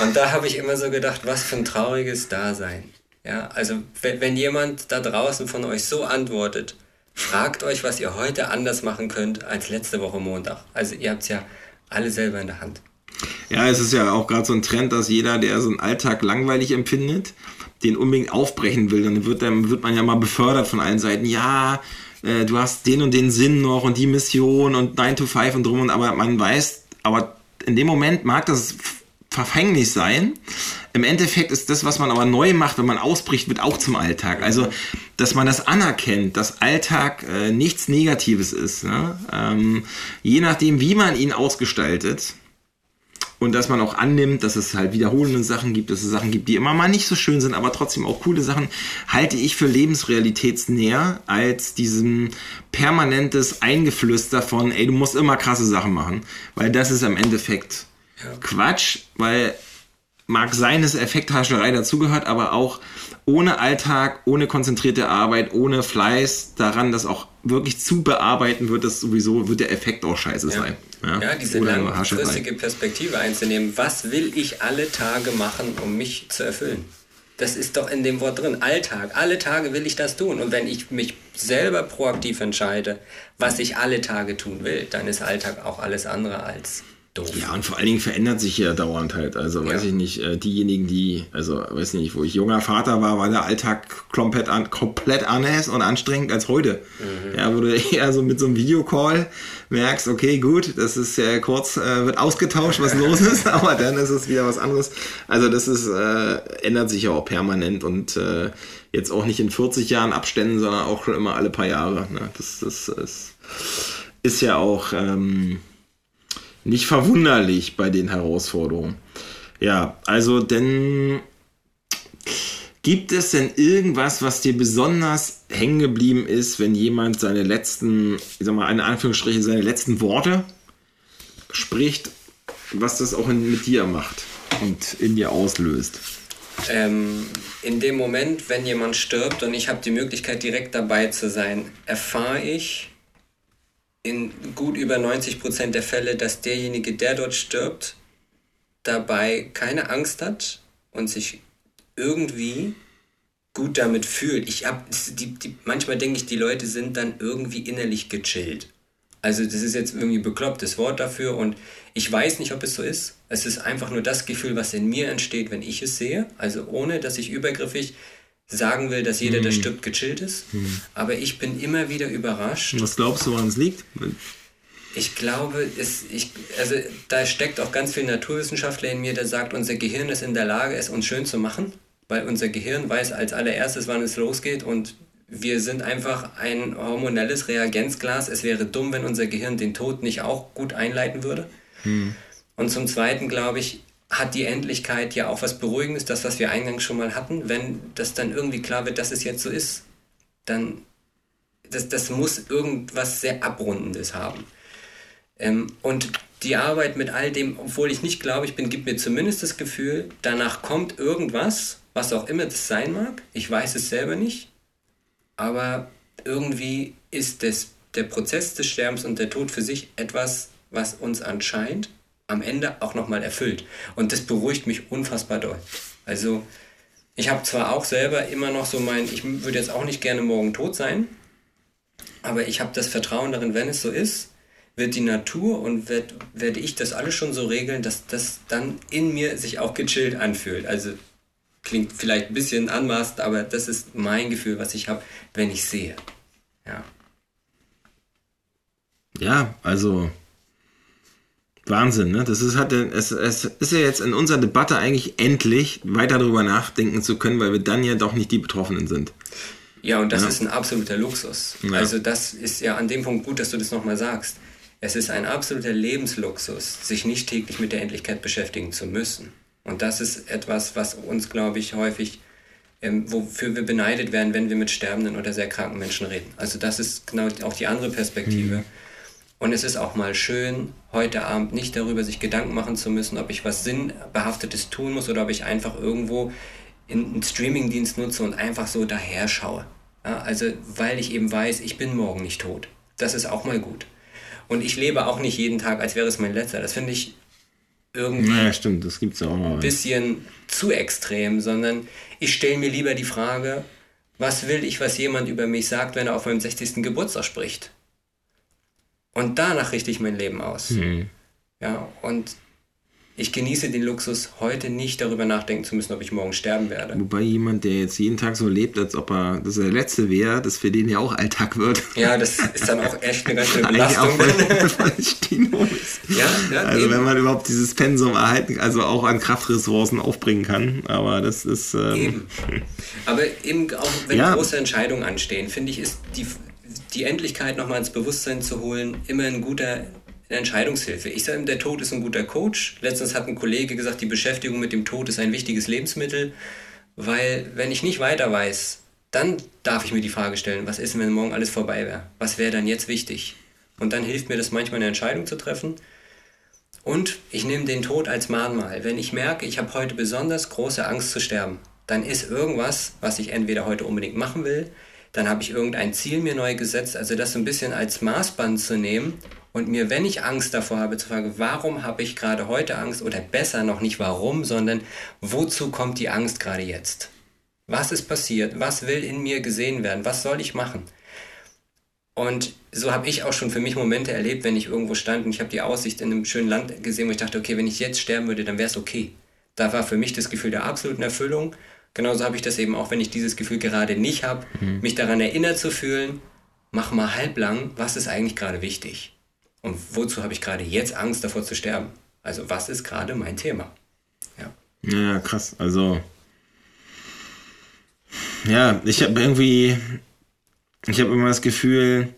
Und da habe ich immer so gedacht, was für ein trauriges Dasein. Ja, also wenn, jemand da draußen von euch so antwortet, fragt euch, was ihr heute anders machen könnt als letzte Woche Montag. Also ihr habt es ja alle selber in der Hand. Ja, es ist ja auch gerade so ein Trend, dass jeder, der so einen Alltag langweilig empfindet, den unbedingt aufbrechen will. Dann wird, dann wird man ja mal befördert von allen Seiten. Ja, äh, du hast den und den Sinn noch und die Mission und 9 to 5 und drum und aber man weiß, aber in dem Moment mag das verfänglich sein. Im Endeffekt ist das, was man aber neu macht, wenn man ausbricht, wird auch zum Alltag. Also, dass man das anerkennt, dass Alltag äh, nichts Negatives ist. Ne? Ähm, je nachdem, wie man ihn ausgestaltet, und dass man auch annimmt, dass es halt wiederholende Sachen gibt, dass es Sachen gibt, die immer mal nicht so schön sind, aber trotzdem auch coole Sachen, halte ich für lebensrealitätsnäher als diesem permanentes Eingeflüster von, ey, du musst immer krasse Sachen machen, weil das ist im Endeffekt ja. Quatsch, weil mag sein, dass Effekthascherei dazugehört, aber auch ohne Alltag, ohne konzentrierte Arbeit, ohne Fleiß daran, das auch wirklich zu bearbeiten, wird das sowieso, wird der Effekt auch scheiße ja. sein. Ja, ja diese langfristige Perspektive einzunehmen. Was will ich alle Tage machen, um mich zu erfüllen? Das ist doch in dem Wort drin. Alltag. Alle Tage will ich das tun. Und wenn ich mich selber proaktiv entscheide, was ich alle Tage tun will, dann ist Alltag auch alles andere als doof. Ja, und vor allen Dingen verändert sich ja dauernd halt. Also ja. weiß ich nicht, äh, diejenigen, die, also weiß nicht, wo ich junger Vater war, war der Alltag komplett, an, komplett anders und anstrengend als heute. Mhm. Ja, wo du eher so mit so einem Videocall merkst, okay, gut, das ist ja kurz, äh, wird ausgetauscht, was los ist, aber dann ist es wieder was anderes. Also das ist, äh, ändert sich ja auch permanent und äh, jetzt auch nicht in 40 Jahren Abständen, sondern auch schon immer alle paar Jahre. Ne? Das, das, das ist ja auch, ähm, nicht verwunderlich bei den Herausforderungen. Ja, also denn gibt es denn irgendwas, was dir besonders hängen geblieben ist, wenn jemand seine letzten, ich sag mal, in Anführungsstrichen seine letzten Worte spricht, was das auch in, mit dir macht und in dir auslöst. Ähm, in dem Moment, wenn jemand stirbt und ich habe die Möglichkeit, direkt dabei zu sein, erfahre ich in gut über 90 Prozent der Fälle, dass derjenige, der dort stirbt, dabei keine Angst hat und sich irgendwie gut damit fühlt. Ich hab, die, die, manchmal denke ich, die Leute sind dann irgendwie innerlich gechillt. Also das ist jetzt irgendwie beklopptes Wort dafür und ich weiß nicht, ob es so ist. Es ist einfach nur das Gefühl, was in mir entsteht, wenn ich es sehe. Also ohne, dass ich übergriffig sagen will, dass jeder, der hm. stirbt, gechillt ist. Hm. Aber ich bin immer wieder überrascht. Was glaubst du, woran es liegt? Ich glaube, es, ich, also da steckt auch ganz viel Naturwissenschaftler in mir, der sagt, unser Gehirn ist in der Lage, es uns schön zu machen, weil unser Gehirn weiß als allererstes, wann es losgeht und wir sind einfach ein hormonelles Reagenzglas. Es wäre dumm, wenn unser Gehirn den Tod nicht auch gut einleiten würde. Hm. Und zum Zweiten, glaube ich, hat die Endlichkeit ja auch was Beruhigendes, das, was wir eingangs schon mal hatten. Wenn das dann irgendwie klar wird, dass es jetzt so ist, dann das, das muss irgendwas sehr Abrundendes haben. Ähm, und die Arbeit mit all dem, obwohl ich nicht glaube, ich bin, gibt mir zumindest das Gefühl, danach kommt irgendwas, was auch immer das sein mag. Ich weiß es selber nicht aber irgendwie ist das, der Prozess des Sterbens und der Tod für sich etwas, was uns anscheinend am Ende auch nochmal erfüllt. Und das beruhigt mich unfassbar doll. Also ich habe zwar auch selber immer noch so mein, ich würde jetzt auch nicht gerne morgen tot sein, aber ich habe das Vertrauen darin, wenn es so ist, wird die Natur und werd, werde ich das alles schon so regeln, dass das dann in mir sich auch gechillt anfühlt. Also klingt vielleicht ein bisschen anmaßend, aber das ist mein Gefühl, was ich habe, wenn ich sehe. Ja. Ja, also Wahnsinn, ne? Das ist, hat, es, es ist ja jetzt in unserer Debatte eigentlich endlich weiter darüber nachdenken zu können, weil wir dann ja doch nicht die Betroffenen sind. Ja, und das ja. ist ein absoluter Luxus. Ja. Also das ist ja an dem Punkt gut, dass du das nochmal sagst. Es ist ein absoluter Lebensluxus, sich nicht täglich mit der Endlichkeit beschäftigen zu müssen. Und das ist etwas, was uns, glaube ich, häufig, ähm, wofür wir beneidet werden, wenn wir mit sterbenden oder sehr kranken Menschen reden. Also das ist genau auch die andere Perspektive. Mhm. Und es ist auch mal schön, heute Abend nicht darüber sich Gedanken machen zu müssen, ob ich was Sinnbehaftetes tun muss oder ob ich einfach irgendwo in einen Streamingdienst nutze und einfach so daher schaue. Ja, also weil ich eben weiß, ich bin morgen nicht tot. Das ist auch mal gut. Und ich lebe auch nicht jeden Tag, als wäre es mein letzter. Das finde ich irgendwie ja, stimmt, das gibt's auch ein bisschen zu extrem, sondern ich stelle mir lieber die Frage, was will ich, was jemand über mich sagt, wenn er auf meinem 60. Geburtstag spricht? Und danach richte ich mein Leben aus. Mhm. Ja, und ich genieße den Luxus, heute nicht darüber nachdenken zu müssen, ob ich morgen sterben werde. Wobei jemand, der jetzt jeden Tag so lebt, als ob er das der Letzte wäre, das für den ja auch Alltag wird. Ja, das ist dann auch echt eine ganz schöne Belastung. Auch voll, ja, ja, also eben. wenn man überhaupt dieses Pensum erhalten, also auch an Kraftressourcen aufbringen kann, aber das ist... Ähm, eben. Aber eben auch wenn ja. große Entscheidungen anstehen, finde ich, ist die, die Endlichkeit nochmal ins Bewusstsein zu holen, immer ein guter eine Entscheidungshilfe. Ich sage, der Tod ist ein guter Coach. Letztens hat ein Kollege gesagt, die Beschäftigung mit dem Tod ist ein wichtiges Lebensmittel, weil wenn ich nicht weiter weiß, dann darf ich mir die Frage stellen, was ist, wenn morgen alles vorbei wäre? Was wäre dann jetzt wichtig? Und dann hilft mir das manchmal eine Entscheidung zu treffen. Und ich nehme den Tod als Mahnmal. Wenn ich merke, ich habe heute besonders große Angst zu sterben, dann ist irgendwas, was ich entweder heute unbedingt machen will, dann habe ich irgendein Ziel mir neu gesetzt, also das so ein bisschen als Maßband zu nehmen und mir, wenn ich Angst davor habe, zu fragen, warum habe ich gerade heute Angst oder besser noch nicht warum, sondern wozu kommt die Angst gerade jetzt? Was ist passiert? Was will in mir gesehen werden? Was soll ich machen? Und so habe ich auch schon für mich Momente erlebt, wenn ich irgendwo stand und ich habe die Aussicht in einem schönen Land gesehen, wo ich dachte, okay, wenn ich jetzt sterben würde, dann wäre es okay. Da war für mich das Gefühl der absoluten Erfüllung. Genauso habe ich das eben auch, wenn ich dieses Gefühl gerade nicht habe, mhm. mich daran erinnert zu fühlen, mach mal halblang, was ist eigentlich gerade wichtig? Und wozu habe ich gerade jetzt Angst davor zu sterben? Also was ist gerade mein Thema? Ja, ja krass. Also ja, ich habe irgendwie, ich habe immer das Gefühl,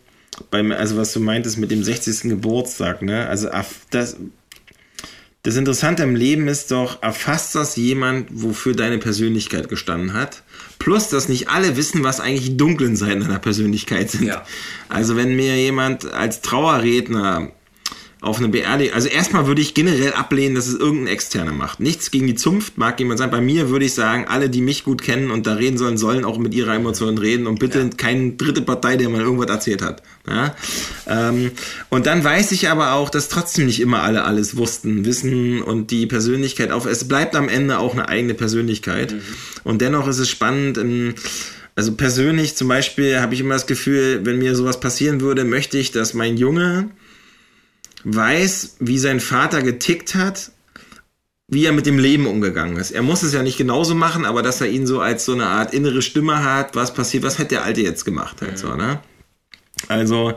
beim, also was du meintest mit dem 60. Geburtstag, ne? Also das, das Interessante im Leben ist doch, erfasst das jemand, wofür deine Persönlichkeit gestanden hat? Plus, dass nicht alle wissen, was eigentlich die dunklen Seiten deiner Persönlichkeit sind. Ja. Also wenn mir jemand als Trauerredner auf eine Beerdigung. Also erstmal würde ich generell ablehnen, dass es irgendein Externer macht. Nichts gegen die Zunft, mag jemand sagen. Bei mir würde ich sagen, alle, die mich gut kennen und da reden sollen, sollen auch mit ihrer Emotionen reden und bitte ja. keine dritte Partei, der mal irgendwas erzählt hat. Ja? Ähm, und dann weiß ich aber auch, dass trotzdem nicht immer alle alles wussten, wissen und die Persönlichkeit auf. Es bleibt am Ende auch eine eigene Persönlichkeit. Mhm. Und dennoch ist es spannend, in, also persönlich zum Beispiel habe ich immer das Gefühl, wenn mir sowas passieren würde, möchte ich, dass mein Junge weiß, wie sein Vater getickt hat, wie er mit dem Leben umgegangen ist. Er muss es ja nicht genauso machen, aber dass er ihn so als so eine Art innere Stimme hat, was passiert, was hätte der Alte jetzt gemacht halt mhm. so, ne? Also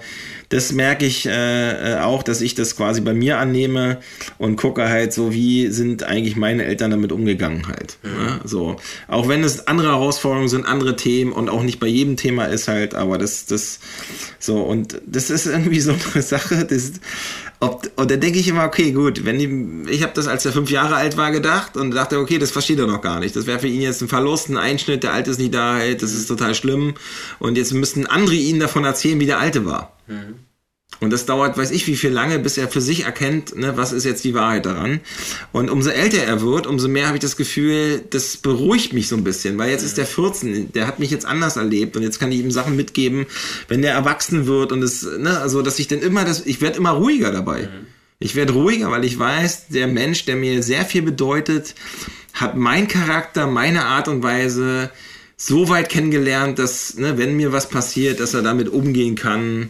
das merke ich äh, äh, auch, dass ich das quasi bei mir annehme und gucke halt so, wie sind eigentlich meine Eltern damit umgegangen halt. Mhm. Ne? So, auch wenn es andere Herausforderungen sind, andere Themen und auch nicht bei jedem Thema ist halt, aber das, das so und das ist irgendwie so eine Sache, das ob, und dann denke ich immer, okay, gut, wenn die, ich habe das, als er fünf Jahre alt war, gedacht und dachte, okay, das versteht er noch gar nicht. Das wäre für ihn jetzt ein Verlust, ein Einschnitt, der Alte ist nicht da, das ist total schlimm. Und jetzt müssten andere ihn davon erzählen, wie der Alte war. Mhm. Und das dauert, weiß ich, wie viel lange, bis er für sich erkennt, ne, was ist jetzt die Wahrheit daran. Und umso älter er wird, umso mehr habe ich das Gefühl, das beruhigt mich so ein bisschen, weil jetzt ist der 14, der hat mich jetzt anders erlebt und jetzt kann ich ihm Sachen mitgeben, wenn der erwachsen wird und es, ne, also dass ich dann immer das, ich werde immer ruhiger dabei. Mhm. Ich werde ruhiger, weil ich weiß, der Mensch, der mir sehr viel bedeutet, hat mein Charakter, meine Art und Weise so weit kennengelernt, dass, ne, wenn mir was passiert, dass er damit umgehen kann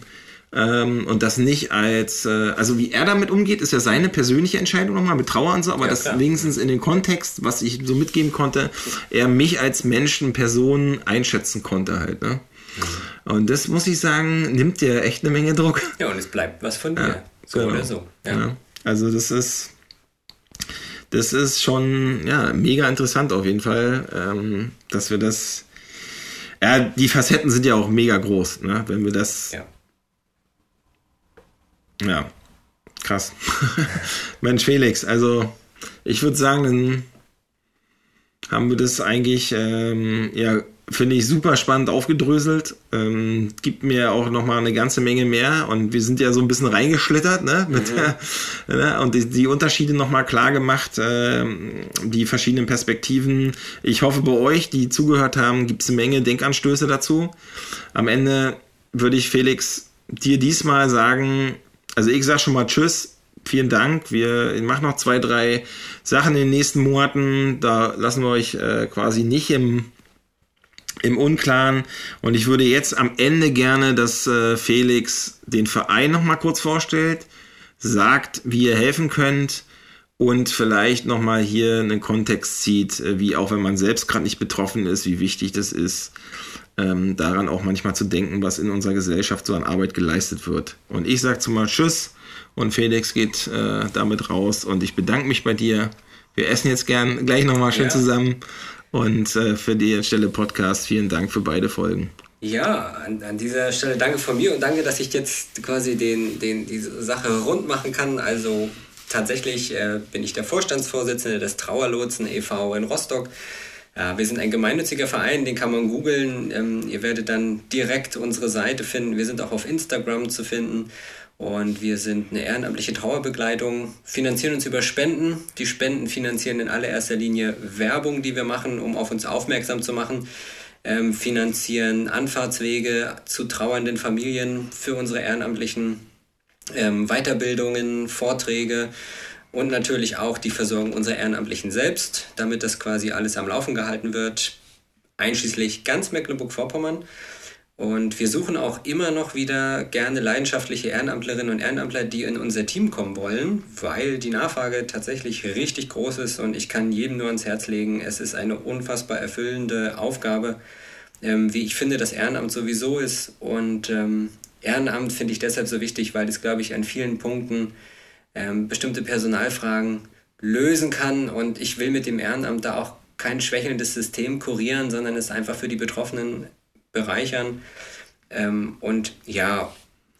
ähm, und das nicht als, äh, also wie er damit umgeht, ist ja seine persönliche Entscheidung nochmal mit Trauer und so, aber ja, das klar. wenigstens in den Kontext, was ich so mitgeben konnte, er mich als Menschen, Person einschätzen konnte halt, ne? Mhm. Und das muss ich sagen, nimmt dir echt eine Menge Druck. Ja, und es bleibt was von dir. Ja, so genau. oder so. Ja. ja. Also das ist, das ist schon ja, mega interessant auf jeden Fall, ähm, dass wir das. Ja, die Facetten sind ja auch mega groß, ne? wenn wir das ja. Ja, krass. Mensch, Felix, also ich würde sagen, dann haben wir das eigentlich, ähm, ja, finde ich super spannend aufgedröselt. Ähm, gibt mir auch nochmal eine ganze Menge mehr und wir sind ja so ein bisschen reingeschlittert, ne? Mit, mhm. ne? Und die, die Unterschiede nochmal klar gemacht, äh, die verschiedenen Perspektiven. Ich hoffe, bei euch, die zugehört haben, gibt es eine Menge Denkanstöße dazu. Am Ende würde ich Felix dir diesmal sagen, also ich sage schon mal Tschüss. Vielen Dank. Wir machen noch zwei, drei Sachen in den nächsten Monaten. Da lassen wir euch äh, quasi nicht im, im Unklaren. Und ich würde jetzt am Ende gerne, dass äh, Felix den Verein noch mal kurz vorstellt, sagt, wie ihr helfen könnt und vielleicht noch mal hier einen Kontext zieht, äh, wie auch wenn man selbst gerade nicht betroffen ist, wie wichtig das ist, ähm, daran auch manchmal zu denken, was in unserer Gesellschaft so an Arbeit geleistet wird. Und ich sage zumal Tschüss und Felix geht äh, damit raus und ich bedanke mich bei dir. Wir essen jetzt gern gleich nochmal schön ja. zusammen und äh, für die Stelle Podcast vielen Dank für beide Folgen. Ja, an, an, dieser Stelle danke von mir und danke, dass ich jetzt quasi den, den, diese Sache rund machen kann. Also tatsächlich äh, bin ich der Vorstandsvorsitzende des Trauerlotsen e.V. in Rostock. Ja, wir sind ein gemeinnütziger Verein, den kann man googeln. Ähm, ihr werdet dann direkt unsere Seite finden. Wir sind auch auf Instagram zu finden. Und wir sind eine ehrenamtliche Trauerbegleitung, finanzieren uns über Spenden. Die Spenden finanzieren in allererster Linie Werbung, die wir machen, um auf uns aufmerksam zu machen. Ähm, finanzieren Anfahrtswege zu trauernden Familien für unsere Ehrenamtlichen, ähm, Weiterbildungen, Vorträge und natürlich auch die Versorgung unserer Ehrenamtlichen selbst, damit das quasi alles am Laufen gehalten wird, einschließlich ganz Mecklenburg-Vorpommern. Und wir suchen auch immer noch wieder gerne leidenschaftliche Ehrenamtlerinnen und Ehrenamtler, die in unser Team kommen wollen, weil die Nachfrage tatsächlich richtig groß ist und ich kann jedem nur ans Herz legen, es ist eine unfassbar erfüllende Aufgabe, ähm, wie ich finde, das Ehrenamt sowieso ist. Und ähm, Ehrenamt finde ich deshalb so wichtig, weil es, glaube ich, an vielen Punkten ähm, bestimmte Personalfragen lösen kann. Und ich will mit dem Ehrenamt da auch kein schwächelndes System kurieren, sondern es einfach für die Betroffenen bereichern. Ähm, und ja,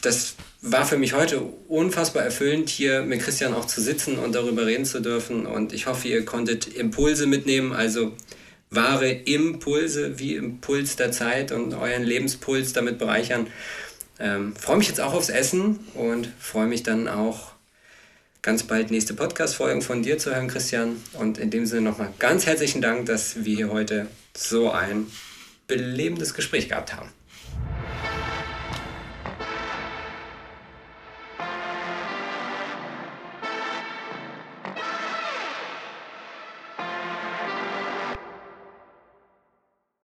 das war für mich heute unfassbar erfüllend, hier mit Christian auch zu sitzen und darüber reden zu dürfen. Und ich hoffe, ihr konntet Impulse mitnehmen, also wahre Impulse wie Impuls der Zeit und euren Lebenspuls damit bereichern. Ähm, freue mich jetzt auch aufs Essen und freue mich dann auch ganz bald nächste Podcast-Folgen von dir zu hören, Christian. Und in dem Sinne nochmal ganz herzlichen Dank, dass wir hier heute so ein belebendes Gespräch gehabt haben.